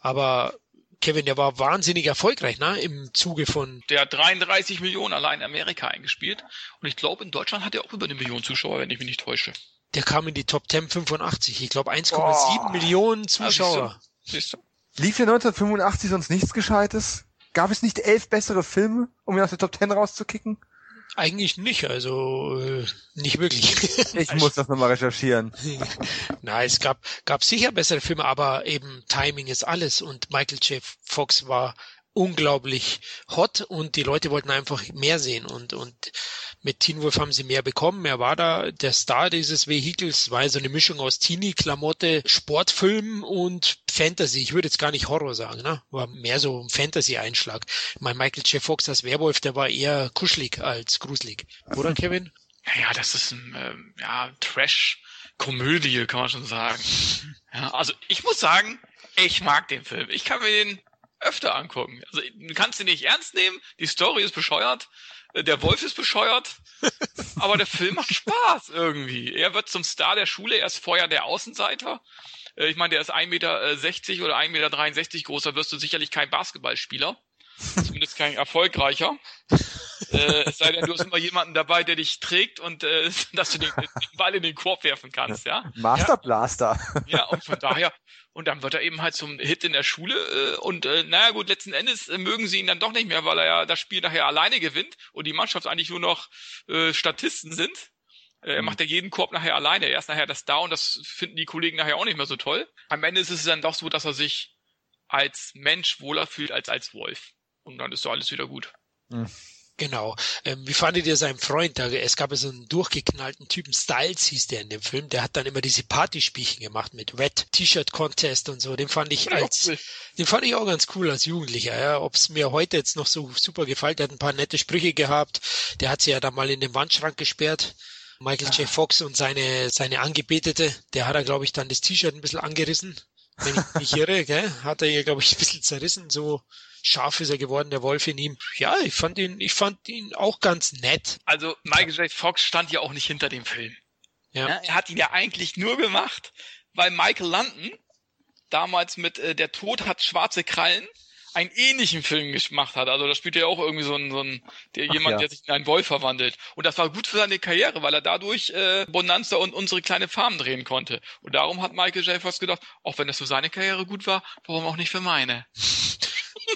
Aber Kevin, der war wahnsinnig erfolgreich, ne? Im Zuge von. Der hat 33 Millionen allein in Amerika eingespielt. Und ich glaube, in Deutschland hat er auch über eine Million Zuschauer, wenn ich mich nicht täusche. Der kam in die Top 10 85. Ich glaube 1,7 Millionen Zuschauer. Ah, siehst du? Lief hier 1985 sonst nichts Gescheites? Gab es nicht elf bessere Filme, um ihn aus der Top 10 rauszukicken? Eigentlich nicht, also äh, nicht wirklich. Ich muss das nochmal recherchieren. Na, es gab, gab sicher bessere Filme, aber eben Timing ist alles und Michael J. Fox war unglaublich hot und die Leute wollten einfach mehr sehen und, und mit Teen Wolf haben sie mehr bekommen. Er war da der Star dieses Vehikels, war so eine Mischung aus Teenie-Klamotte, Sportfilm und Fantasy. Ich würde jetzt gar nicht Horror sagen, ne? War mehr so ein Fantasy-Einschlag. Mein Michael J. Fox als Werwolf, der war eher kuschelig als gruselig. Oder, Kevin? Ja, das ist ein, ähm, ja, Trash-Komödie, kann man schon sagen. Ja, also ich muss sagen, ich mag den Film. Ich kann mir den öfter angucken. Also du kannst ihn nicht ernst nehmen, die Story ist bescheuert, der Wolf ist bescheuert, aber der Film macht Spaß irgendwie. Er wird zum Star der Schule, er ist vorher der Außenseiter. Äh, ich meine, der ist 1,60 Meter oder 1,63 Meter groß, da wirst du sicherlich kein Basketballspieler. Zumindest kein erfolgreicher. Äh, es sei denn, du hast immer jemanden dabei, der dich trägt und äh, dass du den, den Ball in den Korb werfen kannst, ja? Master Blaster. Ja, und von daher, und dann wird er eben halt zum Hit in der Schule äh, und äh, naja gut, letzten Endes äh, mögen sie ihn dann doch nicht mehr, weil er ja das Spiel nachher alleine gewinnt und die Mannschaft eigentlich nur noch äh, Statisten sind. Äh, er mhm. macht ja jeden Korb nachher alleine. Er ist nachher das Down, das finden die Kollegen nachher auch nicht mehr so toll. Am Ende ist es dann doch so, dass er sich als Mensch wohler fühlt als als Wolf. Und dann ist so alles wieder gut. Mhm. Genau. Ähm, wie fandet ihr seinen Freund? Da, es gab ja so einen durchgeknallten Typen, Styles hieß der in dem Film, der hat dann immer diese Partyspielchen gemacht mit Wet T-Shirt Contest und so. Den fand ich als, den fand ich auch ganz cool als Jugendlicher. Ja. Ob es mir heute jetzt noch so super gefällt, der hat ein paar nette Sprüche gehabt. Der hat sie ja da mal in den Wandschrank gesperrt. Michael J. Fox und seine, seine Angebetete, der hat er, glaube ich, dann das T-Shirt ein bisschen angerissen. Wenn ich mich irre, gell? hat er ihr, glaube ich, ein bisschen zerrissen, so scharf ist er geworden, der Wolf in ihm. Ja, ich fand ihn, ich fand ihn auch ganz nett. Also Michael J. Fox stand ja auch nicht hinter dem Film. Ja. ja. Er hat ihn ja eigentlich nur gemacht, weil Michael London damals mit äh, Der Tod hat schwarze Krallen einen ähnlichen Film gemacht hat. Also da spielt er auch irgendwie so ein, so ein der, jemand, ja. der sich in einen Wolf verwandelt. Und das war gut für seine Karriere, weil er dadurch äh, Bonanza und unsere kleine Farm drehen konnte. Und darum hat Michael J. Fox gedacht, auch wenn das für seine Karriere gut war, warum auch nicht für meine?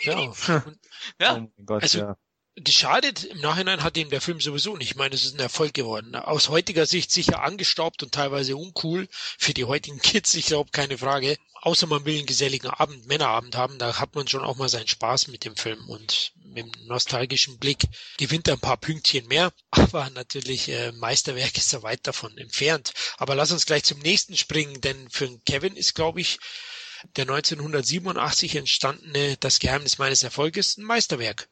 Ja. ja. Oh Gott, also, ja. Geschadet im Nachhinein hat ihm der Film sowieso nicht. Ich meine, es ist ein Erfolg geworden. Aus heutiger Sicht sicher angestaubt und teilweise uncool. Für die heutigen Kids, ich glaube, keine Frage. Außer man will einen geselligen Abend, Männerabend haben, da hat man schon auch mal seinen Spaß mit dem Film. Und mit dem nostalgischen Blick gewinnt er ein paar Pünktchen mehr. Aber natürlich, äh, Meisterwerk ist er weit davon entfernt. Aber lass uns gleich zum nächsten springen, denn für Kevin ist, glaube ich, der 1987 entstandene Das Geheimnis meines Erfolges ein Meisterwerk.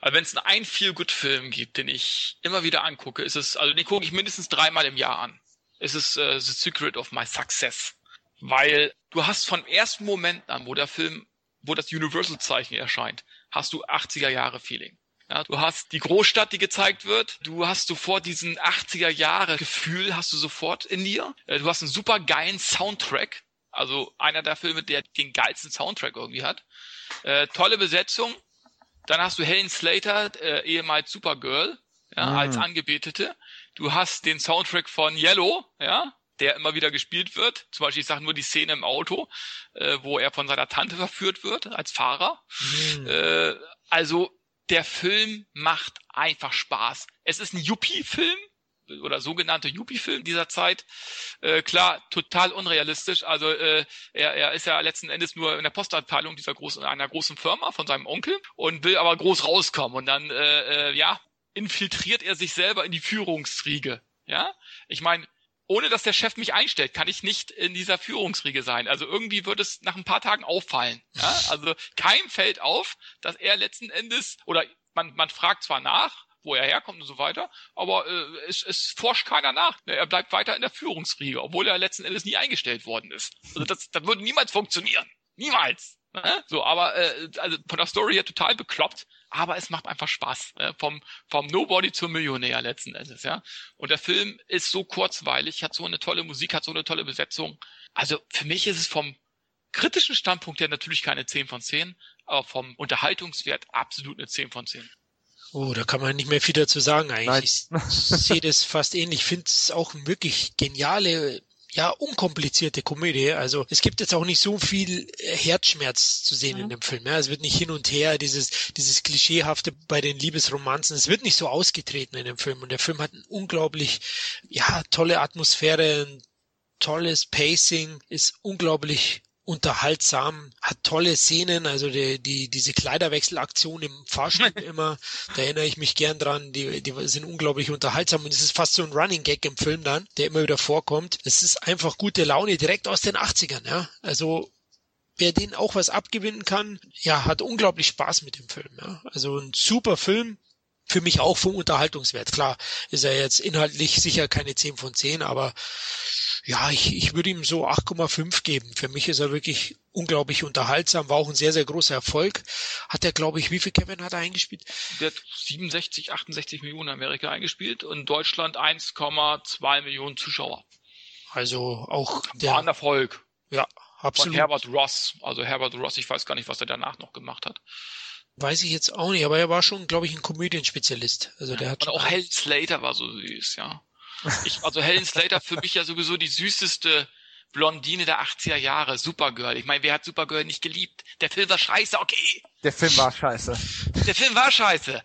Also wenn es einen Feel-Good-Film gibt, den ich immer wieder angucke, ist es, also den gucke ich mindestens dreimal im Jahr an. Ist es uh, The Secret of My Success. Weil du hast von ersten Moment an, wo der Film, wo das Universal-Zeichen erscheint, hast du 80er Jahre Feeling. Ja, du hast die Großstadt, die gezeigt wird. Du hast sofort diesen 80er Jahre Gefühl, hast du sofort in dir. Äh, du hast einen super geilen Soundtrack Also einer der Filme, der den geilsten Soundtrack irgendwie hat. Äh, tolle Besetzung. Dann hast du Helen Slater, äh, ehemals Supergirl, ja, Mhm. als Angebetete. Du hast den Soundtrack von Yellow, ja, der immer wieder gespielt wird. Zum Beispiel, ich sage nur die Szene im Auto, äh, wo er von seiner Tante verführt wird als Fahrer. Hm. Äh, also der Film macht einfach Spaß. Es ist ein Yuppie-Film oder sogenannte Yuppie-Film dieser Zeit. Äh, klar, total unrealistisch. Also äh, er, er ist ja letzten Endes nur in der Postabteilung dieser großen einer großen Firma von seinem Onkel und will aber groß rauskommen und dann äh, äh, ja infiltriert er sich selber in die Führungsriege. Ja, ich meine, ohne dass der Chef mich einstellt, kann ich nicht in dieser Führungsriege sein. Also irgendwie wird es nach ein paar Tagen auffallen. Ja? Also keinem fällt auf, dass er letzten Endes, oder man, man fragt zwar nach, wo er herkommt und so weiter, aber äh, es, es forscht keiner nach. Er bleibt weiter in der Führungsriege, obwohl er letzten Endes nie eingestellt worden ist. Also das, das würde niemals funktionieren. Niemals. Ne? So, aber äh, also von der Story her total bekloppt, aber es macht einfach Spaß. Äh, vom, vom Nobody zum Millionär letzten Endes, ja. Und der Film ist so kurzweilig, hat so eine tolle Musik, hat so eine tolle Besetzung. Also für mich ist es vom kritischen Standpunkt her natürlich keine 10 von 10, aber vom Unterhaltungswert absolut eine 10 von 10. Oh, da kann man nicht mehr viel dazu sagen Nein. eigentlich. Ich sehe das fast ähnlich. Ich finde es auch eine wirklich geniale, ja, unkomplizierte Komödie. Also es gibt jetzt auch nicht so viel äh, Herzschmerz zu sehen Mhm. in dem Film. Ja. Es wird nicht hin und her, dieses, dieses Klischeehafte bei den Liebesromanzen. Es wird nicht so ausgetreten in dem Film. Und der Film hat eine unglaublich, ja, tolle Atmosphäre, ein tolles Pacing, ist unglaublich unterhaltsam, hat tolle Szenen, also die, die diese Kleiderwechselaktion im Fahrstuhl immer, da erinnere ich mich gern dran, die, die sind unglaublich unterhaltsam und es ist fast so ein Running Gag im Film dann, der immer wieder vorkommt. Es ist einfach gute Laune direkt aus den 80ern, ja. Also wer den auch was abgewinnen kann, ja, hat unglaublich Spaß mit dem Film, ja. Also ein super Film, für mich auch vom Unterhaltungswert. Klar, ist er jetzt inhaltlich sicher keine 10 von 10, aber ja, ich, ich würde ihm so 8,5 geben. Für mich ist er wirklich unglaublich unterhaltsam, war auch ein sehr, sehr großer Erfolg. Hat er, glaube ich, wie viel Kevin hat er eingespielt? Der hat 67, 68 Millionen in Amerika eingespielt und Deutschland 1,2 Millionen Zuschauer. Also auch War ein der, Erfolg. ja, Von absolut. Herbert Ross. Also Herbert Ross, ich weiß gar nicht, was er danach noch gemacht hat. Weiß ich jetzt auch nicht, aber er war schon, glaube ich, ein Komödienspezialist. Also der hat Und auch Helen Slater war so süß, ja. Ich, also Helen Slater für mich ja sowieso die süßeste Blondine der 80er Jahre. Supergirl. Ich meine, wer hat Supergirl nicht geliebt? Der Film war scheiße, okay. Der Film war scheiße. Der Film war scheiße.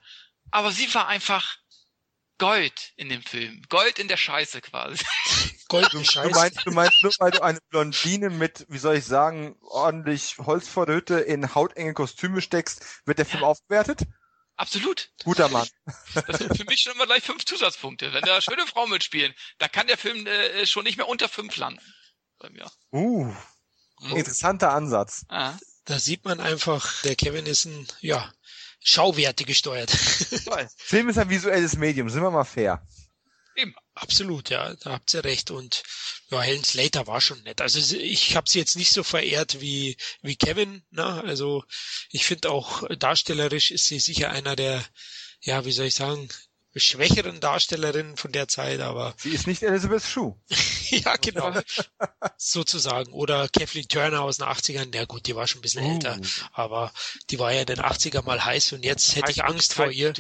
Aber sie war einfach Gold in dem Film. Gold in der Scheiße quasi. Gold und Du Scheiß. meinst, du meinst nur, weil du eine Blondine mit, wie soll ich sagen, ordentlich Holz vor der Hütte in hautenge Kostüme steckst, wird der Film aufgewertet? Absolut. Guter Mann. Das sind für mich schon immer gleich fünf Zusatzpunkte. Wenn da schöne Frauen mitspielen, da kann der Film äh, schon nicht mehr unter fünf landen. Bei mir. Uh, Mhm. interessanter Ansatz. Ah, Da sieht man einfach, der Kevin ist ein, ja, Schauwerte gesteuert. Film ist ein visuelles Medium, sind wir mal fair. Eben. Absolut, ja, da habt ihr recht. Und ja, Helen Slater war schon nett. Also ich habe sie jetzt nicht so verehrt wie wie Kevin. Na, also ich finde auch darstellerisch ist sie sicher einer der, ja, wie soll ich sagen, schwächeren Darstellerinnen von der Zeit, aber Sie ist nicht Elizabeth Shue. ja, genau, sozusagen. Oder Kathleen Turner aus den 80ern. Ja gut, die war schon ein bisschen Uh. älter, aber die war ja in den 80er mal heiß und jetzt hätte ich Angst vor ihr.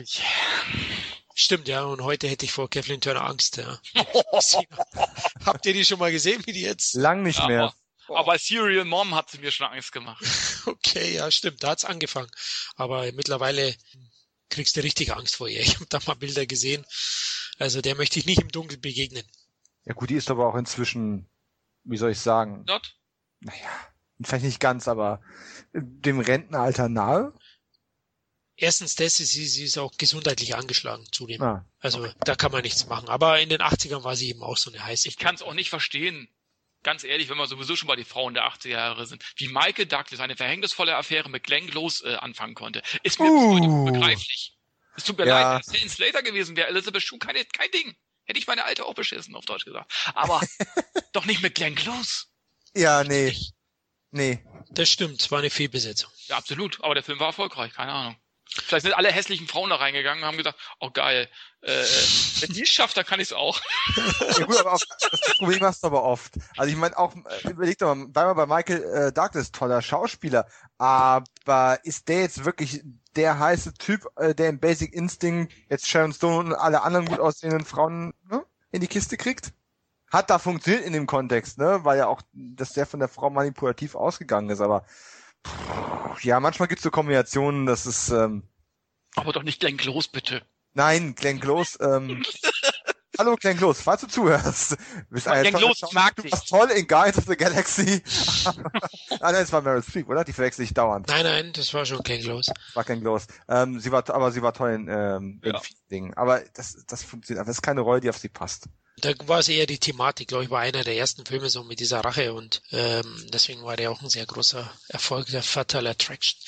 Stimmt, ja, und heute hätte ich vor Kathleen Turner Angst, ja. Habt ihr die schon mal gesehen, wie die jetzt? Lang nicht Ja, mehr. aber, aber Serial Mom hat sie mir schon Angst gemacht. Okay, ja, stimmt, da hat's angefangen. Aber mittlerweile kriegst du richtig Angst vor ihr. Ich habe da mal Bilder gesehen. Also der möchte ich nicht im Dunkeln begegnen. Ja gut, die ist aber auch inzwischen, wie soll ich sagen, Not? naja, vielleicht nicht ganz, aber dem Rentenalter nahe. Erstens das, sie, sie ist auch gesundheitlich angeschlagen zudem. Ah, Also da kann man nichts machen. Aber in den 80ern war sie eben auch so eine heiße. Ich kann es auch nicht verstehen. Ganz ehrlich, wenn wir sowieso schon bei den Frauen der 80er Jahre sind, wie Michael Douglas eine verhängnisvolle Affäre mit Glenn Close äh, anfangen konnte, ist mir bis heute Uh. unbegreiflich. Es tut mir Ja. leid, wenn es Helen Slater gewesen wäre, Elizabeth Shue, keine, kein Ding. Hätte ich meine alte auch beschissen, auf Deutsch gesagt. Aber doch nicht mit Glenn Close. Ja, nee. Nee. Das stimmt, war eine Fehlbesetzung. Ja, absolut. Aber der Film war erfolgreich, keine Ahnung. Vielleicht sind alle hässlichen Frauen da reingegangen und haben gedacht, oh geil, äh, wenn die es schafft, dann kann ich es auch. Ja gut, aber auch, das Problem hast du aber oft. Also ich meine auch, äh, überleg doch mal, bleib bei Michael äh, Douglas, toller Schauspieler, aber ist der jetzt wirklich der heiße Typ, äh, der im Basic Instinct jetzt Sharon Stone und alle anderen gut aussehenden Frauen ne, in die Kiste kriegt? Hat da funktioniert in dem Kontext, ne? Weil ja auch, dass der von der Frau manipulativ ausgegangen ist, aber ja, manchmal gibt's so Kombinationen, das ist ähm, Aber doch nicht Glenn Close, bitte. Nein, Glenn Close, ähm, Hallo Glenn Close, falls du zuhörst. Du bist eine Close, Schau- ich mag du dich. warst toll in Guides of the Galaxy. ah, nein, das war Meryl Streep, oder? Die verwechsel ich dauernd. Nein, nein, das war schon Close. Das war Glenn Close. Ähm, sie war, aber sie war toll in, ähm, in Ja. vielen Dingen. Aber das, das funktioniert, aber das ist keine Rolle, die auf sie passt. Da war es eher die Thematik, glaube ich, war einer der ersten Filme so mit dieser Rache und ähm, deswegen war der auch ein sehr großer Erfolg, der Fatal Attraction.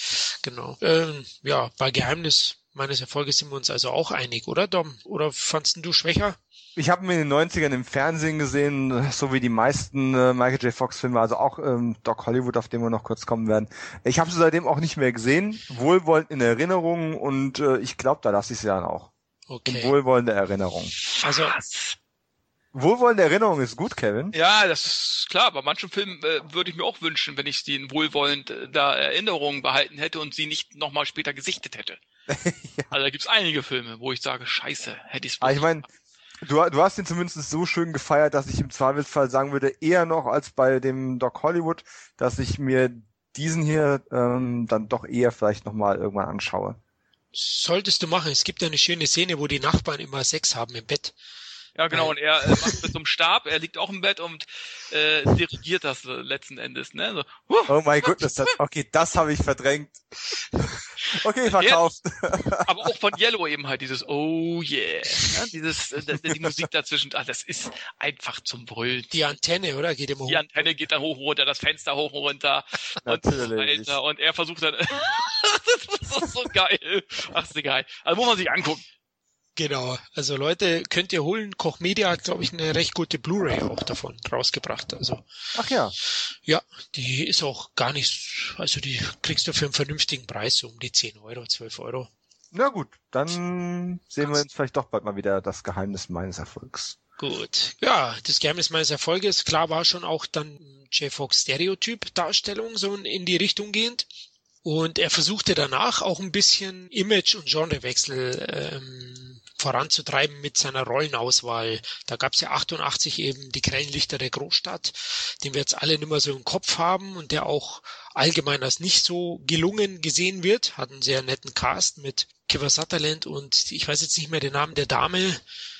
Genau. Ähm, ja, bei Geheimnis meines Erfolges sind wir uns also auch einig, oder Dom? Oder fandst du schwächer? Ich habe ihn in den 90ern im Fernsehen gesehen, so wie die meisten äh, Michael J. Fox Filme, also auch ähm, Doc Hollywood, auf den wir noch kurz kommen werden. Ich habe sie seitdem auch nicht mehr gesehen, wohlwollend in Erinnerung und äh, ich glaube, da lasse ich sie dann auch. In Okay. wohlwollende Erinnerung. Also Wohlwollende Erinnerung ist gut, Kevin. Ja, das ist klar. Bei manchen Filmen äh, würde ich mir auch wünschen, wenn ich sie in wohlwollend äh, da Erinnerungen behalten hätte und sie nicht nochmal später gesichtet hätte. Also da gibt's einige Filme, wo ich sage, scheiße, hätte ich's Aber ich meine, du, du hast ihn zumindest so schön gefeiert, dass ich im Zweifelsfall sagen würde, eher noch als bei dem Doc Hollywood, dass ich mir diesen hier ähm, dann doch eher vielleicht nochmal irgendwann anschaue. solltest du machen. Es gibt eine schöne Szene, wo die Nachbarn immer Sex haben im Bett. Ja, genau, und er äh, macht mit so einem Stab, er liegt auch im Bett und äh, dirigiert das äh, letzten Endes, ne? So, huh, Oh my goodness, das, okay, das habe ich verdrängt. Okay, verkauft. aber auch von Yellow eben halt dieses Oh yeah, ne? dieses äh, die Musik dazwischen, ah, das ist einfach zum Brüllen. Die Antenne, oder? Geht immer hoch. Die Antenne geht dann hoch und runter, das Fenster hoch und runter und Natürlich. Alter, und er versucht dann, das ist so, so geil. Ach, ist egal. Also muss man sich angucken. Genau. Also Leute, könnt ihr holen. Koch Media hat, glaube ich, eine recht gute Blu-ray auch davon rausgebracht. Also Ach ja. ja, die ist auch gar nicht, also die kriegst du für einen vernünftigen Preis, so um die 10 Euro, 12 Euro. Na gut, dann sehen wir uns vielleicht doch bald mal wieder das Geheimnis meines Erfolgs. Gut. Ja, das Geheimnis meines Erfolges, klar war schon auch dann J. Fox Stereotyp Darstellung so in die Richtung gehend. Und er versuchte danach auch ein bisschen Image- und Genrewechsel ähm, voranzutreiben mit seiner Rollenauswahl. Da gab's ja 88 eben die grellen Lichter der Großstadt, den wir jetzt alle nicht mehr so im Kopf haben und der auch allgemein als nicht so gelungen gesehen wird. Hat einen sehr netten Cast mit Kiefer Sutherland und ich weiß jetzt nicht mehr den Namen der Dame.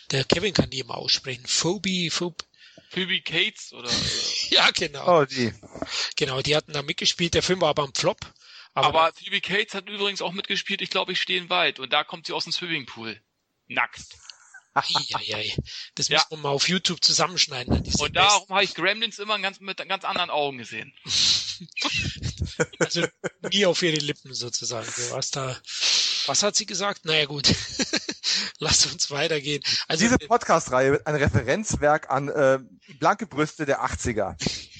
Der Kevin kann die immer aussprechen. Phoebe, Phoebe. Phoebe Cates oder Ja, genau. Oh, die. Genau, die hatten da mitgespielt. Der Film war aber ein Flop. Aber, Aber Phoebe Cates hat übrigens auch mitgespielt, ich glaube, ich stehe im Wald. Und da kommt sie aus dem Swimmingpool. Nackt. Eieiei. das Ja. muss man mal auf YouTube zusammenschneiden. Und darum habe ich Gremlins immer ganz, mit ganz anderen Augen gesehen. Also nie auf ihre Lippen sozusagen. Du warst da. Was hat sie gesagt? Naja, gut. Lass uns weitergehen. Also Diese Podcast-Reihe wird ein Referenzwerk an äh, blanke Brüste der 80er.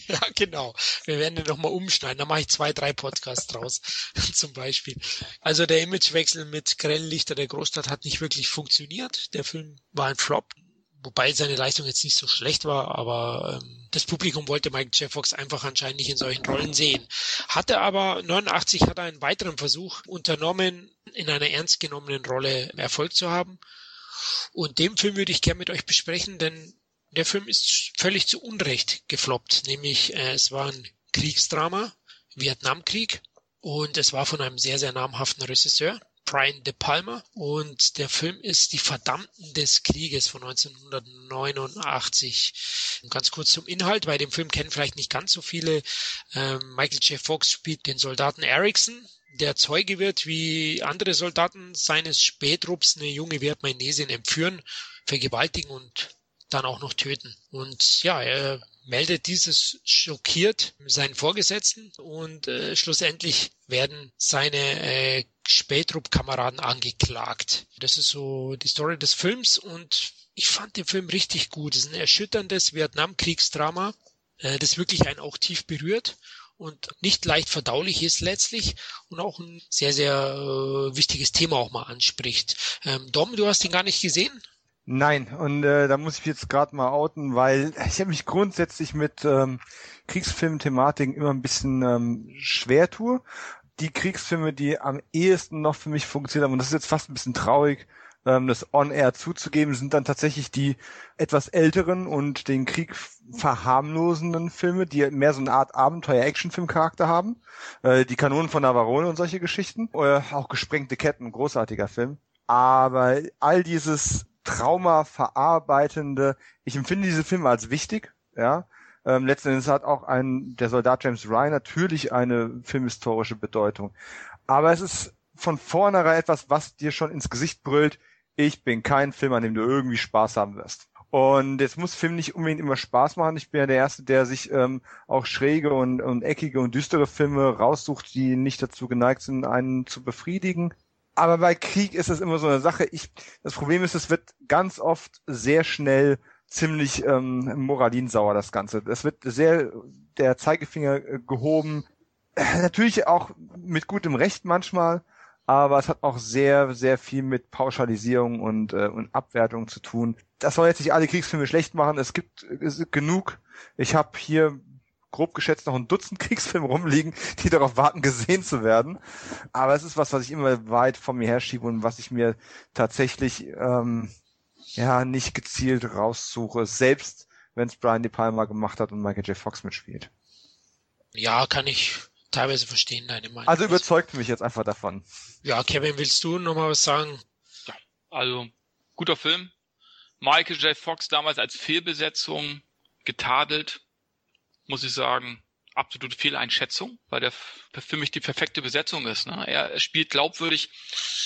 Ja, genau. Wir werden den nochmal umschneiden. Da mache ich zwei, drei Podcasts draus, zum Beispiel. Also der Imagewechsel mit grellen Lichter der Großstadt hat nicht wirklich funktioniert. Der Film war ein Flop, wobei seine Leistung jetzt nicht so schlecht war, aber ähm, das Publikum wollte Michael J. Fox einfach anscheinend nicht in solchen Rollen sehen. Hatte aber 89 hat er einen weiteren Versuch unternommen, in einer ernst genommenen Rolle Erfolg zu haben. Und den Film würde ich gerne mit euch besprechen, denn der Film ist völlig zu Unrecht gefloppt. Nämlich äh, es war ein Kriegsdrama, Vietnamkrieg, und es war von einem sehr, sehr namhaften Regisseur, Brian De Palma. Und der Film ist Die Verdammten des Krieges von 1989. Und ganz kurz zum Inhalt, bei dem Film kennen vielleicht nicht ganz so viele. Ähm, Michael J. Fox spielt den Soldaten Erickson, der Zeuge wird, wie andere Soldaten seines Spätrupps eine junge Vietnamesin entführen, vergewaltigen und dann auch noch töten. Und ja, er meldet dieses schockiert seinen Vorgesetzten und äh, schlussendlich werden seine äh, Spätrupp-Kameraden angeklagt. Das ist so die Story des Films und ich fand den Film richtig gut. Es ist ein erschütterndes Vietnamkriegsdrama, äh, das wirklich einen auch tief berührt und nicht leicht verdaulich ist letztlich und auch ein sehr, sehr äh, wichtiges Thema auch mal anspricht. Ähm, Dom, du hast ihn gar nicht gesehen? Nein, und äh, da muss ich jetzt gerade mal outen, weil ich habe mich grundsätzlich mit ähm, Kriegsfilm-Thematiken immer ein bisschen ähm, schwer tue. Die Kriegsfilme, die am ehesten noch für mich funktionieren, und das ist jetzt fast ein bisschen traurig, ähm, das On-Air zuzugeben, sind dann tatsächlich die etwas älteren und den Krieg verharmlosenden Filme, die mehr so eine Art Abenteuer-Action-Film-Charakter haben. Äh, die Kanonen von Navarone und solche Geschichten. Äh, auch gesprengte Ketten, großartiger Film. Aber all dieses Trauma verarbeitende, ich empfinde diese Filme als wichtig, ja. Ähm, letzten Endes hat auch ein, der Soldat James Ryan natürlich eine filmhistorische Bedeutung. Aber es ist von vornherein etwas, was dir schon ins Gesicht brüllt, ich bin kein Film, an dem du irgendwie Spaß haben wirst. Und jetzt muss Film nicht unbedingt immer Spaß machen. Ich bin ja der Erste, der sich ähm, auch schräge und, und eckige und düstere Filme raussucht, die nicht dazu geneigt sind, einen zu befriedigen. Aber bei Krieg ist es immer so eine Sache. Ich, das Problem ist, es wird ganz oft sehr schnell ziemlich ähm, moralinsauer, das Ganze. Es wird sehr der Zeigefinger äh, gehoben. Äh, natürlich auch mit gutem Recht manchmal, aber es hat auch sehr, sehr viel mit Pauschalisierung und, äh, und Abwertung zu tun. Das soll jetzt nicht alle Kriegsfilme schlecht machen. Es gibt, es genug. Ich habe hier grob geschätzt noch ein Dutzend Kriegsfilme rumliegen, die darauf warten, gesehen zu werden. Aber es ist was, was ich immer weit von mir herschiebe und was ich mir tatsächlich ähm, ja nicht gezielt raussuche, selbst wenn es Brian De Palma gemacht hat und Michael J. Fox mitspielt. Ja, kann ich teilweise verstehen deine Meinung. Also überzeugt mich jetzt einfach davon. Ja, Kevin, willst du noch mal was sagen? Ja, also guter Film. Michael J. Fox damals als Fehlbesetzung getadelt, muss ich sagen absolute Fehleinschätzung, weil der für mich die perfekte Besetzung ist. Ne? Er spielt glaubwürdig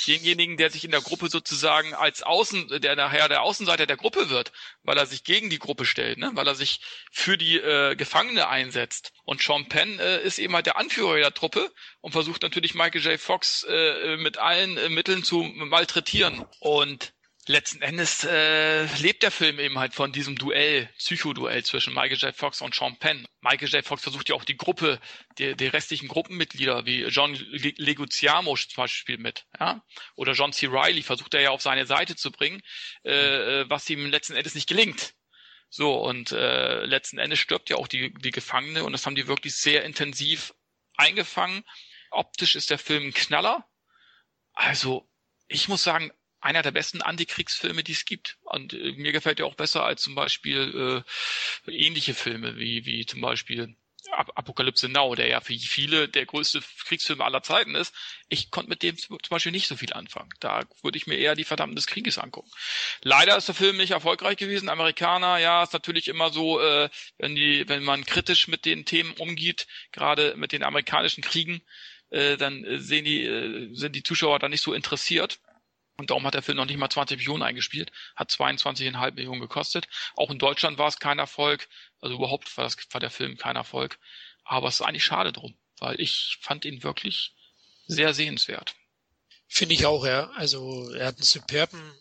denjenigen, der sich in der Gruppe sozusagen als Außen, der nachher der Außenseiter der Gruppe wird, weil er sich gegen die Gruppe stellt, ne? weil er sich für die äh, Gefangene einsetzt. Und Sean Penn äh, ist eben halt der Anführer der Truppe und versucht natürlich Michael J. Fox äh, mit allen äh, Mitteln zu malträtieren. Und letzten Endes äh, lebt der Film eben halt von diesem Duell, Psychoduell zwischen Michael J. Fox und Sean Penn. Michael J. Fox versucht ja auch die Gruppe, die, die restlichen Gruppenmitglieder, wie John Leguizamo zum Beispiel mit, ja, oder John C. Riley versucht er ja auf seine Seite zu bringen, äh, äh, was ihm letzten Endes nicht gelingt. So, und äh, letzten Endes stirbt ja auch die, die Gefangene und das haben die wirklich sehr intensiv eingefangen. Optisch ist der Film ein Knaller. Also, ich muss sagen, einer der besten Antikriegsfilme, die es gibt. Und äh, mir gefällt er auch besser als zum Beispiel äh, ähnliche Filme, wie, wie zum Beispiel Ap Apokalypse Now, der ja für viele der größte Kriegsfilm aller Zeiten ist. Ich konnte mit dem zum Beispiel nicht so viel anfangen. Da würde ich mir eher die Verdammten des Krieges angucken. Leider ist der Film nicht erfolgreich gewesen. Amerikaner, ja, ist natürlich immer so, äh, wenn die, wenn man kritisch mit den Themen umgeht, gerade mit den amerikanischen Kriegen, äh, dann äh, sehen die, äh, sind die Zuschauer da nicht so interessiert. Und darum hat der Film noch nicht mal 20 Millionen eingespielt, hat 22,5 Millionen gekostet. Auch in Deutschland war es kein Erfolg, also überhaupt war, das, war der Film kein Erfolg. Aber es ist eigentlich schade drum, weil ich fand ihn wirklich sehr sehenswert. Finde ich auch, ja. Also er hat einen superben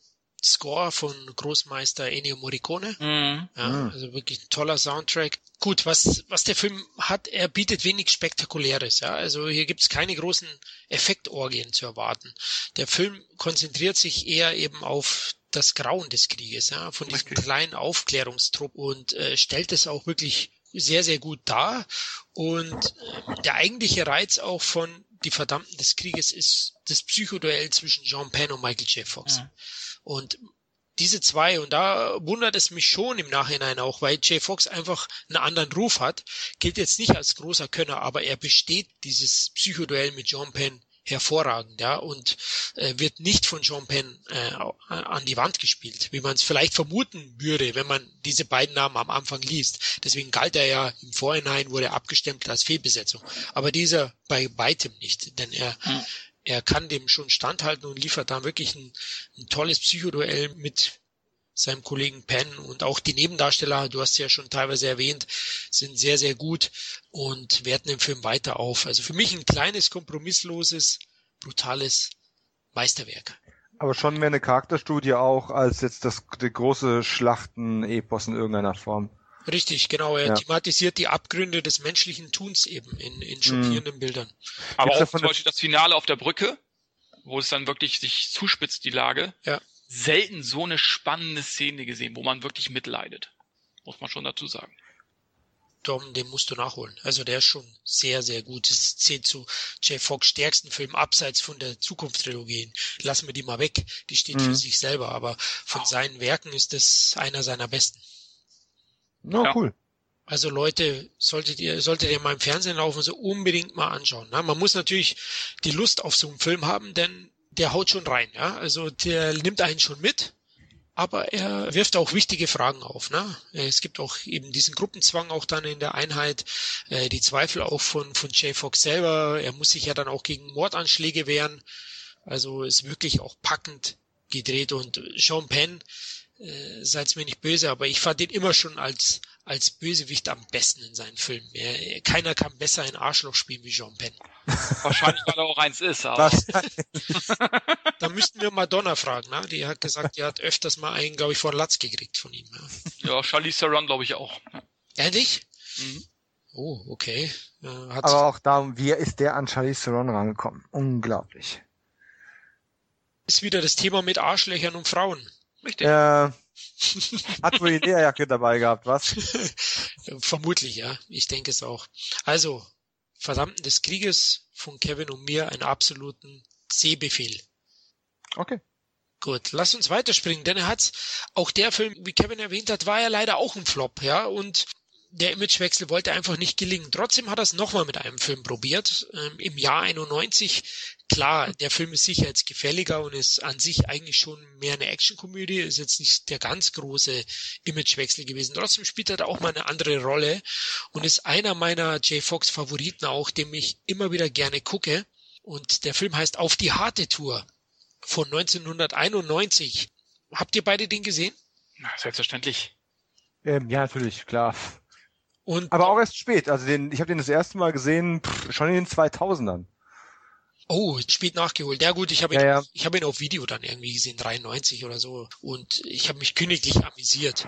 Score von Großmeister Ennio Morricone. Mhm. Ja, mhm. also wirklich ein toller Soundtrack. Gut, was, was der Film hat, er bietet wenig Spektakuläres. Ja, also hier gibt's keine großen Effektorgien zu erwarten. Der Film konzentriert sich eher eben auf das Grauen des Krieges, ja, von diesem okay. kleinen Aufklärungstrupp und äh, stellt es auch wirklich sehr, sehr gut dar. Und äh, der eigentliche Reiz auch von Die Verdammten des Krieges ist das Psychoduell zwischen Jean Penn und Michael J. Fox. Ja. Und diese zwei, und da wundert es mich schon im Nachhinein auch, weil Jay Fox einfach einen anderen Ruf hat, gilt jetzt nicht als großer Könner, aber er besteht dieses Psychoduell mit John Penn hervorragend, ja, und äh, wird nicht von John Penn äh, an die Wand gespielt, wie man es vielleicht vermuten würde, wenn man diese beiden Namen am Anfang liest. Deswegen galt er ja im Vorhinein, wurde abgestempelt als Fehlbesetzung. Aber dieser bei weitem nicht, denn er, hm er kann dem schon standhalten und liefert dann wirklich ein, ein tolles Psychoduell mit seinem Kollegen Penn und auch die Nebendarsteller, du hast ja schon teilweise erwähnt, sind sehr, sehr gut und werten den Film weiter auf. Also für mich ein kleines, kompromissloses, brutales Meisterwerk. Aber schon mehr eine Charakterstudie auch als jetzt das die große Schlachten-Epos in irgendeiner Form. Richtig, genau. Er Ja. thematisiert die Abgründe des menschlichen Tuns eben in, in schockierenden Mhm. Bildern. Aber Gibt's auch zum Beispiel das Finale auf der Brücke, wo es dann wirklich sich zuspitzt, die Lage. Ja. Selten so eine spannende Szene gesehen, wo man wirklich mitleidet. Muss man schon dazu sagen. Dom, den musst du nachholen. Also der ist schon sehr, sehr gut. Es zählt zu Jay Fox stärksten Film abseits von der Zukunftstrilogien. Lassen wir die mal weg. Die steht für Mhm. sich selber. Aber von seinen Werken ist das einer seiner besten. Na, Ja. cool. Also Leute, solltet ihr, solltet ihr mal im Fernsehen laufen, so unbedingt mal anschauen. Ne? Man muss natürlich die Lust auf so einen Film haben, denn der haut schon rein. Ja? Also der nimmt einen schon mit, aber er wirft auch wichtige Fragen auf. Ne? Es gibt auch eben diesen Gruppenzwang auch dann in der Einheit, äh, die Zweifel auch von, von Jay Fox selber. Er muss sich ja dann auch gegen Mordanschläge wehren. Also ist wirklich auch packend gedreht und Sean Penn, äh, seid's mir nicht böse, aber ich fand ihn immer schon als als Bösewicht am besten in seinen Filmen. Er, keiner kann besser ein Arschloch spielen wie Sean Penn. Wahrscheinlich, weil er auch eins ist, aber Was? Da müssten wir Madonna fragen, ne? Die hat gesagt, die hat öfters mal einen, glaube ich, vor Latz gekriegt von ihm. Ja. ja, Charlize Theron glaube ich auch. Ehrlich? Mhm. Oh, okay. Äh, hat Aber auch darum, wie ist der an Charlize Theron rangekommen? Unglaublich. ist wieder das Thema mit Arschlöchern und Frauen. Richtig. Äh, hat wohl die Lederjacke dabei gehabt, was? Vermutlich, ja. Ich denke es auch. Also, Verdammten des Krieges von Kevin und mir einen absoluten Sehbefehl. Okay. Gut, lass uns weiterspringen, denn er hat auch der Film, wie Kevin erwähnt hat, war ja leider auch ein Flop, ja, und der Imagewechsel wollte einfach nicht gelingen. Trotzdem hat er es nochmal mit einem Film probiert, ähm, im Jahr 91. Klar, der Film ist sicher jetzt gefälliger und ist an sich eigentlich schon mehr eine Actionkomödie, ist jetzt nicht der ganz große Imagewechsel gewesen. Trotzdem spielt er da auch mal eine andere Rolle und ist einer meiner J. Fox Favoriten auch, dem ich immer wieder gerne gucke. Und der Film heißt Auf die harte Tour von 1991. Habt ihr beide den gesehen? Na, selbstverständlich. Ähm, ja, natürlich, klar. Und Aber auch erst spät. Also den, ich habe den das erste Mal gesehen, pff, schon in den 2000ern. oh, spät nachgeholt. Ja gut, ich habe ihn, Ja, ja. ich habe ihn auf Video dann irgendwie gesehen, 93 oder so. Und ich habe mich königlich amüsiert.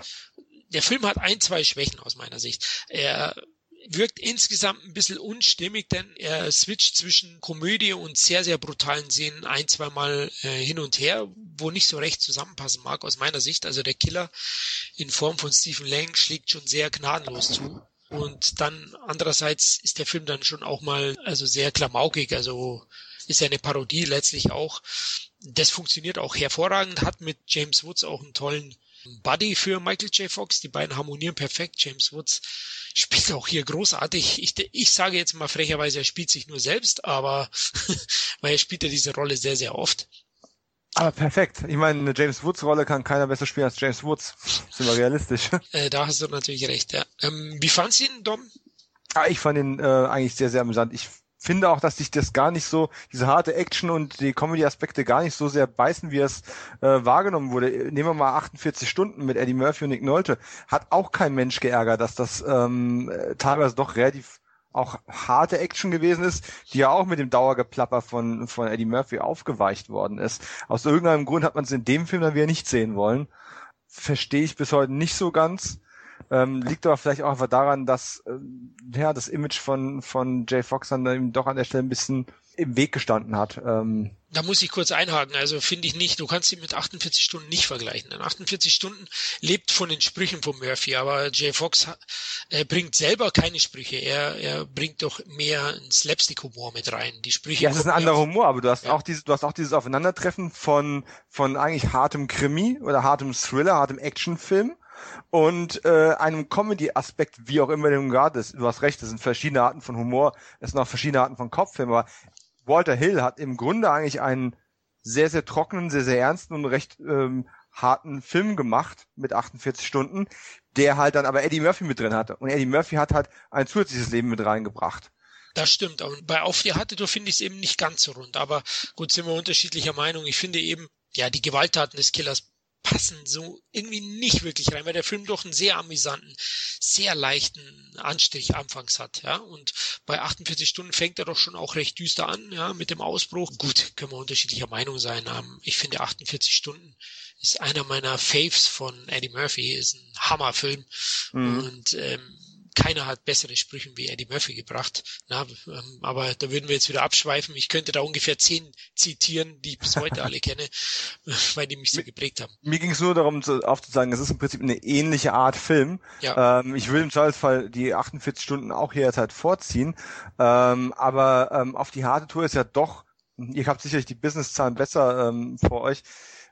Der Film hat ein, zwei Schwächen aus meiner Sicht. Er wirkt insgesamt ein bisschen unstimmig, denn er switcht zwischen Komödie und sehr, sehr brutalen Szenen ein, zweimal äh, hin und her, wo nicht so recht zusammenpassen mag aus meiner Sicht. Also der Killer in Form von Stephen Lang schlägt schon sehr gnadenlos zu. Und dann andererseits ist der Film dann schon auch mal also sehr klamaukig, also ist ja eine Parodie letztlich auch. Das funktioniert auch hervorragend, hat mit James Woods auch einen tollen Buddy für Michael J. Fox. Die beiden harmonieren perfekt. James Woods spielt auch hier großartig. Ich, ich sage jetzt mal frecherweise, er spielt sich nur selbst, aber weil er spielt ja diese Rolle sehr, sehr oft. Aber perfekt. Ich meine, eine James Woods Rolle kann keiner besser spielen als James Woods. Sind wir realistisch. Äh, da hast du natürlich recht, ja. Ähm, wie fandst du ihn, Dom? Ah, ich fand ihn äh, eigentlich sehr, sehr amüsant. Ich finde auch, dass sich das gar nicht so, diese harte Action und die Comedy-Aspekte gar nicht so sehr beißen, wie es äh, wahrgenommen wurde. Nehmen wir mal 48 Stunden mit Eddie Murphy und Nick Nolte. Hat auch kein Mensch geärgert, dass das ähm, äh, teilweise doch relativ auch harte Action gewesen ist, die ja auch mit dem Dauergeplapper von, von Eddie Murphy aufgeweicht worden ist. Aus irgendeinem Grund hat man es in dem Film dann wieder nicht sehen wollen. Verstehe ich bis heute nicht so ganz. Ähm, liegt aber vielleicht auch einfach daran, dass ähm, ja das Image von von Jay Fox dann eben doch an der Stelle ein bisschen im Weg gestanden hat. Ähm, Da muss ich kurz einhaken. Also finde ich nicht, du kannst ihn mit 48 Stunden nicht vergleichen. Denn 48 Stunden lebt von den Sprüchen von Murphy, aber Jay Fox äh, bringt selber keine Sprüche. Er, er bringt doch mehr einen Slapstick-Humor mit rein. Die Sprüche. ja, es ist ein anderer Humor, aber du hast Ja. auch dieses, du hast auch dieses Aufeinandertreffen von von eigentlich hartem Krimi oder hartem Thriller, hartem Actionfilm und äh, einem Comedy-Aspekt, wie auch immer dem gerade ist. Du hast recht, es sind verschiedene Arten von Humor, es sind auch verschiedene Arten von Kopffilm, aber Walter Hill hat im Grunde eigentlich einen sehr, sehr trockenen, sehr, sehr ernsten und recht ähm, harten Film gemacht mit 48 Stunden, der halt dann aber Eddie Murphy mit drin hatte. Und Eddie Murphy hat halt ein zusätzliches Leben mit reingebracht. Das stimmt. Und bei Auf die Hatte, du finde ich es eben nicht ganz so rund. Aber gut, sind wir unterschiedlicher Meinung. Ich finde eben, ja, die Gewalttaten des Killers passen so irgendwie nicht wirklich rein, weil der Film doch einen sehr amüsanten, sehr leichten Anstrich anfangs hat, ja. Und bei 48 Stunden fängt er doch schon auch recht düster an, ja, mit dem Ausbruch. Gut, können wir unterschiedlicher Meinung sein. Ähm, ich finde 48 Stunden ist einer meiner Faves von Eddie Murphy, ist ein Hammerfilm. Mhm. Und ähm, keiner hat bessere Sprüche wie Eddie Murphy gebracht. Na, ähm, aber da würden wir jetzt wieder abschweifen. Ich könnte da ungefähr zehn zitieren, die ich bis heute alle kenne, weil die mich so geprägt haben. Mir ging es nur darum zu, aufzuzeigen, es ist im Prinzip eine ähnliche Art Film. Ja. Ähm, ich will im Zweifelsfall die 48 Stunden auch jederzeit vorziehen. Ähm, aber ähm, auf die harte Tour ist ja doch, ihr habt sicherlich die Businesszahlen besser ähm, vor euch,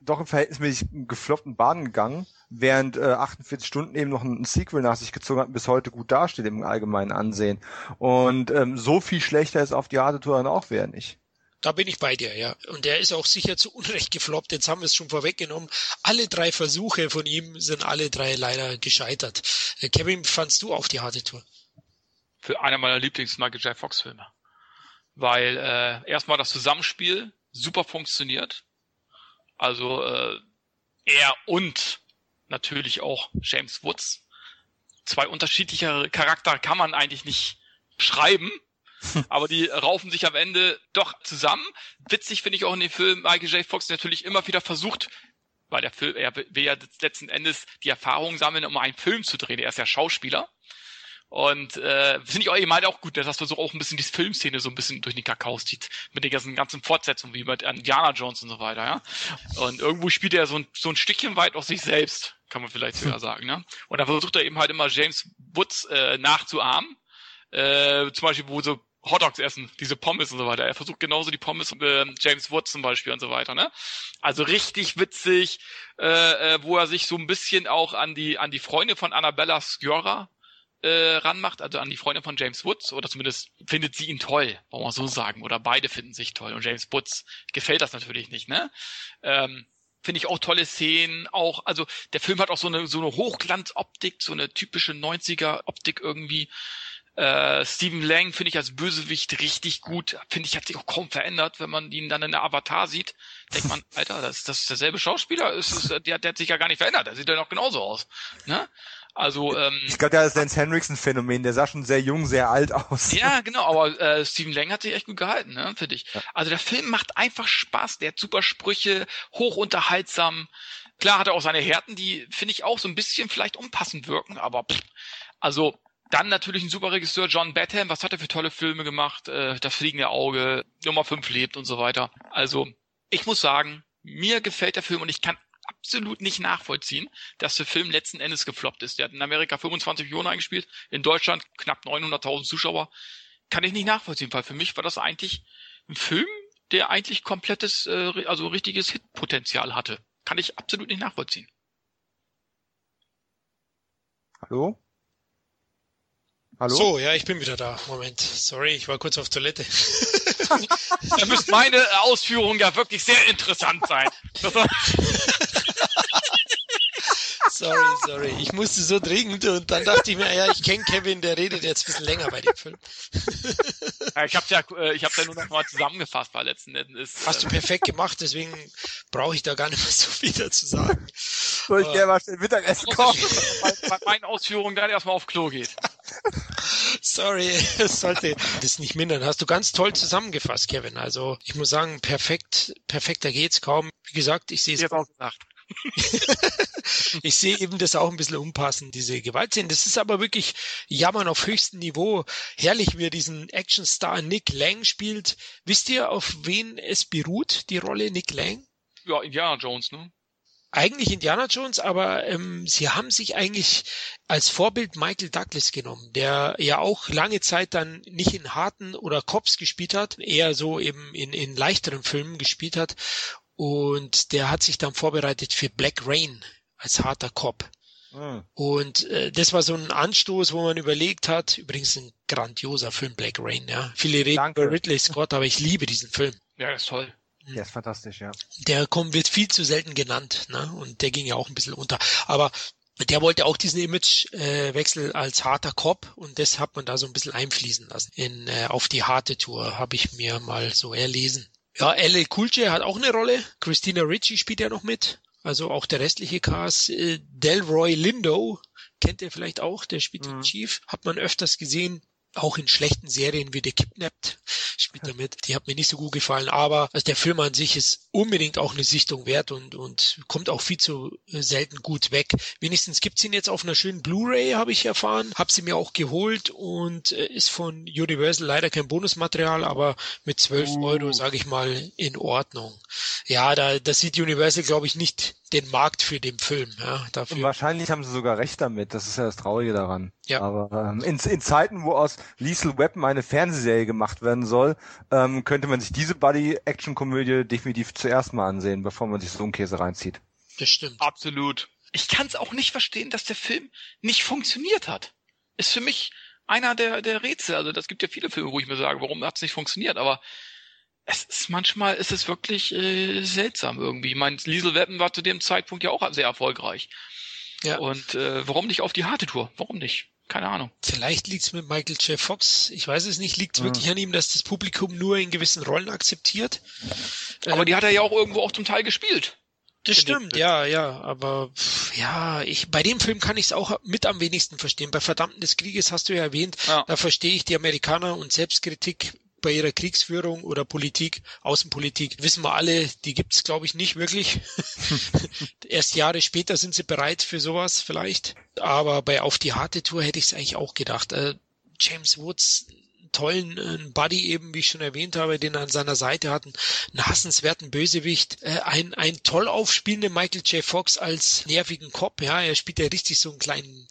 doch im verhältnismäßig gefloppten Bahn gegangen während äh, 48 Stunden eben noch ein, ein Sequel nach sich gezogen hat und bis heute gut dasteht im allgemeinen Ansehen. Und ähm, so viel schlechter ist auf die harte Tour dann auch wieder nicht. Da bin ich bei dir, ja. Und der ist auch sicher zu Unrecht gefloppt. Jetzt haben wir es schon vorweggenommen. Alle drei Versuche von ihm sind alle drei leider gescheitert. Äh, Kevin, fandst du auf die harte Tour? Für einer meiner Lieblings-Michael J. Fox-Filme. Weil äh, erstmal das Zusammenspiel super funktioniert. Also äh, er und natürlich auch James Woods. Zwei unterschiedliche Charaktere kann man eigentlich nicht schreiben, aber die raufen sich am Ende doch zusammen. Witzig finde ich auch in dem Film Michael J. Fox natürlich immer wieder versucht, weil der Film, er will ja letzten Endes die Erfahrung sammeln, um einen Film zu drehen. Er ist ja Schauspieler. Und äh, finde ich auch eben halt auch gut, dass du so auch ein bisschen die Filmszene so ein bisschen durch den Kakao zieht. Mit den ganzen, ganzen Fortsetzungen, wie mit Indiana Jones und so weiter, ja. Und irgendwo spielt er so ein, so ein Stückchen weit auf sich selbst kann man vielleicht sogar sagen. Ne? Und da versucht er eben halt immer James Woods äh, nachzuahmen. Äh, zum Beispiel, wo so Hotdogs essen, diese Pommes und so weiter. Er versucht genauso die Pommes äh, James Woods zum Beispiel und so weiter. Ne? Also richtig witzig, äh, äh, wo er sich so ein bisschen auch an die an die Freunde von Annabella Sciorra äh, ranmacht, also an die Freunde von James Woods, oder zumindest findet sie ihn toll, wollen wir so sagen, oder beide finden sich toll. Und James Woods gefällt das natürlich nicht, ne? Ähm, finde ich auch tolle Szenen, auch, also der Film hat auch so eine, so eine Hochglanzoptik, so eine typische 90er Optik irgendwie. Äh, Stephen Lang finde ich als Bösewicht richtig gut. Finde ich, hat sich auch kaum verändert, wenn man ihn dann in der Avatar sieht. Denkt man, Alter, das, das ist derselbe Schauspieler, ist, ist, der, der hat sich ja gar nicht verändert, der sieht ja noch genauso aus. Ne? Also ähm, ich glaube, das ist Lance Henriksen Phänomen. Der sah schon sehr jung, sehr alt aus. Ja, genau. Aber äh, Stephen Lang hat sich echt gut gehalten, ne, für dich. Ja. Also der Film macht einfach Spaß. Der hat super Sprüche, hoch unterhaltsam. Klar hat er auch seine Härten, die finde ich auch so ein bisschen vielleicht unpassend wirken. Aber pff, also dann natürlich ein super Regisseur, John Batham. Was hat er für tolle Filme gemacht? Äh, das fliegende Auge, Nummer 5 lebt und so weiter. Also ich muss sagen, mir gefällt der Film und ich kann absolut nicht nachvollziehen, dass der Film letzten Endes gefloppt ist. Der hat in Amerika 25 Millionen eingespielt, in Deutschland knapp 900.000 Zuschauer. Kann ich nicht nachvollziehen, weil für mich war das eigentlich ein Film, der eigentlich komplettes, äh, also richtiges Hitpotenzial hatte. Kann ich absolut nicht nachvollziehen. Hallo? Hallo? So, ja, ich bin wieder da. Moment. Sorry, ich war kurz auf Toilette. da müsste meine Ausführung ja wirklich sehr interessant sein. sorry, sorry. Ich musste so dringend und dann dachte ich mir, ja, ich kenne Kevin, der redet jetzt ein bisschen länger bei dem Film. ja, ich habe ja, äh, ich habe ja nur noch mal zusammengefasst, weil letzten Endes. Hast du äh, perfekt gemacht, deswegen brauche ich da gar nicht mehr so viel dazu sagen. Soll ich gerne mal schnell Mittagessen kochen? Bei meinen Ausführungen gerade erstmal auf Klo geht. Sorry, das sollte das nicht mindern. Hast du ganz toll zusammengefasst, Kevin. Also ich muss sagen, perfekt, perfekter geht's kaum. Wie gesagt, ich sehe es. auch gesagt. ich sehe eben das auch ein bisschen unpassend, diese Gewaltszenen. Das ist aber wirklich Jammern auf höchstem Niveau. Herrlich, wie er diesen Actionstar Nick Lang spielt. Wisst ihr, auf wen es beruht, die Rolle Nick Lang? Ja, Indiana Jones, ne? eigentlich Indiana Jones, aber ähm, sie haben sich eigentlich als Vorbild Michael Douglas genommen, der ja auch lange Zeit dann nicht in harten oder Cops gespielt hat, eher so eben in, in leichteren Filmen gespielt hat. Und der hat sich dann vorbereitet für Black Rain als harter Cop. Mhm. Und äh, das war so ein Anstoß, wo man überlegt hat, übrigens ein grandioser Film, Black Rain, ja. Viele reden Danke. über Ridley Scott, aber ich liebe diesen Film. Ja, das ist toll. Der ist fantastisch, ja. Der kommt, wird viel zu selten genannt, ne? Und der ging ja auch ein bisschen unter. Aber der wollte auch diesen Imagewechsel äh, als harter Cop und das hat man da so ein bisschen einfließen lassen. In äh, auf die harte Tour habe ich mir mal so erlesen. Ja, Cool J hat auch eine Rolle. Christina Ritchie spielt ja noch mit. Also auch der restliche Cast. Äh, Delroy Lindo kennt ihr vielleicht auch, der spielt mhm. den Chief. Hat man öfters gesehen. Auch in schlechten Serien wie The Kidnapped spielt er mit. Die hat mir nicht so gut gefallen, aber also der Film an sich ist unbedingt auch eine Sichtung wert und, und kommt auch viel zu äh, selten gut weg. Wenigstens gibt's ihn jetzt auf einer schönen Blu-ray, habe ich erfahren. Hab sie mir auch geholt und äh, ist von Universal leider kein Bonusmaterial, aber mit 12 uh. Euro, sage ich mal, in Ordnung. Ja, da, da sieht Universal, glaube ich, nicht den Markt für den Film. Ja, dafür. Und wahrscheinlich haben sie sogar recht damit. Das ist ja das Traurige daran. Ja. Aber ähm, in, in Zeiten, wo aus Lethal Weapon eine Fernsehserie gemacht werden soll, ähm, könnte man sich diese Buddy-Action-Komödie definitiv zuerst mal ansehen, bevor man sich so einen Käse reinzieht. Das stimmt. Absolut. Ich kann es auch nicht verstehen, dass der Film nicht funktioniert hat. Ist für mich einer der, der Rätsel. Also das gibt ja viele Filme, wo ich mir sage, warum hat es nicht funktioniert. Aber es ist manchmal ist es wirklich äh, seltsam irgendwie. Ich meine, Liesel Weppen war zu dem Zeitpunkt ja auch sehr erfolgreich. Ja. Und äh, warum nicht auf die harte Tour? Warum nicht? Keine Ahnung. Vielleicht liegt's mit Michael J. Fox. Ich weiß es nicht. Liegt's ja. wirklich an ihm, dass das Publikum nur in gewissen Rollen akzeptiert? Aber ähm, die hat er ja auch irgendwo auch zum Teil gespielt. Das stimmt, ja, ja, aber ja, ich bei dem Film kann ich es auch mit am wenigsten verstehen. Bei Verdammten des Krieges hast du ja erwähnt, ja. da verstehe ich die Amerikaner und Selbstkritik bei ihrer Kriegsführung oder Politik, Außenpolitik, wissen wir alle, die gibt's glaube ich nicht wirklich. Erst Jahre später sind sie bereit für sowas vielleicht. Aber bei Auf die harte Tour hätte ich es eigentlich auch gedacht. Äh, James Woods, tollen äh, Buddy eben, wie ich schon erwähnt habe, den er an seiner Seite hatten, einen hassenswerten Bösewicht, äh, ein, ein toll aufspielender Michael J. Fox als nervigen Cop, ja, er spielt ja richtig so einen kleinen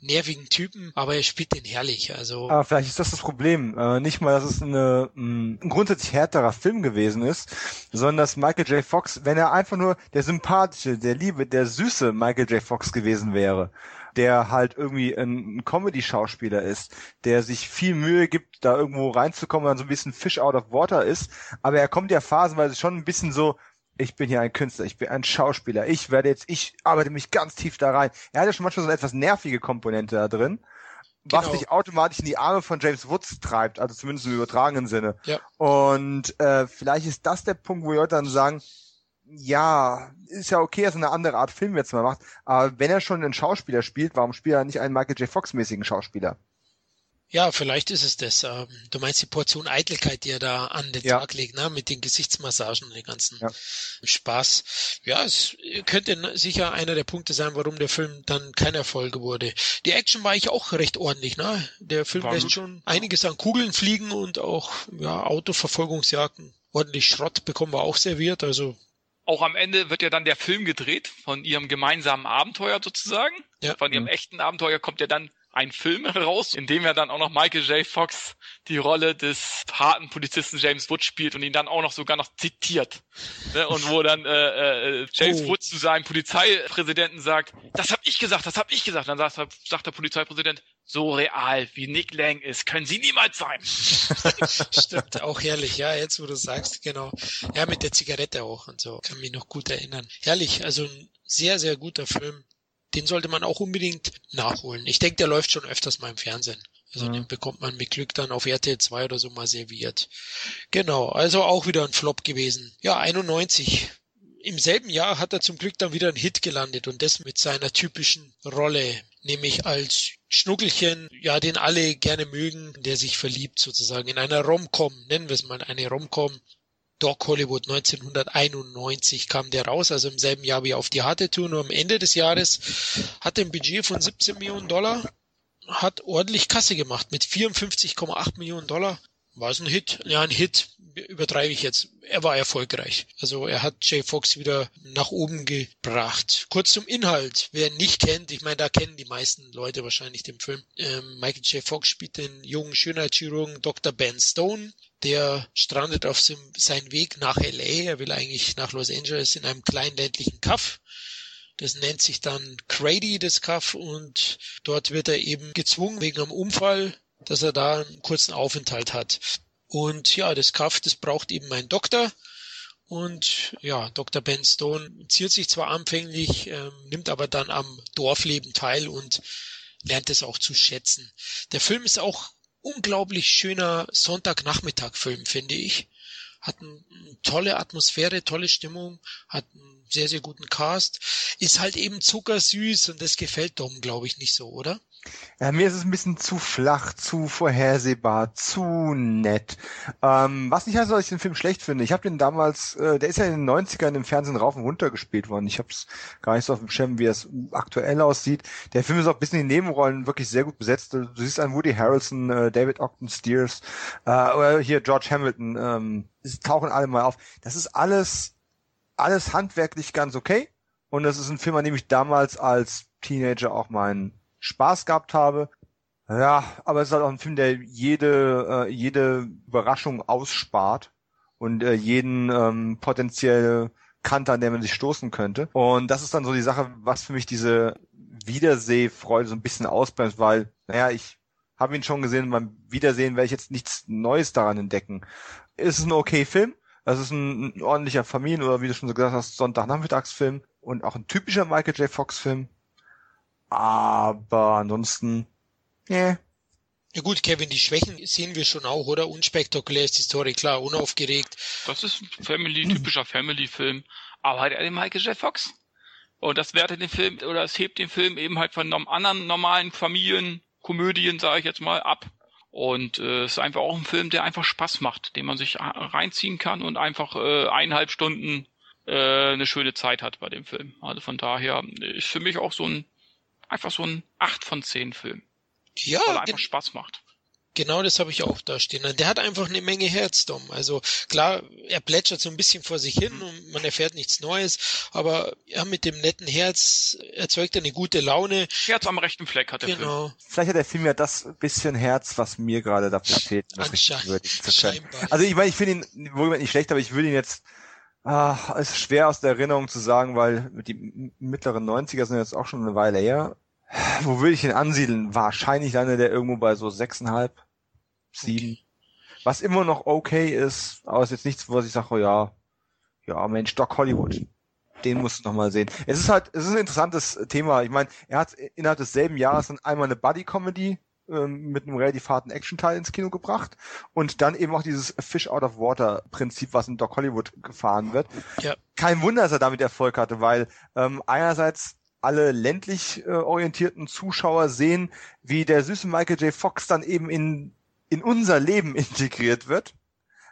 nervigen Typen, aber er spielt den herrlich. Also aber vielleicht ist das das Problem. Äh, nicht mal, dass es eine, mh, ein grundsätzlich härterer Film gewesen ist, sondern dass Michael J. Fox, wenn er einfach nur der sympathische, der liebe, der süße Michael J. Fox gewesen wäre, der halt irgendwie ein, Comedy-Schauspieler ist, der sich viel Mühe gibt, da irgendwo reinzukommen und so ein bisschen Fish out of water ist, aber er kommt ja phasenweise schon ein bisschen so ich bin hier ein Künstler, ich bin ein Schauspieler, ich werde jetzt, ich arbeite mich ganz tief da rein. Er hat ja schon manchmal so eine etwas nervige Komponente da drin, genau. was dich automatisch in die Arme von James Woods treibt, also zumindest im übertragenen Sinne. Ja. Und äh, vielleicht ist das der Punkt, wo Leute dann sagen, ja, ist ja okay, dass er eine andere Art Film jetzt mal macht, aber wenn er schon einen Schauspieler spielt, warum spielt er nicht einen Michael J. Fox-mäßigen Schauspieler? Ja, vielleicht ist es das. Ähm, du meinst die Portion Eitelkeit, die er da an den ja. Tag legt, ne? mit den Gesichtsmassagen und den ganzen ja. Spaß. Ja, es könnte sicher einer der Punkte sein, warum der Film dann kein Erfolg wurde. Die Action war ich auch recht ordentlich. Ne? Der Film war lässt schon einiges an Kugeln fliegen und auch ja, Autoverfolgungsjagden. Ordentlich Schrott bekommen wir auch serviert. Also auch am Ende wird ja dann der Film gedreht von ihrem gemeinsamen Abenteuer sozusagen. Ja. Von ihrem mhm. echten Abenteuer kommt ja dann ein Film heraus, in dem ja dann auch noch Michael J. Fox die Rolle des harten Polizisten James Wood spielt und ihn dann auch noch sogar noch zitiert. Ne? Und wo dann äh, äh, James oh. Wood zu seinem Polizeipräsidenten sagt, das hab ich gesagt, das hab ich gesagt. Dann sagt, sagt der Polizeipräsident, so real wie Nick Lang ist, können sie niemals sein. Stimmt, auch herrlich, ja, jetzt wo du sagst, genau. Ja, mit der Zigarette auch und so, kann mich noch gut erinnern. Herrlich, also ein sehr, sehr guter Film den sollte man auch unbedingt nachholen. Ich denke, der läuft schon öfters mal im Fernsehen. Also ja. den bekommt man mit Glück dann auf RTL 2 oder so mal serviert. Genau, also auch wieder ein Flop gewesen. Ja, 91. Im selben Jahr hat er zum Glück dann wieder einen Hit gelandet und das mit seiner typischen Rolle, nämlich als Schnuckelchen, ja, den alle gerne mögen, der sich verliebt sozusagen in einer Romcom, nennen wir es mal eine Romcom, Doc Hollywood 1991 kam der raus, also im selben Jahr wie auf die harte Tour, nur am Ende des Jahres, hatte ein Budget von 17 Millionen Dollar, hat ordentlich Kasse gemacht mit 54,8 Millionen Dollar. War es ein Hit? Ja, ein Hit übertreibe ich jetzt. Er war erfolgreich. Also er hat Jay Fox wieder nach oben gebracht. Kurz zum Inhalt. Wer nicht kennt, ich meine, da kennen die meisten Leute wahrscheinlich den Film. Ähm, Michael J. Fox spielt den jungen Schönheitschirurgen Dr. Ben Stone. Der strandet auf seinem Weg nach LA. Er will eigentlich nach Los Angeles in einem kleinen ländlichen Kaff. Das nennt sich dann Crady, das Kaff, und dort wird er eben gezwungen wegen einem Unfall, dass er da einen kurzen Aufenthalt hat. Und ja, das Kaff, das braucht eben ein Doktor. Und ja, Dr. Ben Stone ziert sich zwar anfänglich, ähm, nimmt aber dann am Dorfleben teil und lernt es auch zu schätzen. Der Film ist auch unglaublich schöner Sonntagnachmittag-Film, finde ich. Hat eine tolle Atmosphäre, tolle Stimmung, hat einen sehr, sehr guten Cast. Ist halt eben zuckersüß und das gefällt Dom, glaube ich, nicht so, oder? Ja, mir ist es ein bisschen zu flach, zu vorhersehbar, zu nett. Ähm, was nicht heißt, dass ich den Film schlecht finde. Ich habe den damals, äh, der ist ja in den 90ern im Fernsehen rauf und runter gespielt worden. Ich habe es gar nicht so auf dem Schirm, wie es aktuell aussieht. Der Film ist auch ein bisschen in Nebenrollen wirklich sehr gut besetzt. Du siehst einen Woody Harrelson, äh, David Ogden Steers, äh, oder hier George Hamilton, ähm, tauchen alle mal auf. Das ist alles, alles handwerklich ganz okay. Und das ist ein Film, an dem ich damals als Teenager auch meinen Spaß gehabt habe. Ja, aber es ist halt auch ein Film, der jede, äh, jede Überraschung ausspart und äh, jeden ähm, potenzielle Kante, an der man sich stoßen könnte. Und das ist dann so die Sache, was für mich diese Wiedersehfreude so ein bisschen ausbremst, weil, naja, ich habe ihn schon gesehen, beim Wiedersehen werde ich jetzt nichts Neues daran entdecken. Es ist ein okay Film. Das ist ein, ein ordentlicher Familien- oder wie du schon so gesagt hast, Sonntagnachmittagsfilm und auch ein typischer Michael J. Fox Film. Aber ansonsten, yeah. Ja gut, Kevin, die Schwächen sehen wir schon auch, oder? Unspektakulär ist die Story, klar, unaufgeregt. Das ist ein Family, typischer Family-Film, aber halt der Michael J. Fox. Und das wertet den Film, oder es hebt den Film eben halt von anderen normalen Familienkomödien, sage ich jetzt mal, ab. Und äh, es ist einfach auch ein Film, der einfach Spaß macht, den man sich reinziehen kann und einfach äh, eineinhalb Stunden äh, eine schöne Zeit hat bei dem Film. Also von daher ist für mich auch so ein einfach so ein 8 von 10 Film. Ja, weil er einfach Spaß macht. Genau das habe ich auch da stehen. Der hat einfach eine Menge Herz, Dom. Also klar, er plätschert so ein bisschen vor sich hin und man erfährt nichts Neues, aber ja, mit dem netten Herz erzeugt er eine gute Laune. Herz am rechten Fleck hat der genau. Film. Vielleicht hat der Film ja das bisschen Herz, was mir gerade dafür fehlt, das richtig würdigen zu können. Also ich meine, ich finde ihn wohl nicht schlecht, aber ich will ihn jetzt Ah, es ist schwer aus der Erinnerung zu sagen, weil die mittleren 90er sind jetzt auch schon eine Weile her. Wo würde ich ihn ansiedeln? Wahrscheinlich landet der irgendwo bei so sechseinhalb, sieben. Was immer noch okay ist, aber ist jetzt nichts, wo ich sage, oh ja, ja, Mensch, Doc Hollywood. Den musst du noch mal sehen. Es ist halt, es ist ein interessantes Thema. Ich meine, er hat innerhalb desselben Jahres dann einmal eine Buddy-Comedy ähm, mit einem relativ harten Action-Teil ins Kino gebracht und dann eben auch dieses Fish out of Water Prinzip, was in Doc Hollywood gefahren wird. Ja. Kein Wunder, dass er damit Erfolg hatte, weil ähm, einerseits alle ländlich äh, orientierten Zuschauer sehen, wie der süße Michael J. Fox dann eben in in unser Leben integriert wird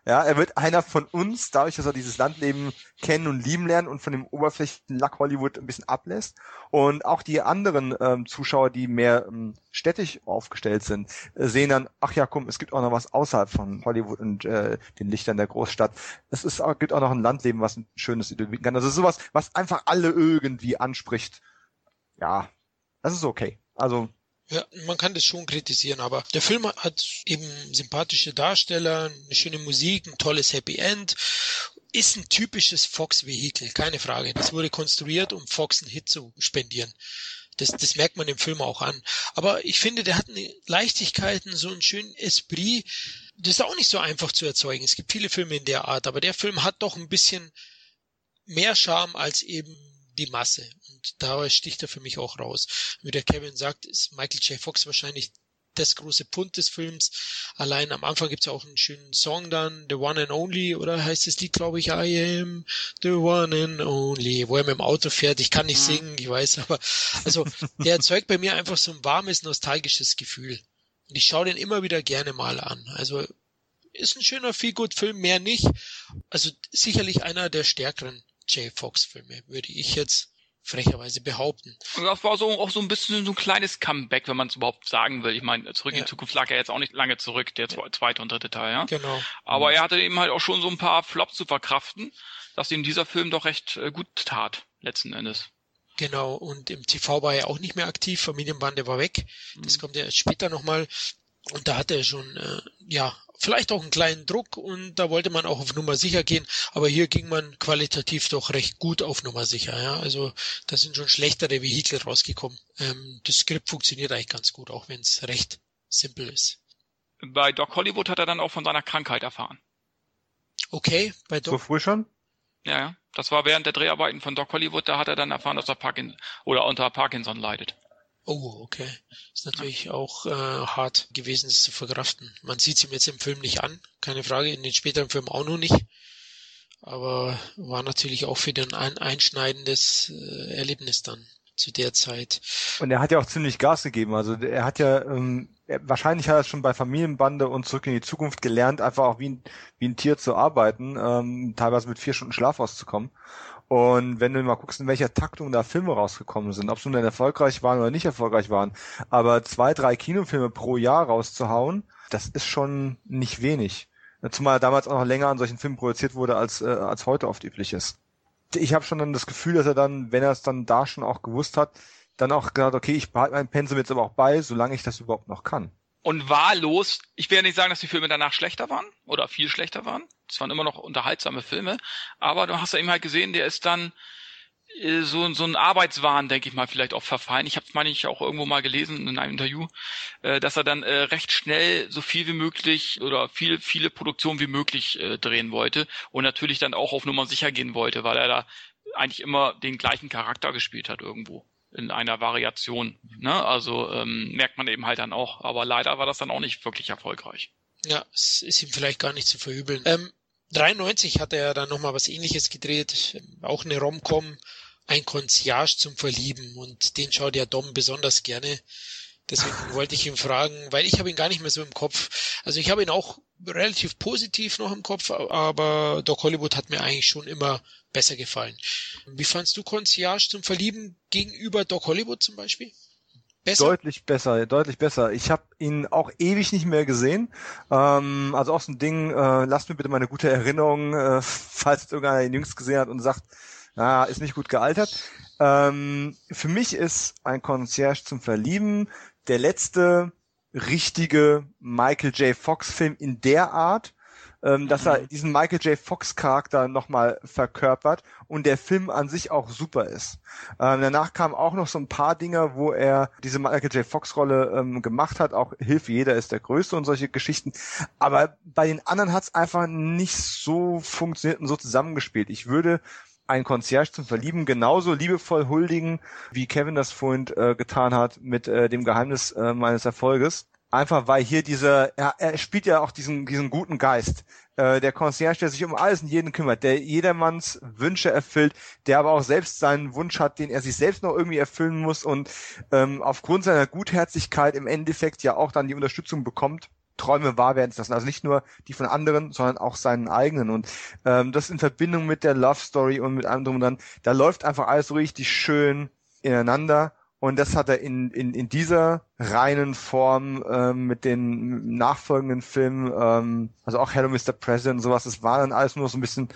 ja, er wird einer von uns, dadurch, dass er dieses Landleben kennen und lieben lernt und von dem oberflächlichen Lack Hollywood ein bisschen ablässt. Und auch die anderen ähm, Zuschauer, die mehr ähm, städtisch aufgestellt sind, äh, sehen dann, ach ja, komm, es gibt auch noch was außerhalb von Hollywood und äh, den Lichtern der Großstadt. Es ist, gibt auch noch ein Landleben, was ein schönes Idyll kann. Also sowas, was einfach alle irgendwie anspricht. Ja, das ist okay. Also ja, man kann das schon kritisieren, aber der Film hat eben sympathische Darsteller, eine schöne Musik, ein tolles Happy End, ist ein typisches Fox-Vehikel, keine Frage. Das wurde konstruiert, um Fox einen Hit zu spendieren. Das, das merkt man dem Film auch an. Aber ich finde, der hat eine Leichtigkeit, so einen schönen Esprit. Das ist auch nicht so einfach zu erzeugen. Es gibt viele Filme in der Art, aber der Film hat doch ein bisschen mehr Charme als eben die Masse. Und da sticht er für mich auch raus. Wie der Kevin sagt, ist Michael J. Fox wahrscheinlich das große Pund des Films. Allein am Anfang gibt's auch einen schönen Song dann, The One and Only, oder heißt das Lied, glaube ich, I am the one and only, wo er mit dem Auto fährt. Ich kann nicht mhm. singen, ich weiß, aber also der erzeugt bei mir einfach so ein warmes, nostalgisches Gefühl. Und ich schaue den immer wieder gerne mal an. Also ist ein schöner Feel-Good-Film, mehr nicht. Also sicherlich einer der stärkeren J. Fox-Filme, würde ich jetzt frecherweise behaupten. Und das war so auch so ein bisschen so ein kleines Comeback, wenn man es überhaupt sagen will. Ich meine, zurück ja. in Zukunft lag er jetzt auch nicht lange zurück, der ja. zweite und dritte Teil, ja. Genau. Aber er hatte eben halt auch schon so ein paar Flops zu verkraften, dass ihm dieser Film doch recht äh, gut tat, letzten Endes. Genau, und im TV war er auch nicht mehr aktiv, Familienbande war weg. Das mhm. kommt ja später nochmal. Und da hatte er schon, äh, ja, vielleicht auch einen kleinen Druck und da wollte man auch auf Nummer sicher gehen, aber hier ging man qualitativ doch recht gut auf Nummer sicher. Ja? Also da sind schon schlechtere Vehikel rausgekommen. Ähm, das Skript funktioniert eigentlich ganz gut, auch wenn es recht simpel ist. Bei Doc Hollywood hat er dann auch von seiner Krankheit erfahren. Okay, bei Doc. So früh schon? Ja, ja. Das war während der Dreharbeiten von Doc Hollywood, da hat er dann erfahren, dass er Parkinson oder unter Parkinson leidet. Oh, okay. Ist natürlich auch äh, hart gewesen, es zu verkraften. Man sieht es ihm jetzt im Film nicht an, keine Frage, in den späteren Filmen auch noch nicht. Aber war natürlich auch für den ein einschneidendes äh, Erlebnis dann. zu der Zeit. Und er hat ja auch ziemlich Gas gegeben. Also er hat ja, ähm, wahrscheinlich hat er schon bei Familienbande und zurück in die Zukunft gelernt, einfach auch wie ein, wie ein Tier zu arbeiten, ähm, teilweise mit vier Stunden Schlaf auszukommen. Und wenn du mal guckst, in welcher Taktung da Filme rausgekommen sind, ob sie nun erfolgreich waren oder nicht erfolgreich waren, aber zwei, drei Kinofilme pro Jahr rauszuhauen, das ist schon nicht wenig. Zumal damals auch noch länger an solchen Filmen produziert wurde, als, äh, als heute oft üblich ist. Ich habe schon dann das Gefühl, dass er dann, wenn er es dann da schon auch gewusst hat, dann auch gesagt, okay, ich behalte mein Pensum jetzt aber auch bei, solange ich das überhaupt noch kann. Und wahllos, ich werde nicht sagen, dass die Filme danach schlechter waren oder viel schlechter waren. Es waren immer noch unterhaltsame Filme, aber du hast ja eben halt gesehen, der ist dann äh, so, so ein Arbeitswahn, denke ich mal, vielleicht auch verfallen. Ich habe es, meine ich, auch irgendwo mal gelesen in einem Interview, äh, dass er dann äh, recht schnell so viel wie möglich oder viel, viele Produktionen wie möglich äh, drehen wollte und natürlich dann auch auf Nummer sicher gehen wollte, weil er da eigentlich immer den gleichen Charakter gespielt hat irgendwo in einer Variation. Ne? Also ähm, merkt man eben halt dann auch. Aber leider war das dann auch nicht wirklich erfolgreich. Ja, es ist ihm vielleicht gar nicht zu verübeln. Ähm, 93 hat er dann nochmal was ähnliches gedreht, auch eine Rom-Com ein Concierge zum Verlieben und den schaut ja Dom besonders gerne. Deswegen wollte ich ihn fragen, weil ich habe ihn gar nicht mehr so im Kopf. Also ich habe ihn auch relativ positiv noch im Kopf, aber Doc Hollywood hat mir eigentlich schon immer besser gefallen. Wie fandst du Concierge zum Verlieben gegenüber Doc Hollywood zum Beispiel? Besser? Deutlich besser, deutlich besser. Ich habe ihn auch ewig nicht mehr gesehen. Ähm, also auch so ein Ding, äh, lasst mir bitte meine gute Erinnerung, äh, falls irgendeiner ihn jüngst gesehen hat und sagt, ah, ist nicht gut gealtert. Ähm, für mich ist ein Concierge zum Verlieben der letzte richtige Michael J. Fox Film in der Art, ähm, dass er mhm. diesen Michael J. Fox Charakter nochmal verkörpert und der Film an sich auch super ist. Ähm, danach kamen auch noch so ein paar Dinge, wo er diese Michael J. Fox Rolle ähm, gemacht hat, auch Hilfe, jeder ist der Größte und solche Geschichten. Aber bei den anderen hat es einfach nicht so funktioniert und so zusammengespielt. Ich würde ein Concierge zum Verlieben genauso liebevoll huldigen, wie Kevin das vorhin äh, getan hat mit äh, dem Geheimnis äh, meines Erfolges. Einfach weil hier dieser, er, er spielt ja auch diesen, diesen guten Geist. Äh, der Concierge, der sich um alles und jeden kümmert, der jedermanns Wünsche erfüllt, der aber auch selbst seinen Wunsch hat, den er sich selbst noch irgendwie erfüllen muss und ähm, aufgrund seiner Gutherzigkeit im Endeffekt ja auch dann die Unterstützung bekommt Träume wahr werden zu lassen. Also nicht nur die von anderen, sondern auch seinen eigenen. Und ähm, das in Verbindung mit der Love Story und mit allem drum und dran, da läuft einfach alles richtig schön ineinander. Und das hat er in, in, in dieser reinen Form ähm, mit den nachfolgenden Filmen, ähm, also auch Hello Mr. President und sowas, das war dann alles nur so ein bisschen,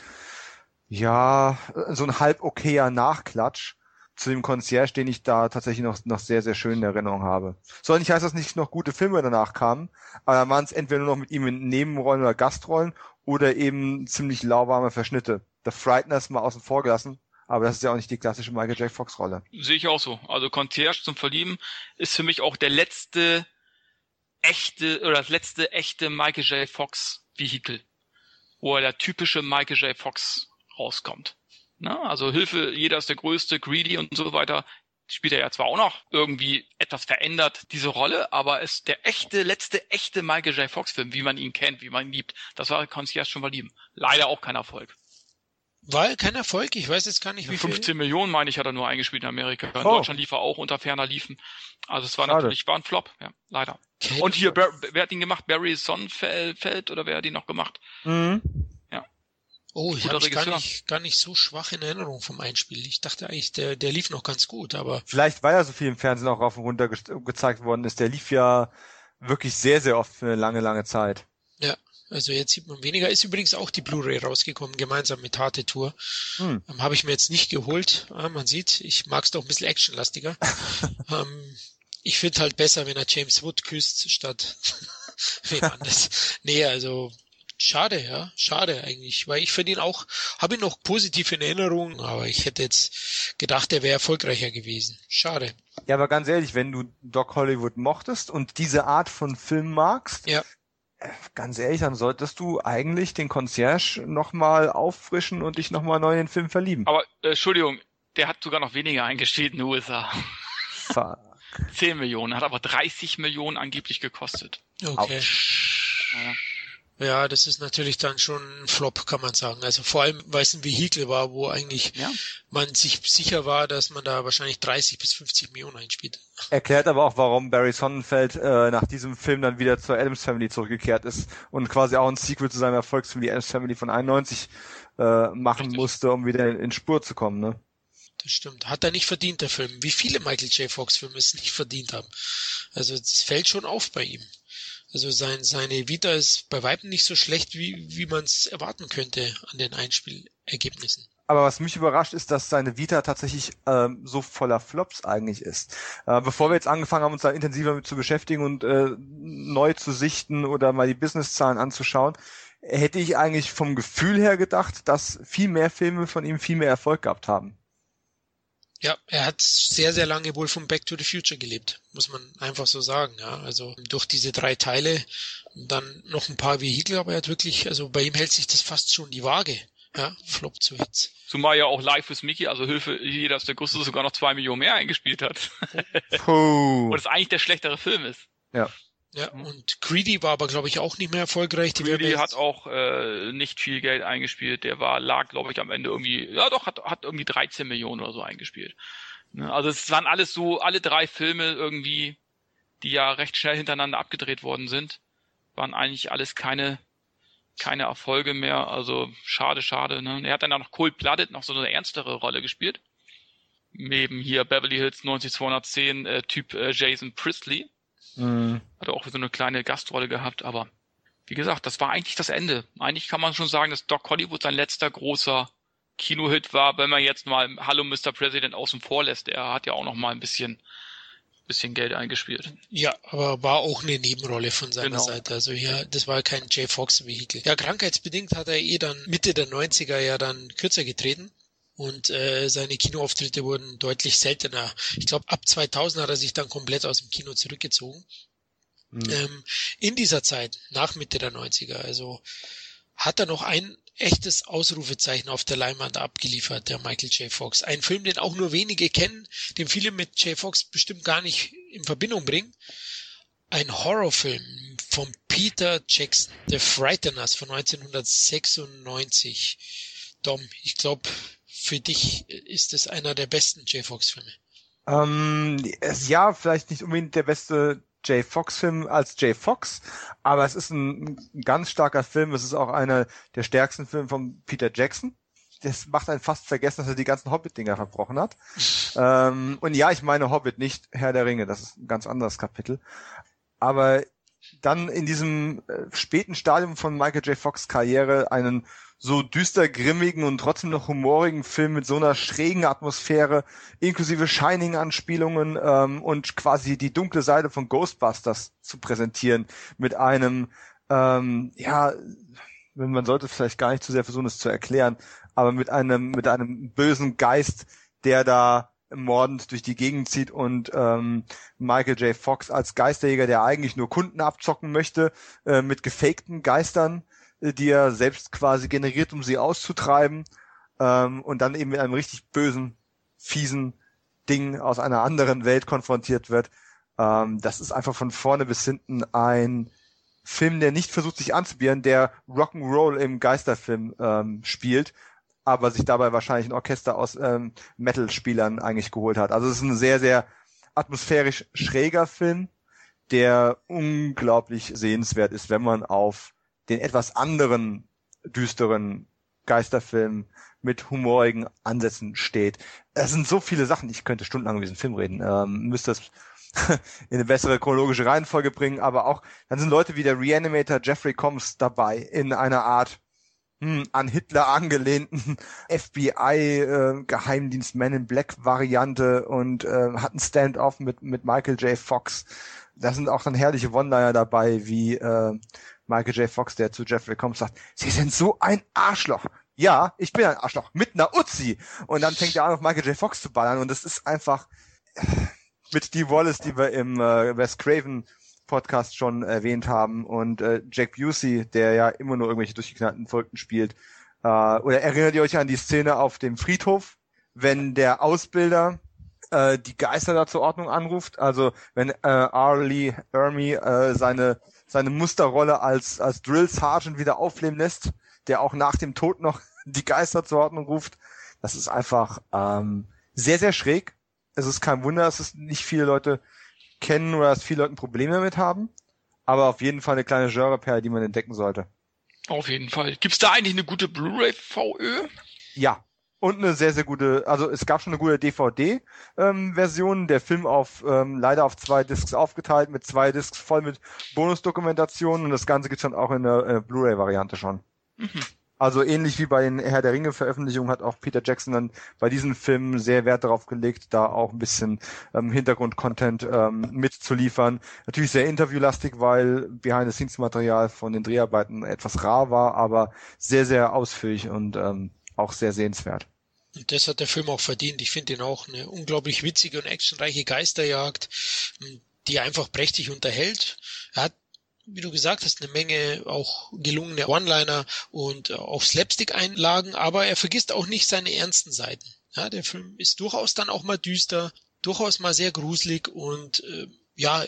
ja, so ein halb okayer Nachklatsch zu dem Concierge, den ich da tatsächlich noch, noch sehr, sehr schön in Erinnerung habe. Soll nicht heißen, dass nicht noch gute Filme danach kamen, aber da waren es entweder nur noch mit ihm in Nebenrollen oder Gastrollen oder eben ziemlich lauwarme Verschnitte. The Frighteners mal außen vor gelassen, aber das ist ja auch nicht die klassische Michael J. Fox Rolle. Sehe ich auch so. Also Concierge zum Verlieben ist für mich auch der letzte echte oder das letzte echte Michael J. Fox Vehikel, wo er der typische Michael J. Fox rauskommt. Ne? Also Hilfe, jeder ist der Größte, greedy und so weiter. Spielt er ja zwar auch noch irgendwie etwas verändert, diese Rolle, aber ist der echte, letzte echte Michael J. Fox Film, wie man ihn kennt, wie man ihn liebt. Das war Concierge schon mal lieben. Leider auch kein Erfolg. War kein Erfolg? Ich weiß jetzt gar nicht, wie 15 viel. Millionen, meine ich, hat er nur eingespielt in Amerika. In oh. Deutschland lief er auch unter ferner Liefen. Also es war Schade. natürlich, war ein Flop, ja, leider. Kein Und hier, wer, wer hat ihn gemacht? Barry Sonnenfeld oder wer hat ihn noch gemacht? Mhm. Oh, ich habe gar nicht, gar nicht so schwach in Erinnerung vom Einspiel. Ich dachte eigentlich, der, der lief noch ganz gut, aber. Vielleicht, weil er so viel im Fernsehen auch rauf und runter ge gezeigt worden ist. Der lief ja wirklich sehr, sehr oft für eine lange, lange Zeit. Ja, also jetzt sieht man weniger. Ist übrigens auch die Blu-ray rausgekommen, gemeinsam mit Harte Tour. Hm. Ähm, Habe ich mir jetzt nicht geholt. Ah, man sieht, ich mag es doch ein bisschen actionlastiger. ähm, ich finde halt besser, wenn er James Wood küsst, statt wem anders. nee, also Schade, ja, schade eigentlich, weil ich finde ihn auch, habe ihn noch positiv in Erinnerung, aber ich hätte jetzt gedacht, er wäre erfolgreicher gewesen. Schade. Ja, aber ganz ehrlich, wenn du Doc Hollywood mochtest und diese Art von Film magst, ja. Äh, ganz ehrlich, dann solltest du eigentlich den Concierge nochmal auffrischen und dich nochmal neu in den Film verlieben. Aber, äh, Entschuldigung, der hat sogar noch weniger eingestellt in den USA. Fuck. 10 Millionen, hat aber 30 Millionen angeblich gekostet. Okay. Ja. Ja, das ist natürlich dann schon ein Flop, kann man sagen. Also vor allem, weil es ein Vehikel war, wo eigentlich ja. man sich sicher war, dass man da wahrscheinlich 30 bis 50 Millionen einspielt. Erklärt aber auch, warum Barry Sonnenfeld äh, nach diesem Film dann wieder zur Adams Family zurückgekehrt ist und quasi auch ein Sequel zu seinem Erfolgsfilm, die Adams Family von 91, äh, machen Richtig. musste, um wieder in, in Spur zu kommen. Ne? Das stimmt. Hat er nicht verdient, der Film. Wie viele Michael J. Fox Filme es nicht verdient haben. Also es fällt schon auf bei ihm. Also sein, seine Vita ist bei Weitem nicht so schlecht, wie, wie man es erwarten könnte an den Einspielergebnissen. Aber was mich überrascht, ist, dass seine Vita tatsächlich ähm, so voller Flops eigentlich ist. Äh, bevor wir jetzt angefangen haben, uns da intensiver mit zu beschäftigen und äh, neu zu sichten oder mal die Businesszahlen anzuschauen, hätte ich eigentlich vom Gefühl her gedacht, dass viel mehr Filme von ihm viel mehr Erfolg gehabt haben. Ja, er hat sehr, sehr lange wohl vom Back to the Future gelebt, muss man einfach so sagen. Ja, also durch diese drei Teile und dann noch ein paar Vehikel, aber er hat wirklich, also bei ihm hält sich das fast schon die Waage. Ja, Flop zu Hits. Zumal ja auch Live with Mickey, also Hilfe, jeder aus der Gusto sogar noch zwei Millionen mehr eingespielt hat. Oh. Und es eigentlich der schlechtere Film ist. Ja. Ja, und Greedy war aber, glaube ich, auch nicht mehr erfolgreich. Die Greedy hat auch äh, nicht viel Geld eingespielt. Der war, lag, glaube ich, am Ende irgendwie, ja doch, hat, hat irgendwie 13 Millionen oder so eingespielt. Ne? Also es waren alles so, alle drei Filme irgendwie, die ja recht schnell hintereinander abgedreht worden sind, waren eigentlich alles keine keine Erfolge mehr. Also schade, schade. Ne? Er hat dann auch noch Cold Blooded noch so eine ernstere Rolle gespielt. Neben hier Beverly Hills 90210 äh, Typ äh, Jason Priestley Mhm. Hat auch so eine kleine Gastrolle gehabt, aber wie gesagt, das war eigentlich das Ende. Eigentlich kann man schon sagen, dass Doc Hollywood sein letzter großer Kinohit war, wenn man jetzt mal Hallo Mr. President außen vor lässt. Er hat ja auch noch mal ein bisschen bisschen Geld eingespielt. Ja, aber war auch eine Nebenrolle von seiner genau. Seite. Also ja, das war kein J. Fox Vehikel. Ja, krankheitsbedingt hat er eh dann Mitte der 90er ja dann kürzer getreten und äh, seine Kinoauftritte wurden deutlich seltener. Ich glaube, ab 2000 hat er sich dann komplett aus dem Kino zurückgezogen. Mhm. Ähm, in dieser Zeit, nach Mitte der 90er, also hat er noch ein echtes Ausrufezeichen auf der Leinwand abgeliefert, der Michael J. Fox. Ein Film, den auch nur wenige kennen, den viele mit J. Fox bestimmt gar nicht in Verbindung bringen. Ein Horrorfilm von Peter Jackson, The Frighteners von 1996. Dom, ich glaube, für dich ist es einer der besten J. Fox-Filme? Ähm, ja, vielleicht nicht unbedingt der beste J. Fox-Film als J. Fox, aber es ist ein, ein, ganz starker Film. Es ist auch einer der stärksten Filme von Peter Jackson. Das macht einen fast vergessen, dass er die ganzen Hobbit-Dinger verbrochen hat. ähm, und ja, ich meine Hobbit, nicht Herr der Ringe. Das ist ein ganz anderes Kapitel. Aber dann in diesem äh, späten Stadium von Michael J. Fox Karriere einen so düster grimmigen und trotzdem noch humorigen Film mit so einer schrägen Atmosphäre, inklusive Shining-Anspielungen ähm, und quasi die dunkle Seite von Ghostbusters zu präsentieren mit einem, ähm, ja, man sollte vielleicht gar nicht zu sehr versuchen, es zu erklären, aber mit einem mit einem bösen Geist, der da mordend durch die Gegend zieht und ähm, Michael J. Fox als Geisterjäger, der eigentlich nur Kunden abzocken möchte, äh, mit gefakten Geistern äh, die er selbst quasi generiert, um sie auszutreiben ähm, und dann eben mit einem richtig bösen, fiesen Ding aus einer anderen Welt konfrontiert wird. Ähm, das ist einfach von vorne bis hinten ein Film, der nicht versucht, sich anzubieren, der Rock'n'Roll im Geisterfilm ähm, spielt, aber sich dabei wahrscheinlich ein Orchester aus ähm, Metal-Spielern eigentlich geholt hat. Also es ist ein sehr, sehr atmosphärisch schräger Film, der unglaublich sehenswert ist, wenn man auf den etwas anderen, düsteren Geisterfilm mit humorigen Ansätzen steht. Es sind so viele Sachen, ich könnte stundenlang über diesen Film reden, ähm, müsste das in eine bessere chronologische Reihenfolge bringen, aber auch, dann sind Leute wie der Reanimator Jeffrey Combs dabei, in einer Art hm, an Hitler angelehnten FBI äh, Geheimdienst Man in Black Variante und äh, hat ein Stand-off mit mit Michael J. Fox. Da sind auch dann herrliche One-Liner dabei, wie äh, Michael J. Fox, der zu Jeffrey Combs sagt, Sie sind so ein Arschloch. Ja, ich bin ein Arschloch mit einer Uzi. Und dann fängt er an, auf Michael J. Fox zu ballern. Und das ist einfach mit Steve Wallace, die wir im äh, Wes Craven Podcast schon erwähnt haben und äh, Jack Busey, der ja immer nur irgendwelche durchgeknallten Folgen spielt. Äh, oder erinnert ihr euch an die Szene auf dem Friedhof, wenn der Ausbilder äh, die Geister da zur Ordnung anruft? Also wenn äh, Arlie Ermy äh, seine seine Musterrolle als, als Drill Sergeant wieder aufleben lässt, der auch nach dem Tod noch die Geister zur Ordnung ruft. Das ist einfach ähm, sehr, sehr schräg. Es ist kein Wunder, dass es nicht viele Leute kennen oder dass viele Leute Probleme damit haben. Aber auf jeden Fall eine kleine Genreperle, die man entdecken sollte. Auf jeden Fall. Gibt's da eigentlich eine gute Blu-ray VÖ? Ja. Und eine sehr, sehr gute, also es gab schon eine gute DVD-Version, ähm, der Film auf ähm, leider auf zwei Discs aufgeteilt, mit zwei Discs voll mit Bonusdokumentationen und das Ganze gibt's dann auch in der äh, Blu-ray-Variante schon. Mhm. Also ähnlich wie bei den Herr der Ringe Veröffentlichungen hat auch Peter Jackson dann bei diesen Filmen sehr Wert darauf gelegt, da auch ein bisschen ähm, Hintergrund-Content ähm, mitzuliefern. Natürlich sehr interviewlastig, weil Behind-the-Scenes-Material von den Dreharbeiten etwas rar war, aber sehr, sehr ausführlich und ähm, auch sehr sehenswert. Und das hat der Film auch verdient. Ich finde ihn auch eine unglaublich witzige und actionreiche Geisterjagd, die einfach prächtig unterhält. Er hat wie du gesagt hast, eine Menge auch gelungene One-Liner und äh, auch Slapstick-Einlagen, aber er vergisst auch nicht seine ernsten Seiten. Ja, der Film ist durchaus dann auch mal düster, durchaus mal sehr gruselig und äh, ja,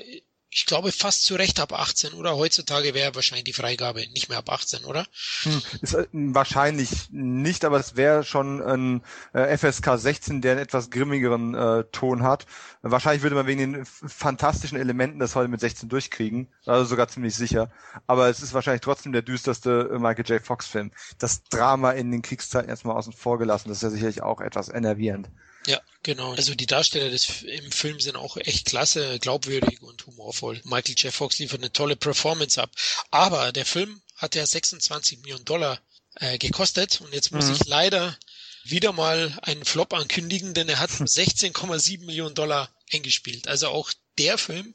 ich glaube fast zu Recht ab 18 oder heutzutage wäre wahrscheinlich die Freigabe nicht mehr ab 18, oder? Hm, ist, äh, wahrscheinlich nicht, aber es wäre schon ein äh, FSK 16, der einen etwas grimmigeren äh, Ton hat. Wahrscheinlich würde man wegen den fantastischen Elementen das heute mit 16 durchkriegen, also sogar ziemlich sicher. Aber es ist wahrscheinlich trotzdem der düsterste äh, Michael J. Fox Film. Das Drama in den Kriegszeiten erstmal außen vor gelassen, das ist ja sicherlich auch etwas enervierend. Ja, genau. Also die Darsteller des, im Film sind auch echt klasse, glaubwürdig und humorvoll. Michael J. Fox liefert eine tolle Performance ab. Aber der Film hat ja 26 Millionen Dollar äh, gekostet und jetzt muss mhm. ich leider wieder mal einen Flop ankündigen, denn er hat 16,7 Millionen Dollar eingespielt. Also auch der Film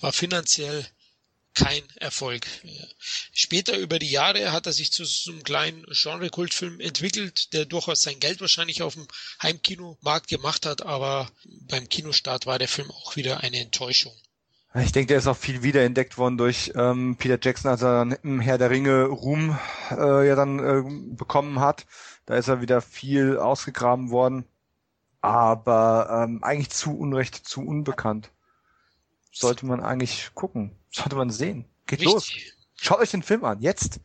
war finanziell kein Erfolg. Später über die Jahre hat er sich zu so einem kleinen Genre-Kultfilm entwickelt, der durchaus sein Geld wahrscheinlich auf dem Heimkinomarkt gemacht hat, aber beim Kinostart war der Film auch wieder eine Enttäuschung. Ich denke, der ist auch viel wiederentdeckt worden durch ähm, Peter Jackson, als er dann im Herr der Ringe Ruhm äh, ja dann äh, bekommen hat. Da ist er wieder viel ausgegraben worden, aber ähm, eigentlich zu Unrecht, zu unbekannt. Sollte man eigentlich gucken. Sollte man sehen. Geht Richtig. los. Schaut euch den Film an, jetzt.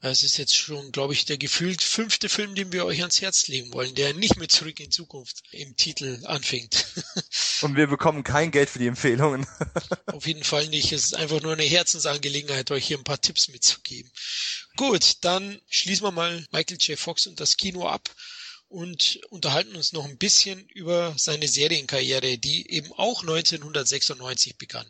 Es ist jetzt schon, glaube ich, der gefühlt fünfte Film, den wir euch ans Herz legen wollen, der nicht mit Zurück in Zukunft im Titel anfängt. Und wir bekommen kein Geld für die Empfehlungen. Auf jeden Fall nicht. Es ist einfach nur eine Herzensangelegenheit, euch hier ein paar Tipps mitzugeben. Gut, dann schließen wir mal Michael J. Fox und das Kino ab und unterhalten uns noch ein bisschen über seine Serienkarriere, die eben auch 1996 begann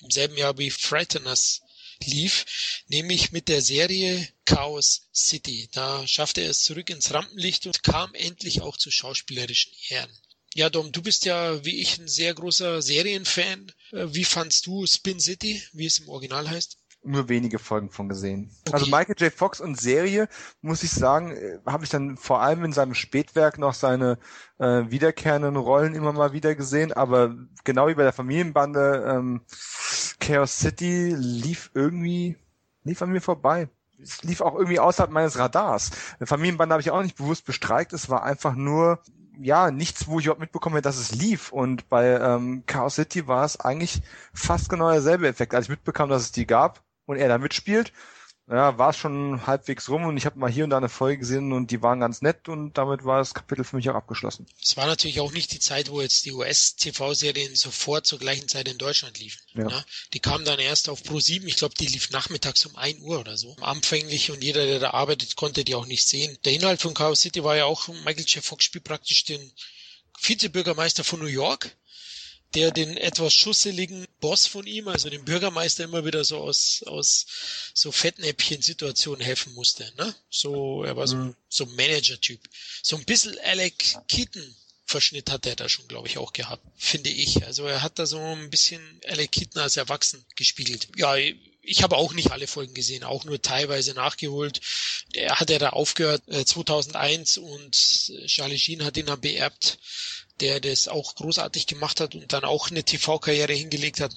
im selben Jahr wie Frighteners lief, nämlich mit der Serie Chaos City. Da schaffte er es zurück ins Rampenlicht und kam endlich auch zu schauspielerischen Ehren. Ja, Dom, du bist ja wie ich ein sehr großer Serienfan. Äh, wie fandst du Spin City, wie es im Original heißt? Nur wenige Folgen von gesehen. Okay. Also Michael J. Fox und Serie, muss ich sagen, äh, habe ich dann vor allem in seinem Spätwerk noch seine äh, wiederkehrenden Rollen immer mal wieder gesehen, aber genau wie bei der Familienbande ähm, Chaos City lief irgendwie, lief an mir vorbei. Es lief auch irgendwie außerhalb meines Radars. Familienbande habe ich auch nicht bewusst bestreikt, es war einfach nur ja, nichts, wo ich überhaupt mitbekomme, dass es lief. Und bei ähm, Chaos City war es eigentlich fast genau derselbe Effekt. Als ich mitbekam, dass es die gab, und er da mitspielt, ja, war es schon halbwegs rum und ich habe mal hier und da eine Folge gesehen und die waren ganz nett und damit war das Kapitel für mich auch abgeschlossen. Es war natürlich auch nicht die Zeit, wo jetzt die US-TV-Serien sofort zur gleichen Zeit in Deutschland liefen. Ja. ja. Die kamen dann erst auf Pro 7, ich glaube, die lief nachmittags um 1 Uhr oder so. Anfänglich und jeder, der da arbeitet, konnte die auch nicht sehen. Der Inhalt von Chaos City war ja auch, Michael J. Fox spielt praktisch den Vizebürgermeister von New York der den etwas schusseligen Boss von ihm, also den Bürgermeister, immer wieder so aus, aus so Fettnäpfchen-Situationen helfen musste. Ne? So, er war so, mhm. so ein Manager-Typ. So ein bisschen Alec Keaton Verschnitt hat er da schon, glaube ich, auch gehabt, finde ich. Also er hat da so ein bisschen Alec Keaton als Erwachsen gespiegelt. Ja, ich habe auch nicht alle Folgen gesehen, auch nur teilweise nachgeholt. Er hat ja da aufgehört äh, 2001 und Charlie Sheen hat ihn dann beerbt der das auch großartig gemacht hat und dann auch eine TV-Karriere hingelegt hat,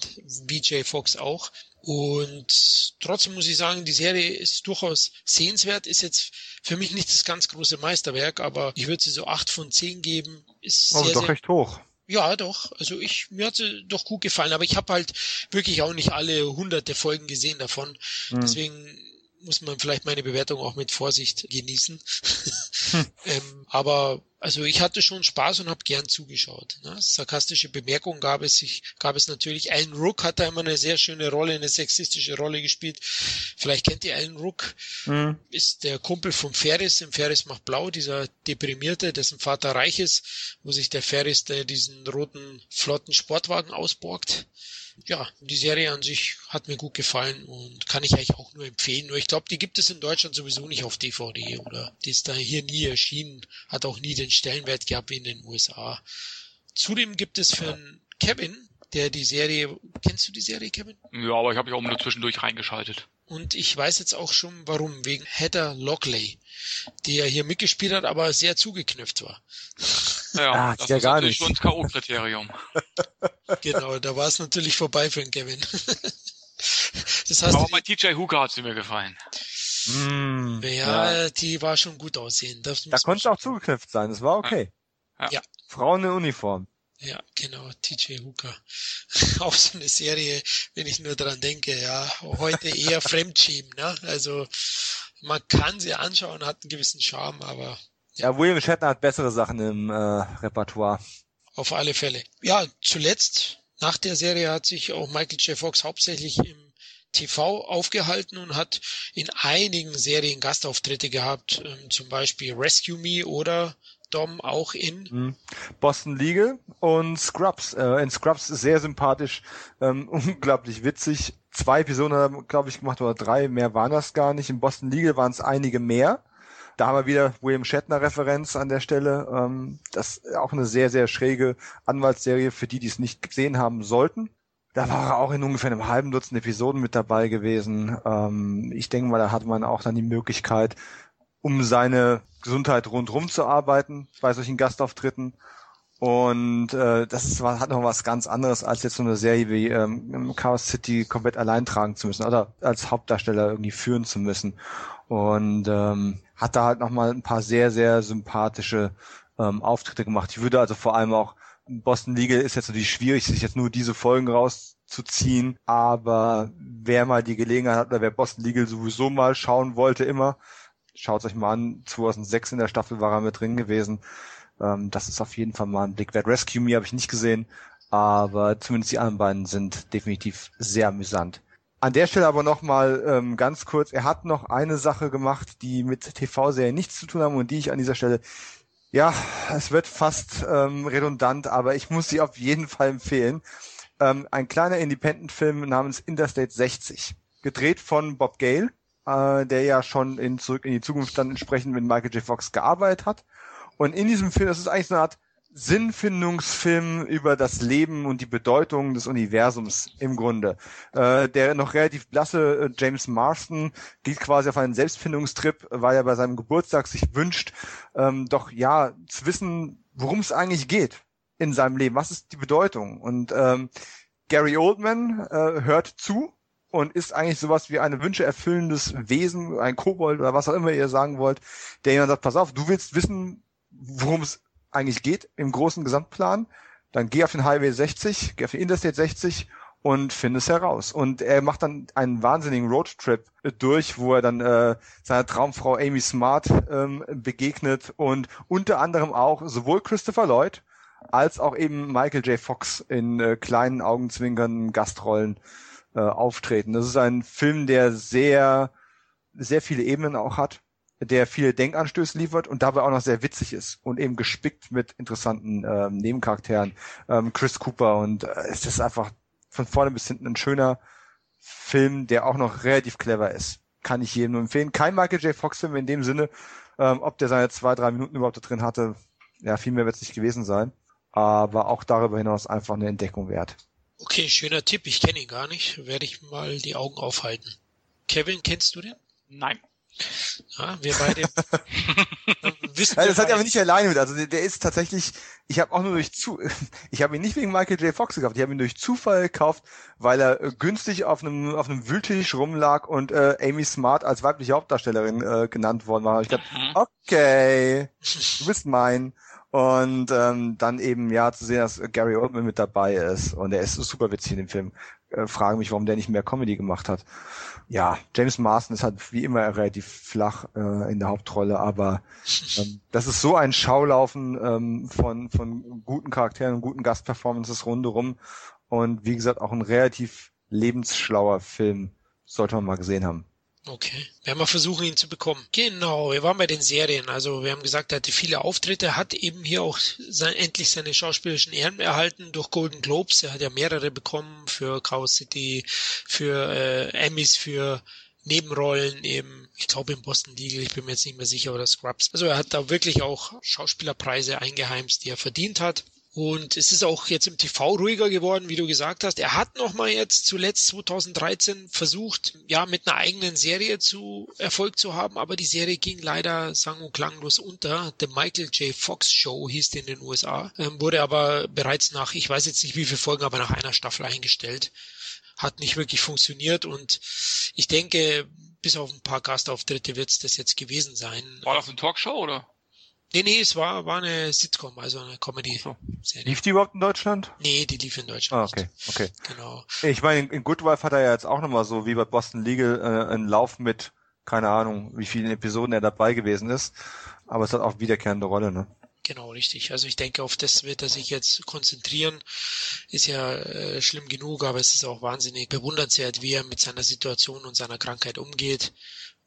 wie Jay Fox auch. Und trotzdem muss ich sagen, die Serie ist durchaus sehenswert, ist jetzt für mich nicht das ganz große Meisterwerk, aber ich würde sie so acht von zehn geben. Ist oh, sehr, doch sehr, recht hoch. Ja, doch. Also ich mir hat sie doch gut gefallen, aber ich habe halt wirklich auch nicht alle hunderte Folgen gesehen davon. Mhm. Deswegen muss man vielleicht meine Bewertung auch mit Vorsicht genießen. Hm. ähm, aber also ich hatte schon Spaß und habe gern zugeschaut. Ne? Sarkastische Bemerkungen gab es. Ich, gab es natürlich. Alan Rook hat da immer eine sehr schöne Rolle, eine sexistische Rolle gespielt. Vielleicht kennt ihr Alan Rook. Mhm. Ist der Kumpel von Ferris. Im Ferris macht blau, dieser Deprimierte, dessen Vater reich ist, wo sich der Ferris der diesen roten, flotten Sportwagen ausborgt ja, die Serie an sich hat mir gut gefallen und kann ich eigentlich auch nur empfehlen. Nur ich glaube, die gibt es in Deutschland sowieso nicht auf DVD oder die ist da hier nie erschienen, hat auch nie den Stellenwert gehabt wie in den USA. Zudem gibt es für Kevin, der die Serie, kennst du die Serie, Kevin? Ja, aber ich habe mich auch nur zwischendurch reingeschaltet. Und ich weiß jetzt auch schon warum, wegen Heather Lockley, die ja hier mitgespielt hat, aber sehr zugeknüpft war. Ja, ah, das ja ist gar natürlich nicht. schon das K.O.-Kriterium. genau, da war es natürlich vorbei für den Kevin. das heißt, aber bei TJ Hooker hat sie mir gefallen. Mm, ja, ja, die war schon gut aussehen. Das da konnte auch zugeknüpft sein, das war okay. Ja. ja. Frauen in Uniform. Ja, genau, TJ Hooker. Auch so eine Serie, wenn ich nur dran denke, ja, heute eher Fremdschämen, ne? Also man kann sie anschauen, hat einen gewissen Charme, aber ja, William Shatner hat bessere Sachen im äh, Repertoire. Auf alle Fälle. Ja, zuletzt nach der Serie hat sich auch Michael J. Fox hauptsächlich im TV aufgehalten und hat in einigen Serien Gastauftritte gehabt, ähm, zum Beispiel Rescue Me oder Dom auch in mhm. Boston Legal und Scrubs. Äh, in Scrubs sehr sympathisch, ähm, unglaublich witzig. Zwei Episoden haben, glaube ich, gemacht oder drei, mehr waren das gar nicht. In Boston Legal waren es einige mehr. Da haben wir wieder William Shatner Referenz an der Stelle. Ähm, das ist auch eine sehr, sehr schräge Anwaltsserie für die, die es nicht gesehen haben sollten. Da war er auch in ungefähr einem halben Dutzend Episoden mit dabei gewesen. Ähm, ich denke mal, da hatte man auch dann die Möglichkeit, um seine Gesundheit rundherum zu arbeiten bei solchen Gastauftritten. Und äh, das ist, hat noch was ganz anderes, als jetzt so eine Serie wie ähm, Chaos City komplett allein tragen zu müssen oder als Hauptdarsteller irgendwie führen zu müssen. Und ähm, hat da halt nochmal ein paar sehr, sehr sympathische ähm, Auftritte gemacht. Ich würde also vor allem auch, Boston Legal ist jetzt natürlich schwierig, sich jetzt nur diese Folgen rauszuziehen, aber wer mal die Gelegenheit hat, oder wer Boston Legal sowieso mal schauen wollte immer, Schaut euch mal an, 2006 in der Staffel war er mit drin gewesen. Ähm, das ist auf jeden Fall mal ein Blick wert. Rescue Me habe ich nicht gesehen, aber zumindest die anderen beiden sind definitiv sehr amüsant. An der Stelle aber nochmal ähm, ganz kurz, er hat noch eine Sache gemacht, die mit TV-Serien nichts zu tun haben und die ich an dieser Stelle, ja, es wird fast ähm, redundant, aber ich muss sie auf jeden Fall empfehlen. Ähm, ein kleiner Independent-Film namens Interstate 60, gedreht von Bob Gale äh, der ja schon in Zurück in die Zukunft dann entsprechend mit Michael J. Fox gearbeitet hat. Und in diesem Film, das ist eigentlich so eine Art Sinnfindungsfilm über das Leben und die Bedeutung des Universums im Grunde. Äh, der noch relativ blasse äh, James Marston geht quasi auf einen Selbstfindungstrip, weil er bei seinem Geburtstag sich wünscht, ähm, doch ja zu wissen, worum es eigentlich geht in seinem Leben. Was ist die Bedeutung? Und ähm, Gary Oldman äh, hört zu und ist eigentlich sowas wie eine Wünsche erfüllendes Wesen, ein Kobold oder was auch immer ihr sagen wollt, der jemand sagt, pass auf, du willst wissen, worum es eigentlich geht im großen Gesamtplan, dann geh auf den Highway 60, geh auf den Interstate 60 und finde es heraus. Und er macht dann einen wahnsinnigen Roadtrip durch, wo er dann äh, seiner Traumfrau Amy Smart ähm, begegnet und unter anderem auch sowohl Christopher Lloyd als auch eben Michael J. Fox in äh, kleinen Augenzwinkern Gastrollen äh, auftreten. Das ist ein Film, der sehr, sehr viele Ebenen auch hat, der viele Denkanstöße liefert und dabei auch noch sehr witzig ist und eben gespickt mit interessanten ähm, Nebencharakteren. Ähm, Chris Cooper und äh, es ist einfach von vorne bis hinten ein schöner Film, der auch noch relativ clever ist. Kann ich jedem nur empfehlen. Kein Michael J. Fox-Film in dem Sinne, ähm, ob der seine zwei, drei Minuten überhaupt da drin hatte. Ja, viel mehr wird es nicht gewesen sein. Aber auch darüber hinaus einfach eine Entdeckung wert. Okay, schöner Tipp. Ich kenne ihn gar nicht. Werde ich mal die Augen aufhalten. Kevin, kennst du den? Nein. Ja, wir beide wissen. Also das hat er aber nicht alleine mit. Also der, der ist tatsächlich, ich habe auch nur durch zu, ich habe ihn nicht wegen Michael J. Fox gekauft, ich habe ihn durch Zufall gekauft, weil er äh, günstig auf einem auf einem Wühltisch rumlag und äh, Amy Smart als weibliche Hauptdarstellerin äh, genannt worden war. Ich dachte, mhm. okay, du bist mein. Und ähm, dann eben ja zu sehen, dass Gary Oldman mit dabei ist und er ist super witzig in dem Film. Äh, frage mich, warum der nicht mehr Comedy gemacht hat. Ja, James Marston ist halt wie immer relativ flach äh, in der Hauptrolle, aber ähm, das ist so ein Schaulaufen ähm, von von guten Charakteren und guten Gastperformances rundherum und wie gesagt auch ein relativ lebensschlauer Film sollte man mal gesehen haben. Okay. Werden wir versuchen, ihn zu bekommen. Genau, wir waren bei den Serien. Also wir haben gesagt, er hatte viele Auftritte, hat eben hier auch sein, endlich seine schauspielerischen Ehren erhalten durch Golden Globes. Er hat ja mehrere bekommen für Chaos City, für äh, Emmys, für Nebenrollen eben, ich glaube im Boston Legal, ich bin mir jetzt nicht mehr sicher, oder Scrubs. Also er hat da wirklich auch Schauspielerpreise eingeheimst, die er verdient hat. Und es ist auch jetzt im TV ruhiger geworden, wie du gesagt hast. Er hat nochmal jetzt zuletzt 2013 versucht, ja, mit einer eigenen Serie zu Erfolg zu haben, aber die Serie ging leider sang- und klanglos unter. The Michael J. Fox Show hieß die in den USA, ähm, wurde aber bereits nach, ich weiß jetzt nicht wie viele Folgen, aber nach einer Staffel eingestellt. Hat nicht wirklich funktioniert und ich denke, bis auf ein paar Gastauftritte wird es das jetzt gewesen sein. War das eine Talkshow oder? Nee, nee, es war, war eine Sitcom, also eine Comedy-Serie. Lief die überhaupt in Deutschland? Nee, die lief in Deutschland. Ah, okay, okay. Genau. Ich meine, in Good Wife hat er ja jetzt auch nochmal so wie bei Boston Legal äh, einen Lauf mit, keine Ahnung, wie vielen Episoden er dabei gewesen ist. Aber es hat auch wiederkehrende Rolle, ne? Genau, richtig. Also ich denke, auf das wird er sich jetzt konzentrieren. Ist ja äh, schlimm genug, aber es ist auch wahnsinnig bewundernswert, wie er mit seiner Situation und seiner Krankheit umgeht.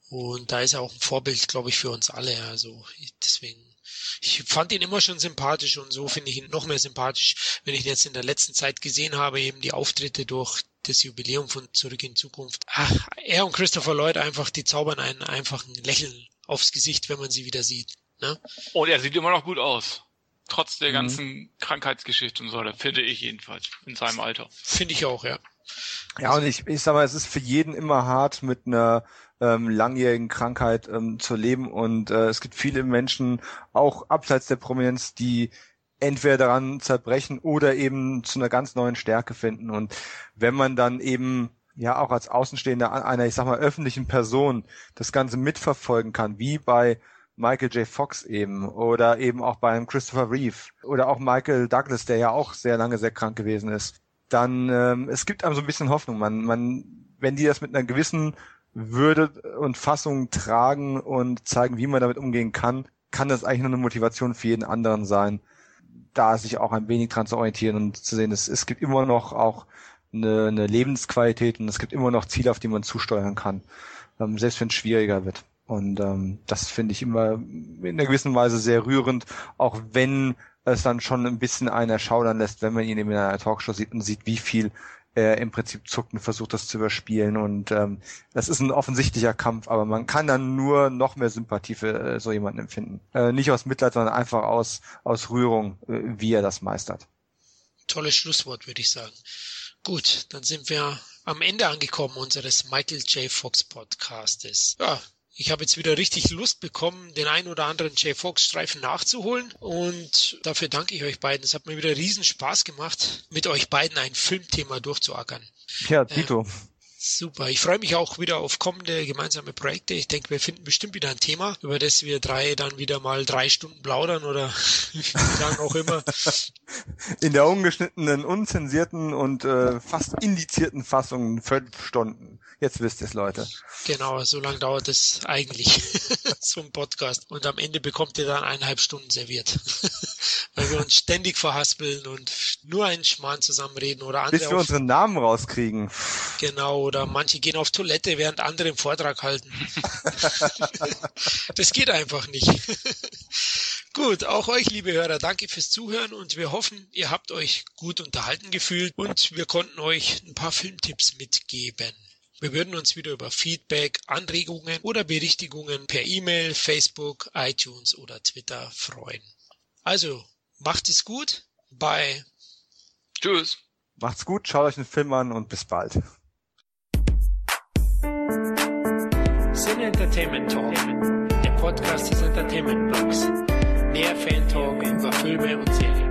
Und da ist er auch ein Vorbild, glaube ich, für uns alle. Also deswegen ich fand ihn immer schon sympathisch und so finde ich ihn noch mehr sympathisch, wenn ich ihn jetzt in der letzten Zeit gesehen habe, eben die Auftritte durch das Jubiläum von Zurück in Zukunft. Ach, er und Christopher Lloyd einfach, die zaubern einen einfach ein Lächeln aufs Gesicht, wenn man sie wieder sieht. Ne? Und er sieht immer noch gut aus. Trotz der mhm. ganzen Krankheitsgeschichte und so, da finde ich jedenfalls in seinem Alter. Finde ich auch, ja. Ja, und ich, ich sag mal, es ist für jeden immer hart, mit einer ähm, langjährigen Krankheit ähm, zu leben. Und äh, es gibt viele Menschen, auch abseits der Prominenz, die entweder daran zerbrechen oder eben zu einer ganz neuen Stärke finden. Und wenn man dann eben ja auch als Außenstehender einer, ich sag mal, öffentlichen Person das Ganze mitverfolgen kann, wie bei Michael J. Fox eben oder eben auch beim Christopher Reeve oder auch Michael Douglas, der ja auch sehr lange sehr krank gewesen ist, dann ähm, es gibt einem so ein bisschen Hoffnung. Man, man, wenn die das mit einer gewissen würde und Fassung tragen und zeigen, wie man damit umgehen kann, kann das eigentlich nur eine Motivation für jeden anderen sein, da sich auch ein wenig dran zu orientieren und zu sehen, es, es gibt immer noch auch eine, eine Lebensqualität und es gibt immer noch Ziele, auf die man zusteuern kann, ähm, selbst wenn es schwieriger wird. Und ähm, das finde ich immer in einer gewissen Weise sehr rührend, auch wenn es dann schon ein bisschen einen erschaudern lässt, wenn man ihn eben in einer Talkshow sieht und sieht, wie viel er im Prinzip zuckt und versucht das zu überspielen. Und ähm, das ist ein offensichtlicher Kampf, aber man kann dann nur noch mehr Sympathie für äh, so jemanden empfinden. Äh, nicht aus Mitleid, sondern einfach aus, aus Rührung, äh, wie er das meistert. Tolles Schlusswort, würde ich sagen. Gut, dann sind wir am Ende angekommen unseres Michael J. Fox Podcastes. Ja, ich habe jetzt wieder richtig Lust bekommen, den ein oder anderen J. Fox Streifen nachzuholen und dafür danke ich euch beiden. Es hat mir wieder riesen Spaß gemacht, mit euch beiden ein Filmthema durchzuackern. Ja, Tito. Äh, Super. Ich freue mich auch wieder auf kommende gemeinsame Projekte. Ich denke, wir finden bestimmt wieder ein Thema, über das wir drei dann wieder mal drei Stunden plaudern oder wie lange auch immer. In der ungeschnittenen, unzensierten und äh, fast indizierten Fassung fünf Stunden. Jetzt wisst ihr es, Leute. Genau, so lange dauert es eigentlich, ein Podcast. Und am Ende bekommt ihr dann eineinhalb Stunden serviert. Weil wir uns ständig verhaspeln und nur einen Schmarrn zusammenreden oder andere. Bis wir unseren Namen rauskriegen. Genau, oder manche gehen auf Toilette, während andere einen Vortrag halten. das geht einfach nicht. Gut, auch euch, liebe Hörer, danke fürs Zuhören und wir hoffen, ihr habt euch gut unterhalten gefühlt und wir konnten euch ein paar Filmtipps mitgeben. Wir würden uns wieder über Feedback, Anregungen oder Berichtigungen per E-Mail, Facebook, iTunes oder Twitter freuen. Also, macht es gut. Bye. Tschüss. Macht's gut, schaut euch den Film an und bis bald. Sin Entertainment Talk, der Podcast des Entertainment Blogs. Mehr Fan Talk über Filme und Serien.